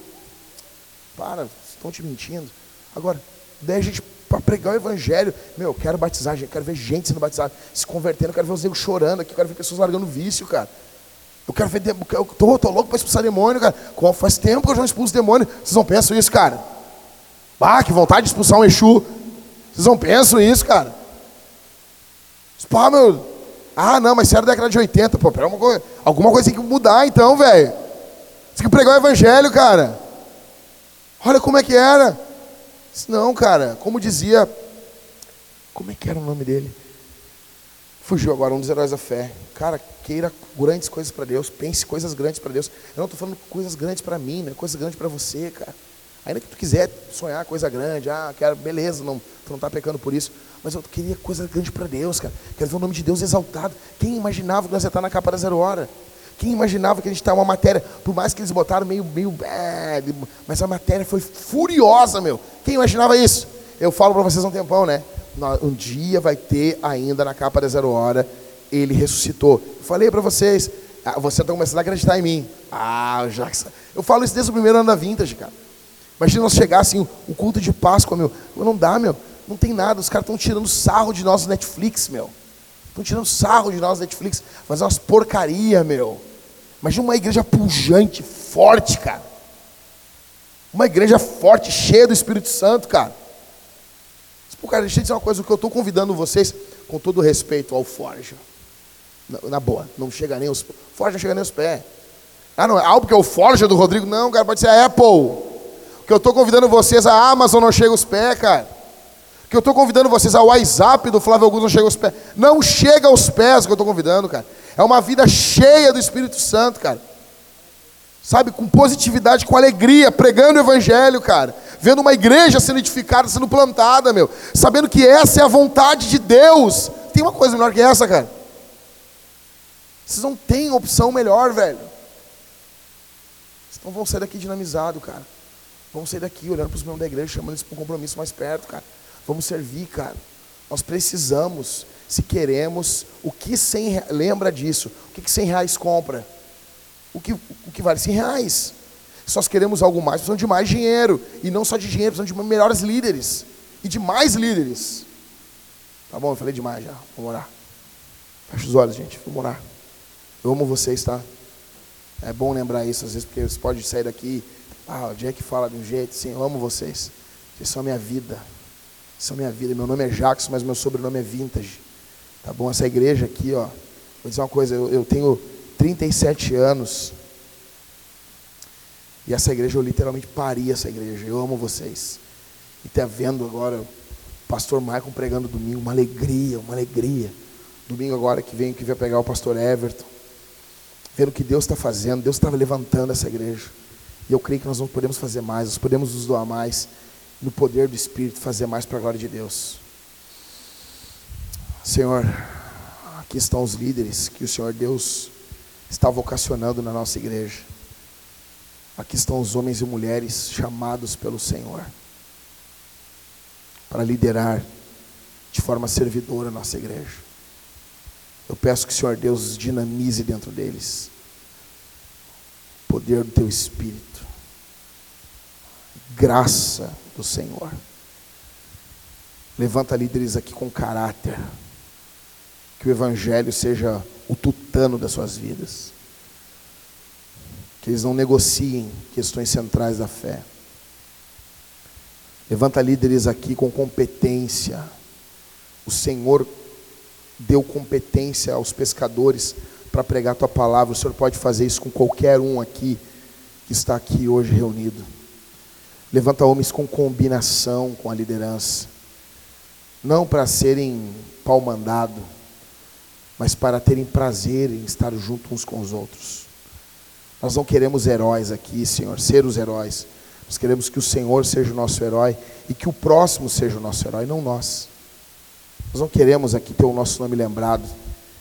Speaker 2: Para, estão te mentindo. Agora, daí a gente para pregar o evangelho. Meu, eu quero batizar quero ver gente sendo batizada, se convertendo, quero ver os negros chorando aqui, quero ver pessoas largando vício, cara. Eu quero ver, eu tô, tô louco para expulsar demônio, cara. Faz tempo que eu já expulso demônio. Vocês não pensam isso, cara? Ah, que vontade de expulsar um Exu. Vocês não pensam isso, cara? Pá, meu. Ah, não, mas da década de 80. Pô, pera coisa. Alguma coisa tem que mudar, então, velho. Tem que pregar o evangelho, cara. Olha como é que era. Não, cara, como dizia. Como é que era o nome dele? Fugiu agora, um dos heróis da fé. Cara, queira grandes coisas para Deus, pense coisas grandes para Deus. Eu não estou falando coisas grandes para mim, né? Coisas grandes para você, cara. Ainda que tu quiser sonhar coisa grande, ah, quero, beleza, não, tu não está pecando por isso. Mas eu queria coisa grande para Deus, cara. Quero ver o nome de Deus exaltado. Quem imaginava que nós ia estar na capa da zero hora? Quem imaginava que a gente estava uma matéria, por mais que eles botaram meio, meio, é, mas a matéria foi furiosa, meu. Quem imaginava isso? Eu falo para vocês há um tempão, né? Um dia vai ter ainda na capa da zero hora, ele ressuscitou. Falei para vocês, ah, você está começando a acreditar em mim. Ah, Jackson. Eu falo isso desde o primeiro ano da Vintage, cara. Imagina nós chegássemos o culto de Páscoa, meu. Não dá, meu. Não tem nada. Os caras estão tirando sarro de nós Netflix, meu. Estão tirando sarro de nós Netflix. Fazer umas porcaria, meu. Imagina uma igreja pujante, forte, cara. Uma igreja forte, cheia do Espírito Santo, cara. Pô, cara, deixa eu dizer uma coisa. O que eu estou convidando vocês, com todo respeito ao Forja. Na, na boa, não chega nem os... Forja não chega nem os pés. Ah, não, é algo que é o Forja do Rodrigo? Não, cara, pode ser a Apple que eu estou convidando vocês, a Amazon não chega aos pés, cara. Que eu estou convidando vocês, ao WhatsApp do Flávio Augusto não chega aos pés. Não chega aos pés que eu estou convidando, cara. É uma vida cheia do Espírito Santo, cara. Sabe, com positividade, com alegria, pregando o Evangelho, cara. Vendo uma igreja sendo edificada, sendo plantada, meu. Sabendo que essa é a vontade de Deus. Tem uma coisa melhor que essa, cara. Vocês não têm opção melhor, velho. Vocês não vão sair daqui dinamizado, cara. Vamos sair daqui olhando para os membros da igreja, chamando eles para um compromisso mais perto, cara. Vamos servir, cara. Nós precisamos, se queremos, o que 100 lembra disso? O que, que 100 reais compra? O que, o que vale 100 reais? Se nós queremos algo mais, precisamos de mais dinheiro. E não só de dinheiro, precisamos de melhores líderes. E de mais líderes. Tá bom, eu falei demais já. Vamos orar. Fecha os olhos, gente. Vamos orar. Eu amo vocês, tá? É bom lembrar isso, às vezes, porque você pode sair daqui ah, o Jack fala de um jeito, sim, eu amo vocês. Vocês são a minha vida. São minha vida. Meu nome é Jackson, mas meu sobrenome é Vintage. Tá bom? Essa igreja aqui, ó. Vou dizer uma coisa, eu, eu tenho 37 anos. E essa igreja, eu literalmente pari essa igreja. Eu amo vocês. E tá vendo agora o pastor Michael pregando domingo, uma alegria, uma alegria. Domingo agora que vem, que vai pegar o pastor Everton. Vendo o que Deus está fazendo, Deus estava levantando essa igreja. E eu creio que nós não podemos fazer mais, nós podemos nos doar mais, no poder do Espírito, fazer mais para a glória de Deus. Senhor, aqui estão os líderes que o Senhor Deus está vocacionando na nossa igreja. Aqui estão os homens e mulheres chamados pelo Senhor para liderar de forma servidora a nossa igreja. Eu peço que o Senhor Deus dinamize dentro deles o poder do teu Espírito graça do Senhor. Levanta líderes aqui com caráter. Que o Evangelho seja o tutano das suas vidas. Que eles não negociem questões centrais da fé. Levanta líderes aqui com competência. O Senhor deu competência aos pescadores para pregar a tua palavra. O Senhor pode fazer isso com qualquer um aqui que está aqui hoje reunido. Levanta homens com combinação com a liderança. Não para serem pau mandado, mas para terem prazer em estar junto uns com os outros. Nós não queremos heróis aqui, Senhor, ser os heróis. Nós queremos que o Senhor seja o nosso herói e que o próximo seja o nosso herói, não nós. Nós não queremos aqui ter o nosso nome lembrado.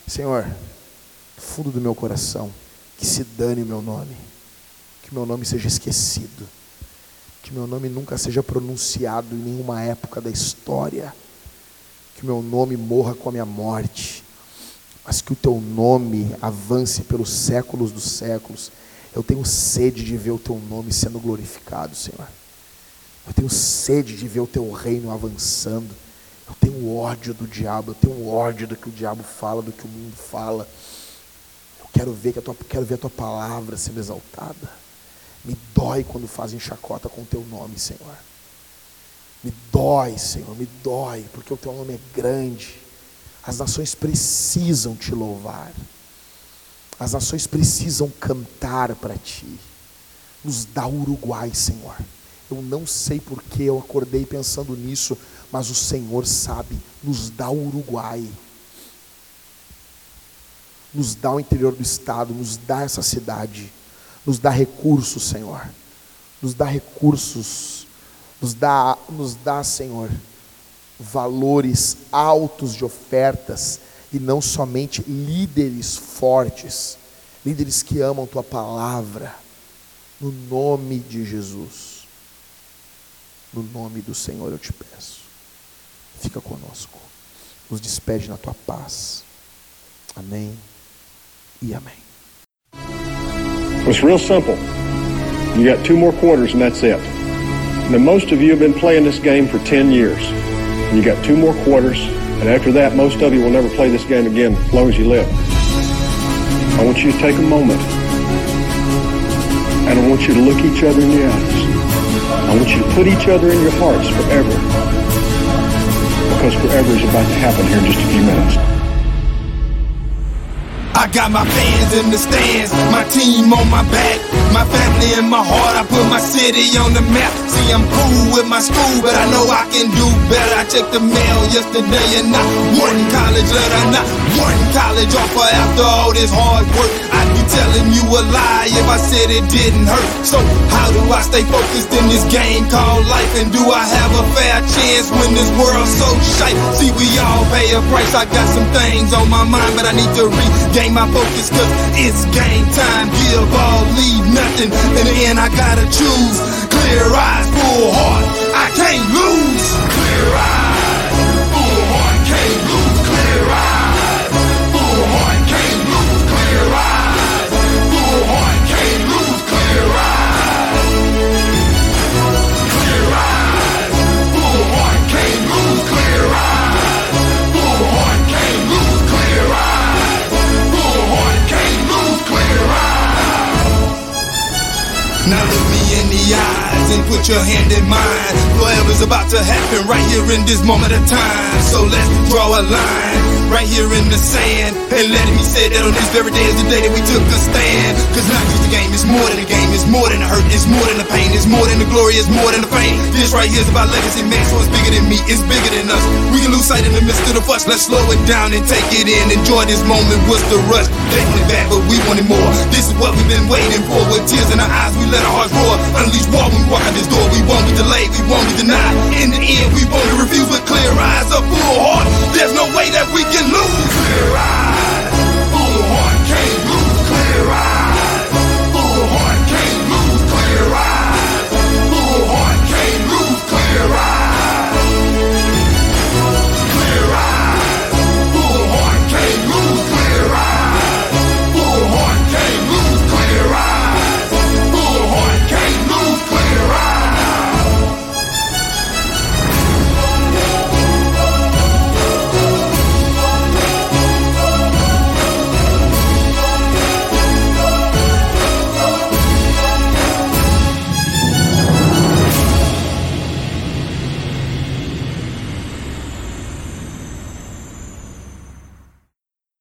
Speaker 2: Senhor, fundo do meu coração, que se dane o meu nome, que o meu nome seja esquecido que meu nome nunca seja pronunciado em nenhuma época da história, que meu nome morra com a minha morte, mas que o teu nome avance pelos séculos dos séculos. Eu tenho sede de ver o teu nome sendo glorificado, Senhor. Eu tenho sede de ver o teu reino avançando. Eu tenho ódio do diabo, eu tenho ódio do que o diabo fala, do que o mundo fala. Eu quero ver, que a tua, quero ver a tua palavra sendo exaltada. Me dói quando fazem chacota com o teu nome, Senhor. Me dói, Senhor, me dói, porque o teu nome é grande. As nações precisam te louvar. As nações precisam cantar para ti. Nos dá Uruguai, Senhor. Eu não sei por que eu acordei pensando nisso, mas o Senhor sabe. Nos dá Uruguai. Nos dá o interior do estado, nos dá essa cidade. Nos dá recursos, Senhor. Nos dá recursos. Nos dá, nos dá, Senhor, valores altos de ofertas e não somente líderes fortes, líderes que amam tua palavra, no nome de Jesus. No nome do Senhor eu te peço. Fica conosco. Nos despede na tua paz. Amém e amém.
Speaker 1: It's real simple. You got two more quarters and that's it. Now, most of you have been playing this game for 10 years. You got two more quarters, and after that, most of you will never play this game again as long as you live. I want you to take a moment, and I want you to look each other in the eyes. I want you to put each other in your hearts forever, because forever is about to happen here in just a few minutes.
Speaker 7: I got my fans in the stands, my team on my back, my family in my heart. I put my city on the map. See, I'm cool with my school, but I know I can do better. I checked the mail yesterday and not one college letter, not one college offer after all this hard work. I'd be telling you a lie if I said it didn't hurt. So, how do I stay focused in this game called life? And do I have a fair chance when this world's so shite? See, we all pay a price. I got some things on my mind, but I need to regain my focus cause it's game time. Give all, leave nothing. In the end, I gotta choose. Clear eyes, full heart. I can't lose. Clear eyes, Now look me in the eyes and put your hand in mine. Whatever's about to happen right here in this moment of time. So let's draw a line right here in the sand. And let it be said that on this very day is the day that we took a stand. Cause not just a game, it's more than a game. It's more than a hurt, it's more than a pain. It's more than the glory, it's more than the fame. This right here is about legacy, man. So it's bigger than me, it's bigger than us. We can lose sight in the midst of the fuss. Let's slow it down and take it in. Enjoy this moment. What's the rush? They went back, but we wanted more. This is what we've been waiting for. With tears in our eyes, we let our hearts roar. Unleash war when we walk this door, we won't be delayed, we won't be denied. In the end, we won't be refused with clear eyes, a full heart. There's no way that we can lose. Clear eyes.